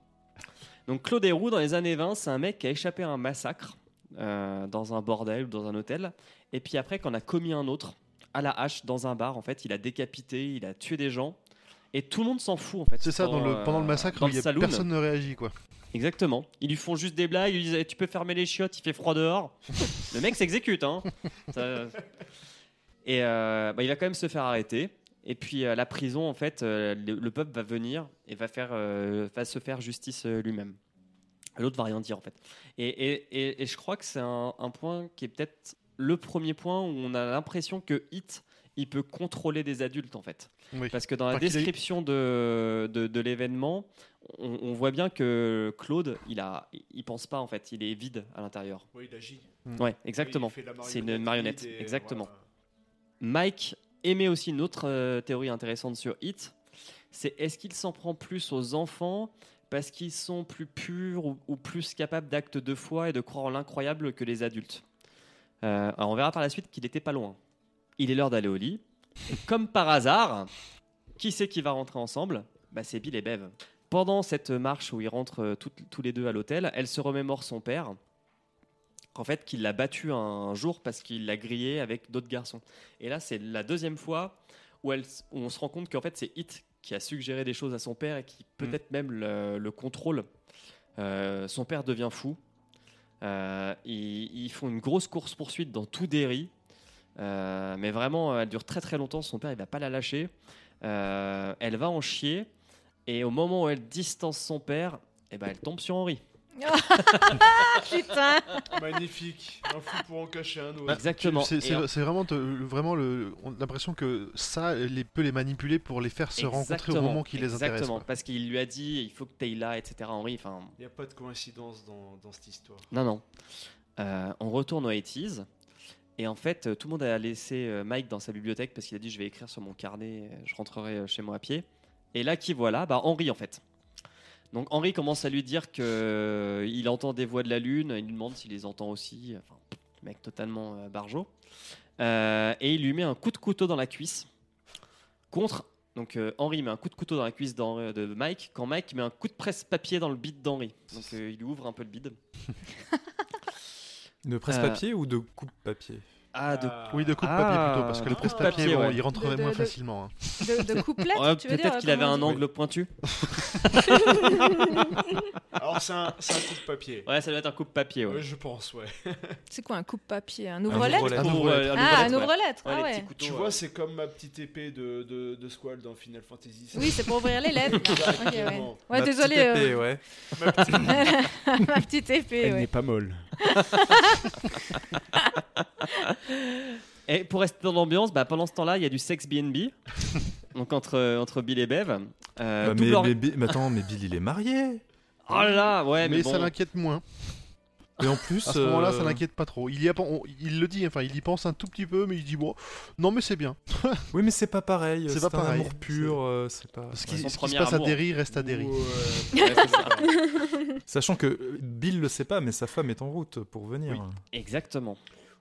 Donc, Claude Héroux, dans les années 20, c'est un mec qui a échappé à un massacre euh, dans un bordel ou dans un hôtel. Et puis après, qu'on a commis un autre à la hache dans un bar, en fait, il a décapité, il a tué des gens. Et tout le monde s'en fout en fait. C'est ça, dans le, euh, pendant le massacre, dans il y a, saloon. personne ne réagit, quoi. Exactement. Ils lui font juste des blagues, ils lui disent Eh, Tu peux fermer les chiottes, il fait froid dehors. <laughs> le mec s'exécute. Hein. Ça- Et euh, bah, il va quand même se faire arrêter. Et puis à la prison, en fait, euh, le, le peuple va venir et va, faire, euh, va se faire justice euh, lui-même. L'autre va rien dire en fait. Et, et- et- et je crois que c'est un, un point qui est peut-être le premier point où on a l'impression que Hit, il peut contrôler des adultes en fait. Oui. Parce que dans la description de, de, de l'événement, on, on voit bien que Claude, il a, il pense pas en fait, il est vide à l'intérieur. Oui, il agit. Ouais, exactement. C'est une marionnette, exactement. voilà. Mike émet aussi une autre euh, théorie intéressante sur Hit. C'est est-ce qu'il s'en prend plus aux enfants parce qu'ils sont plus purs ou, plus capables d'actes de foi et de croire en l'incroyable que les adultes Euh, alors On verra par la suite qu'il n'était pas loin. Il est l'heure d'aller au lit. Comme par hasard, qui c'est qui va rentrer ensemble? Bah, C'est Bill et Bev. Pendant cette marche où ils rentrent euh, tous les deux à l'hôtel, elle se remémore son père, en fait, qu'il l'a battu un jour parce qu'il l'a grillé avec d'autres garçons. Et là, c'est la deuxième fois où, elle, où on se rend compte qu'en fait, c'est Hit qui a suggéré des choses à son père et qui peut-être même le, le contrôle. Euh, son père devient fou. Euh, ils, ils font une grosse course-poursuite dans tout Derry. Euh, mais vraiment, elle dure très très longtemps. Son père, il va pas la lâcher. Elle va en chier. Et au moment où elle distance son père, eh ben, elle tombe sur Henri. <laughs> Putain. Magnifique. Un fou pour en cacher un autre. Exactement. C'est en- vraiment, te- l'impression que ça les, peut les manipuler pour les faire se rencontrer au moment qui les intéresse. Exactement, quoi. parce qu'il lui a dit il faut que tu ailles là, etc. Henri, enfin, Il n'y a pas de coïncidence dans, dans cette histoire. non, non. Euh, on retourne aux 80s. Et en fait, tout le monde a laissé euh, Mike dans sa bibliothèque parce qu'il a dit je vais écrire sur mon carnet, je rentrerai euh, chez moi à pied. Et là, qui voilà? Bah, Henri en fait. Donc Henri commence à lui dire que euh, il entend des voix de la lune, il lui demande s'il les entend aussi. Enfin, le mec totalement euh, barjot. Euh, et il lui met un coup de couteau dans la cuisse contre. Donc euh, Henri met un coup de couteau dans la cuisse d'Henri- de Mike quand Mike met un coup de presse-papier dans le bide d'Henri. Donc euh, il lui ouvre un peu le bide. <laughs> De presse-papier ou de coupe-papier Ah, de Ah. Oui, de coupe Ah, papier plutôt, parce que le presse-papier, papier, bon, ouais. il rentrerait De- de- moins de- facilement. hein. De, de couplette, Ouais, tu veux dire Peut-être qu'il avait un angle pointu. <laughs> Alors, c'est un, c'est un coup de papier. Ouais, ça doit être un coupe-papier. Ouais. Ouais, je pense, ouais. <laughs> C'est quoi un coupe-papier Un Un ouvre-lettre euh, Ah, un ouvre-lettre. Ouais, Ah ouais. Tu vois, c'est comme ma petite épée de, de, de Squall dans Final Fantasy. Oui, c'est pour ouvrir les lettres. <laughs> Ouais. Ouais, Ma désolé. petite épée, euh, ouais. Ma petite épée, ouais. pas molle. Et pour rester dans l'ambiance, bah, pendant ce temps-là, il y a du sex BNB. donc entre, entre Bill et Bev. Euh, Bah, mais, mais attends, mais Bill il est marié. Oh là là, ouais, mais, mais bon. ça l'inquiète moins. Et en plus, À ce moment-là, ça euh, l'inquiète pas trop. Il, y a, on- il le dit, enfin, il y pense un tout petit peu, mais il dit bon, non, mais c'est bien. <laughs> Oui, mais c'est pas pareil. C'est pas un pareil. amour pur. euh, C'est pas. Ce qui, ouais. son ce qui se passe amour. à Derry reste à Derry. <laughs> Ouais. Sachant que euh, Bill le sait pas, mais sa femme est en route pour venir. Oui. Exactement.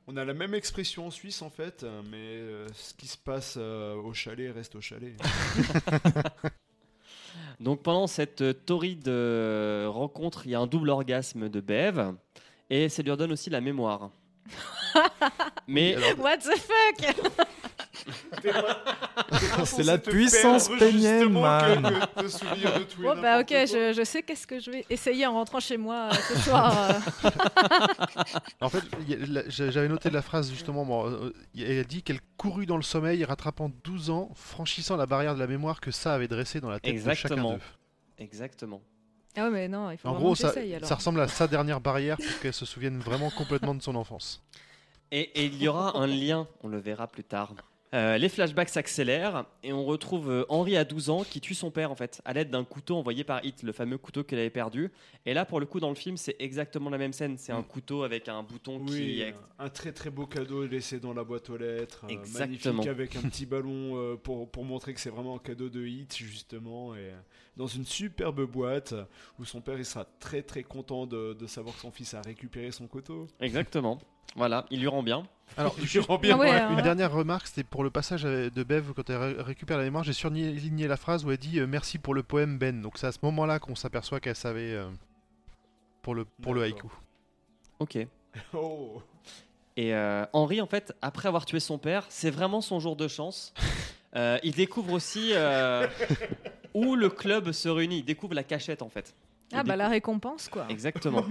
On a la même expression en Suisse en fait, euh, mais euh, ce qui se passe euh, au chalet reste au chalet. <laughs> Donc pendant cette euh, torride euh, rencontre, il y a un double orgasme de Bev. Et ça lui redonne aussi la mémoire. <laughs> mais What the fuck? C'est la puissance pénienne, man. de souvenir de tout et Bon, bah n'importe ok, quoi. je, je sais qu'est-ce que je vais essayer en rentrant chez moi euh, ce soir. euh. <laughs> En fait, il y a- la- j'a- j'avais noté la phrase justement. bon, euh, elle dit qu'elle courut dans le sommeil, rattrapant 12 ans, franchissant la barrière de la mémoire que ça avait dressée dans la tête de chacun Exactement. d'eux. exactement. Ah ouais, mais non, il faut En gros, que ça, j'essaye alors. ça ressemble à sa dernière barrière pour qu'elle se souvienne vraiment complètement de son enfance. Et, et il y aura un lien, on le verra plus tard, Euh, les flashbacks s'accélèrent et on retrouve euh, Henri à 12 ans qui tue son père en fait à l'aide d'un couteau envoyé par Hit, le fameux couteau qu'il avait perdu. Et là pour le coup dans le film c'est exactement la même scène, c'est un couteau avec un bouton qui Oui, est un, très très beau cadeau laissé dans la boîte aux lettres. euh, Exactement. magnifique avec un <laughs> petit ballon pour, pour montrer que c'est vraiment un cadeau de hit, justement. Et dans une superbe boîte où son père il sera très très content de, de savoir que son fils a récupéré son couteau. exactement. <laughs> Voilà, il lui rend bien. Alors, <laughs> Il lui rend bien. Ah ouais, ouais. hein. Une dernière remarque, c'était pour le passage de Bev quand elle ré- récupère la mémoire. J'ai surligné la phrase où elle dit euh, merci pour le poème Ben. Donc c'est à ce moment-là qu'on s'aperçoit qu'elle savait euh, pour le pour le haïku. Ok. <laughs> Oh. Et euh, Henri, en fait, après avoir tué son père, c'est vraiment son jour de chance. <laughs> Euh, il découvre aussi euh, où le club se réunit. Il découvre la cachette, en fait. Il Ah bah découvre- la récompense quoi. Exactement.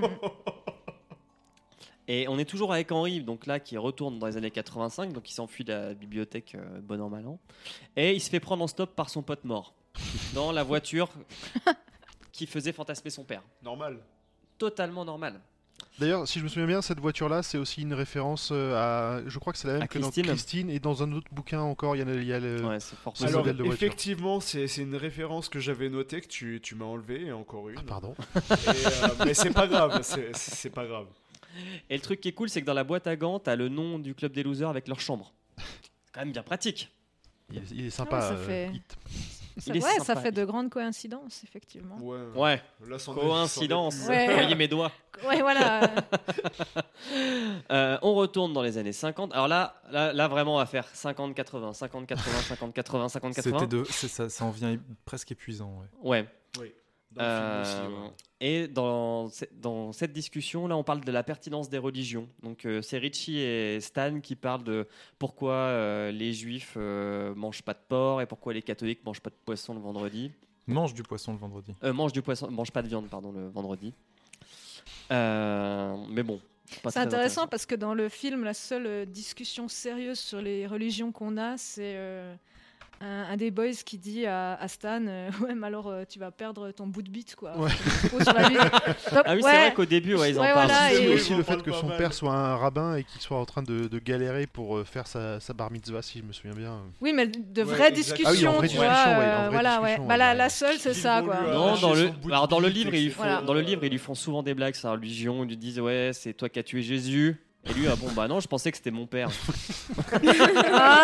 Et on est toujours avec Henri, donc là, qui retourne dans les années 85, donc il s'enfuit de la bibliothèque, euh, bon an, mal an. Et il se fait prendre en stop par son pote mort, <laughs> dans la voiture qui faisait fantasmer son père. Normal. Totalement normal. D'ailleurs, si je me souviens bien, cette voiture-là, c'est aussi une référence euh, à. Je crois que c'est la même À que Christine. dans Christine et dans un autre bouquin encore. Il y a, le- il y a le. Ouais, c'est Ce Alors, modèle de voiture. effectivement, c'est c'est une référence que j'avais notée, que tu, tu m'as enlevée, et encore une. Ah, pardon. Et, euh, mais c'est pas grave, c'est- c'est pas grave. Et le truc qui est cool, c'est que dans la boîte à gants, t'as le nom du club des losers avec leur chambre. C'est quand même bien pratique. Il, est- il est sympa. Ouais, ça euh, fait- Hit. Ça, ouais, ça sympa. fait de grandes coïncidences effectivement. Ouais. Ouais, Là, coïncidence. Ouais. Voyez mes doigts. <laughs> Ouais voilà. <laughs> Euh, on retourne dans les années 50. Alors là, là, là vraiment, on va faire 50-80, 50-80, 50-80, 50-80. C'était de, c'est ça, ça en vient presque épuisant. Ouais. Ouais. Oui. Dans aussi, Euh, ouais. Et dans, ce- dans cette discussion, là, on parle de la pertinence des religions. Donc, euh, c'est Richie et Stan qui parlent de pourquoi euh, les juifs euh, mangent pas de porc et pourquoi les catholiques mangent pas de poisson le vendredi. Mange du poisson le vendredi. Euh, mangent du poisson, mangent pas de viande, pardon, le vendredi. Euh, mais bon. C'est intéressant parce que dans le film, la seule discussion sérieuse sur les religions qu'on a, c'est euh, un, un des boys qui dit à, à Stan euh, Ouais, mais alors euh, tu vas perdre ton bout de bite, quoi. Ouais. Faut sur la bite. <laughs> Donc, Ah oui, ouais, c'est vrai qu'au début, ouais, ils en Ouais, parlent. voilà, et- aussi le fait que son père soit un rabbin et qu'il soit en train de, de galérer pour euh, faire sa, sa bar mitzvah, si je me souviens bien. Oui, mais de vraies discussions, Ah oui, en vraie tu vois. discussion, ouais, en vraie voilà, discussion, Bah, la, seule, c'est ça, quoi. Non, dans le, alors dans le livre, ils font, dans le livre, ils lui font souvent des blagues la religion. Ils lui disent ouais, c'est toi qui as tué Jésus. Et lui, ah bon bah non, je pensais que c'était mon père. Ah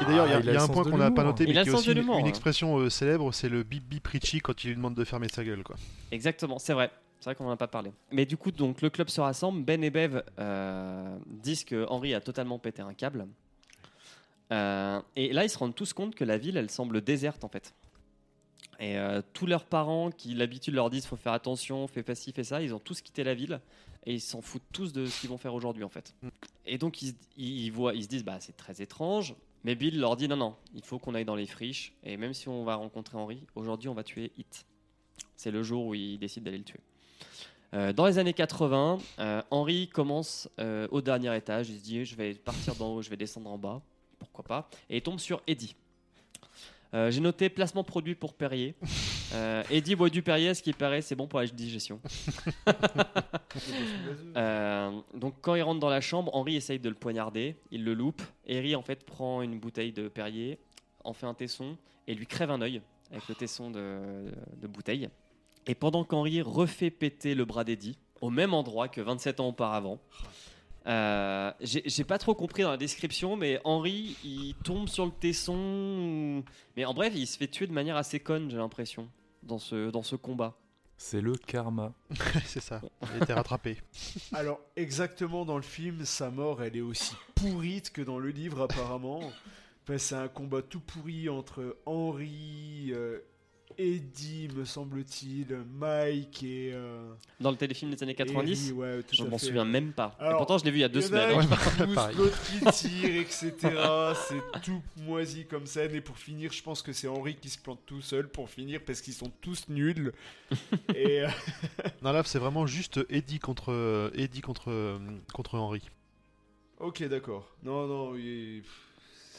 Et d'ailleurs, il y a, Ah, il a il y a le un sens point de qu'on n'a pas noté, Il mais a qui le est sens aussi de une, l'humour, une hein. expression euh, célèbre, c'est le bip bip Richie quand il lui demande de fermer sa gueule. Quoi. Exactement, c'est vrai. C'est vrai qu'on n'en a pas parlé. Mais du coup, donc le club se rassemble. Ben et Bev euh, disent que Henri a totalement pété un câble. Euh, et là, ils se rendent tous compte que la ville, elle semble déserte en fait. Et euh, tous leurs parents qui l'habitude leur disent faut faire attention, fais pas ci, fais ça, ils ont tous quitté la ville et ils s'en foutent tous de ce qu'ils vont faire aujourd'hui en fait. Et donc ils, ils, ils voient, ils se disent bah c'est très étrange, mais Bill leur dit non non, il faut qu'on aille dans les friches et même si on va rencontrer Henri, aujourd'hui on va tuer Hit. C'est le jour où il décide d'aller le tuer. Euh, dans les années 80, euh, Henri commence euh, au dernier étage. Il se dit Je vais partir d'en haut, je vais descendre en bas. Pourquoi pas? Et il tombe sur Eddie. Euh, J'ai noté placement produit pour Perrier. Euh, Eddie boit du Perrier, ce qui paraît, c'est bon pour la digestion. <laughs> Euh, donc quand il rentre dans la chambre, Henri essaye de le poignarder. Il le loupe. Henri en fait prend une bouteille de Perrier, en fait un tesson et lui crève un œil avec le tesson de, de bouteille. Et pendant qu'Henri refait péter le bras d'Eddie, au même endroit que 27 ans auparavant, euh, j'ai pas trop compris dans la description, mais Henri, il tombe sur le tesson. Mais en bref, il se fait tuer de manière assez conne, j'ai l'impression, dans ce, dans ce combat. C'est le karma. <laughs> c'est ça. Il a été rattrapé. <laughs> Alors, exactement dans le film, sa mort, elle est aussi pourrite que dans le livre, apparemment. Enfin, c'est un combat tout pourri entre Henry, euh, Eddie, me semble-t-il, Mike et. euh, Dans le téléfilm des années 90, Harry, ouais, tout je m'en souviens même pas. Et pourtant, je l'ai vu il y a deux Il y semaines. Pareil. l'autre qui tire, etc. C'est tout moisi comme scène. Et pour finir, je pense que c'est Henry qui se plante tout seul pour finir parce qu'ils sont tous nuls. <laughs> et euh, Non, là, c'est vraiment juste Eddie contre, Eddie contre, contre Henry. ok, d'accord. Non, non, oui, pff,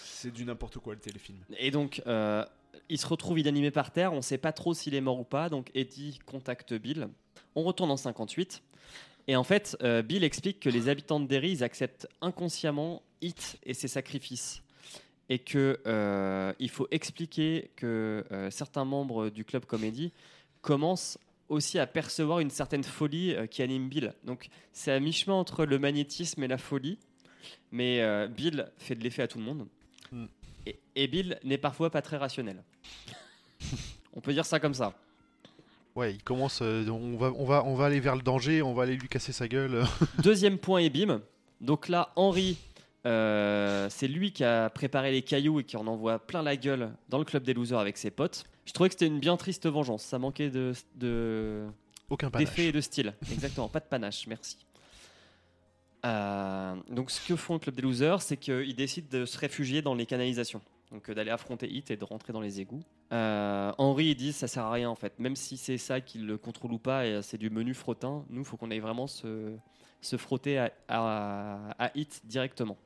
c'est du n'importe quoi le téléfilm. Et donc, euh, il se retrouve inanimé par terre. On sait pas trop s'il est mort ou pas. Donc, Eddie contacte Bill. On retourne en 58. Et en fait, euh, Bill explique que les habitants de Derry, acceptent inconsciemment Hit et ses sacrifices. Et que euh, faut expliquer que euh, certains membres du club comédie commencent aussi à percevoir une certaine folie qui anime Bill. Donc c'est à mi-chemin entre le magnétisme et la folie. Mais Bill fait de l'effet à tout le monde. Et, et Bill n'est parfois pas très rationnel. <laughs> On peut dire ça comme ça. Ouais, il commence. euh, on, va, on, va, on va aller vers le danger, on va aller lui casser sa gueule. <laughs> Deuxième point et bim. Donc là, Henri, euh, c'est lui qui a préparé les cailloux et qui en envoie plein la gueule dans le club des losers avec ses potes. Je trouvais que c'était une bien triste vengeance. Ça manquait de, de, Aucun panache. d'effet et de style. Exactement, pas de panache, merci. Euh, donc ce que font le club des losers, c'est qu'ils décident de se réfugier dans les canalisations. Donc euh, d'aller affronter Hit et de rentrer dans les égouts. Euh, Henri il dit ça sert à rien en fait. Même si c'est ça qu'il le contrôle ou pas, et euh, c'est du menu frottin, nous faut qu'on aille vraiment se, se frotter à, à, à Hit directement.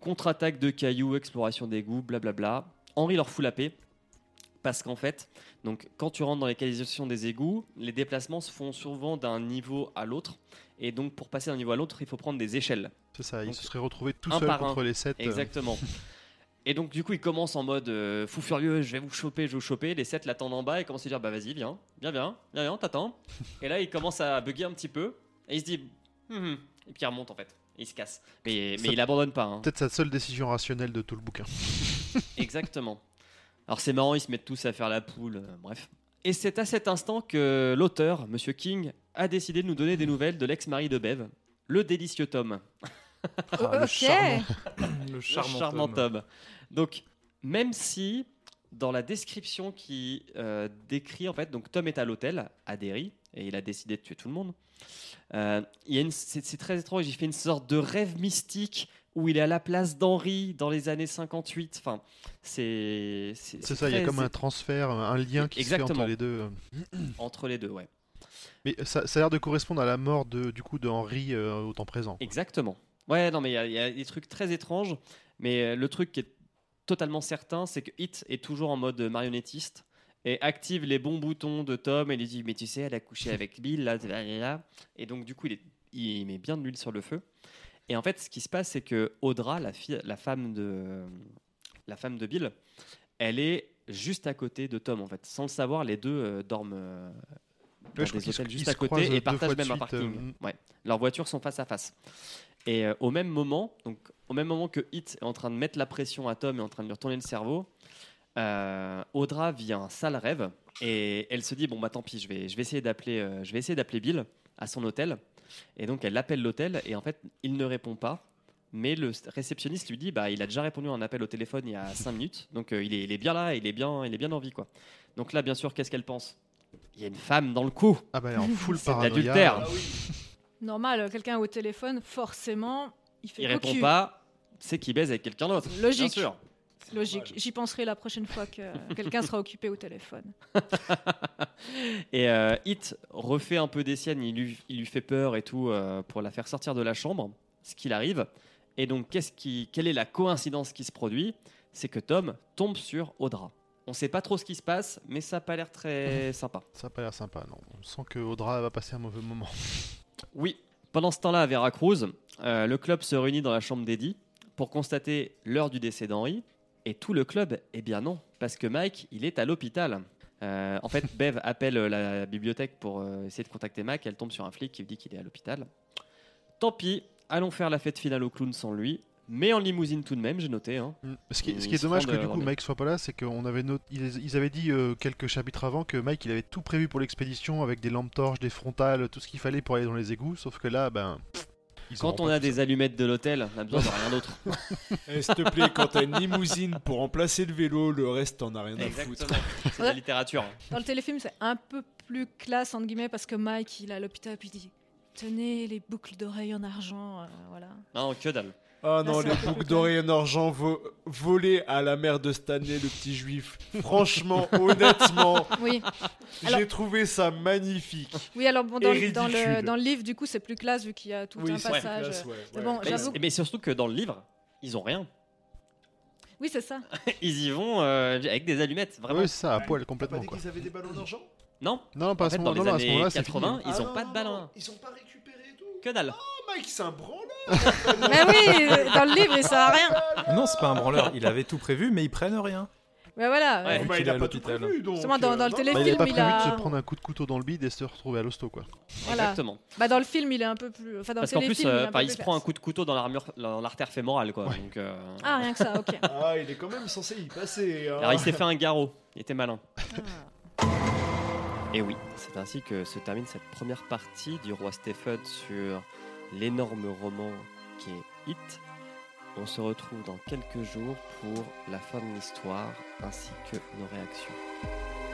Contre-attaque de cailloux, exploration d'égouts, blablabla. Henri leur fout la paix. Parce qu'en fait, donc, quand tu rentres dans les canalisations des égouts, les déplacements se font souvent d'un niveau à l'autre. Et donc, pour passer d'un niveau à l'autre, il faut prendre des échelles. C'est ça, il Donc, se serait retrouvé tout seul un. contre les sept. euh, Exactement. <laughs> Et donc, du coup, il commence en mode euh, fou furieux, je vais vous choper, je vais vous choper. Les sept l'attendent en bas et commencent à dire bah vas-y, viens, viens, viens, viens, viens, t'attends. <laughs> et là, il commence à bugger un petit peu et il se dit Hum, hum. et puis il remonte en fait. Et il se casse. Mais, mais Ça- il abandonne pas. hein. Peut-être sa seule décision rationnelle de tout le bouquin. <laughs> Exactement. Alors c'est marrant, ils se mettent tous à faire la poule, euh, bref. Et c'est à cet instant que l'auteur, Monsieur King, a décidé de nous donner des nouvelles de l'ex-mari de Bev, le délicieux Tom. Ah, le ok. charmant, le Le charmant, Tom. Tom. Donc, même si dans la description qui euh, décrit, en fait, donc Tom est à l'hôtel à Derry et il a décidé de tuer tout le monde. euh, il y a une- c'est, c'est très étrange. Il fait une sorte de rêve mystique où il est à la place d'Henri dans les années 58. Enfin, c'est c'est, ça, il y a comme un transfert, un lien qui se fait Exactement. entre les deux. <clears throat> entre les deux, ouais. Mais ça, ça a l'air de correspondre à la mort de, du coup de Henri euh, au temps présent. Exactement. Ouais, non, mais il y a- il y, a des trucs très étranges. Mais euh, le truc qui est totalement certain, c'est que Hit est toujours en mode marionnettiste et active les bons boutons de Tom et lui dit Mais tu sais, elle a couché avec Bill, là, là, là, là. Et donc, du coup, il, est- il met bien de l'huile sur le feu. Et en fait, ce qui se passe, c'est que Audra, la, fille, la, femme de, la femme de Bill, elle est juste à côté de Tom, en fait. Sans le savoir, les deux euh, dorment. euh, dans Ouais, des hôtels juste à côté et partagent même un parking. euh, Ouais. Leurs voitures sont face à face. Et au même moment, donc au même moment que Hit est en train de mettre la pression à Tom et en train de lui retourner le cerveau, Audra vit un sale rêve et elle se dit bon bah tant pis, je vais, je vais essayer d'appeler, je vais essayer d'appeler Bill à son hôtel. Et donc elle appelle l'hôtel et en fait il ne répond pas. Mais le réceptionniste lui dit bah il a déjà répondu à un appel au téléphone il y a 5 minutes, donc euh, il, est, il est bien là, il est bien, il est bien en vie quoi. Donc là bien sûr qu'est-ce qu'elle pense? Il y a une femme dans le coup. Ah bah elle est en full paranoïa. Ah oui. Normal, quelqu'un au téléphone, forcément, il fait Il répond pas, c'est qu'il baise avec quelqu'un d'autre. Logique. Bien sûr. Logique. J'y penserai la prochaine fois que <laughs> quelqu'un sera occupé au téléphone. <laughs> Et euh, Hit refait un peu des siennes, il lui, il lui fait peur et tout euh, pour la faire sortir de la chambre, ce qu'il arrive. Et donc, qu'est-ce qui, quelle est la coïncidence qui se produit? C'est que Tom tombe sur Audra. On sait pas trop ce qui se passe, mais ça a pas l'air très <laughs> sympa. Ça a pas l'air sympa, non. On sent que Audra va passer un mauvais moment. Oui, pendant ce temps-là, à Veracruz, euh, le club se réunit dans la chambre d'Eddie pour constater l'heure du décès d'Henri. Et tout le club, eh bien non, parce que Mike, il est à l'hôpital. Euh, en fait, Bev <laughs> appelle euh, la bibliothèque pour euh, essayer de contacter Mike. Elle tombe sur un flic qui lui dit qu'il est à l'hôpital. Tant pis, allons faire la fête finale au clown sans lui. Mais en limousine tout de même, j'ai noté. hein. Mm. Ce qui, Ils ce qui est dommage que du coup. Mike soit pas là, c'est qu'on avait ils, ils avaient dit euh, quelques chapitres avant que Mike il avait tout prévu pour l'expédition avec des lampes torches, des frontales, tout ce qu'il fallait pour aller dans les égouts, sauf que là, ben. Ils Quand on a des ça. allumettes de l'hôtel, on a besoin de rien d'autre. <laughs> Eh, S'il te plaît, quand t'as une limousine pour remplacer le vélo, le reste t'en as rien à foutre. Exactement. C'est de la littérature. Dans le téléfilm, c'est un peu plus classe, entre guillemets, parce que Mike, il est à l'hôpital, puis il dit Tenez les boucles d'oreilles en argent, euh, voilà. Non, que dalle. Ah non, les un boucles d'oreilles en argent vo- volées à la mère de Stanley, le petit juif. Franchement, <laughs> honnêtement, Oui, j'ai trouvé ça magnifique. oui alors bon, dans, Et le- dans le, ridicule. dans le livre, du coup, c'est plus classe, vu qu'il y a tout un c'est passage. classe, ouais, Mais bon, Mais, mais surtout que dans le livre, ils ont rien. Oui, c'est ça. <laughs> Ils y vont euh, avec des allumettes, vraiment. Oui, c'est ça, à poil pas complètement dit quoi. qu'ils avaient des ballons d'argent? Non, Non, pas en à ce fait, dans les non, non, à ce années moment-là, c'est 80, fini. ils Ah ont non, pas non, de ballon. non, Ils ont pas récupéré Que dalle. Oh, C'est un branleur Mais oui, dans le livre, il sert à rien. Non, c'est pas un branleur. Il avait tout prévu, mais ils prennent rien. Mais voilà. Ouais. euh, Bah, il est a à pas tout prévu, donc... Justement, dans- dans le non. télé- Bah, il a pas prévu il a- de se prendre un coup de couteau dans le bide et se retrouver à l'hosto, quoi. Voilà. Exactement. Bah, dans le film, il est un peu plus. Enfin, dans Parce le qu'en plus, téléfilm, il, euh, bah, il se prend un coup de couteau dans l'armure, dans l'artère fémorale, quoi. Ouais. Donc, euh, Ah, rien que ça, ok. <laughs> Ah, il est quand même censé y passer. hein. Alors il s'est fait un garrot. Il était malin. Ah. Et oui, c'est ainsi que se termine cette première partie du roi Stephen sur l'énorme roman qui est Hit. On se retrouve dans quelques jours pour la fin de l'histoire ainsi que nos réactions.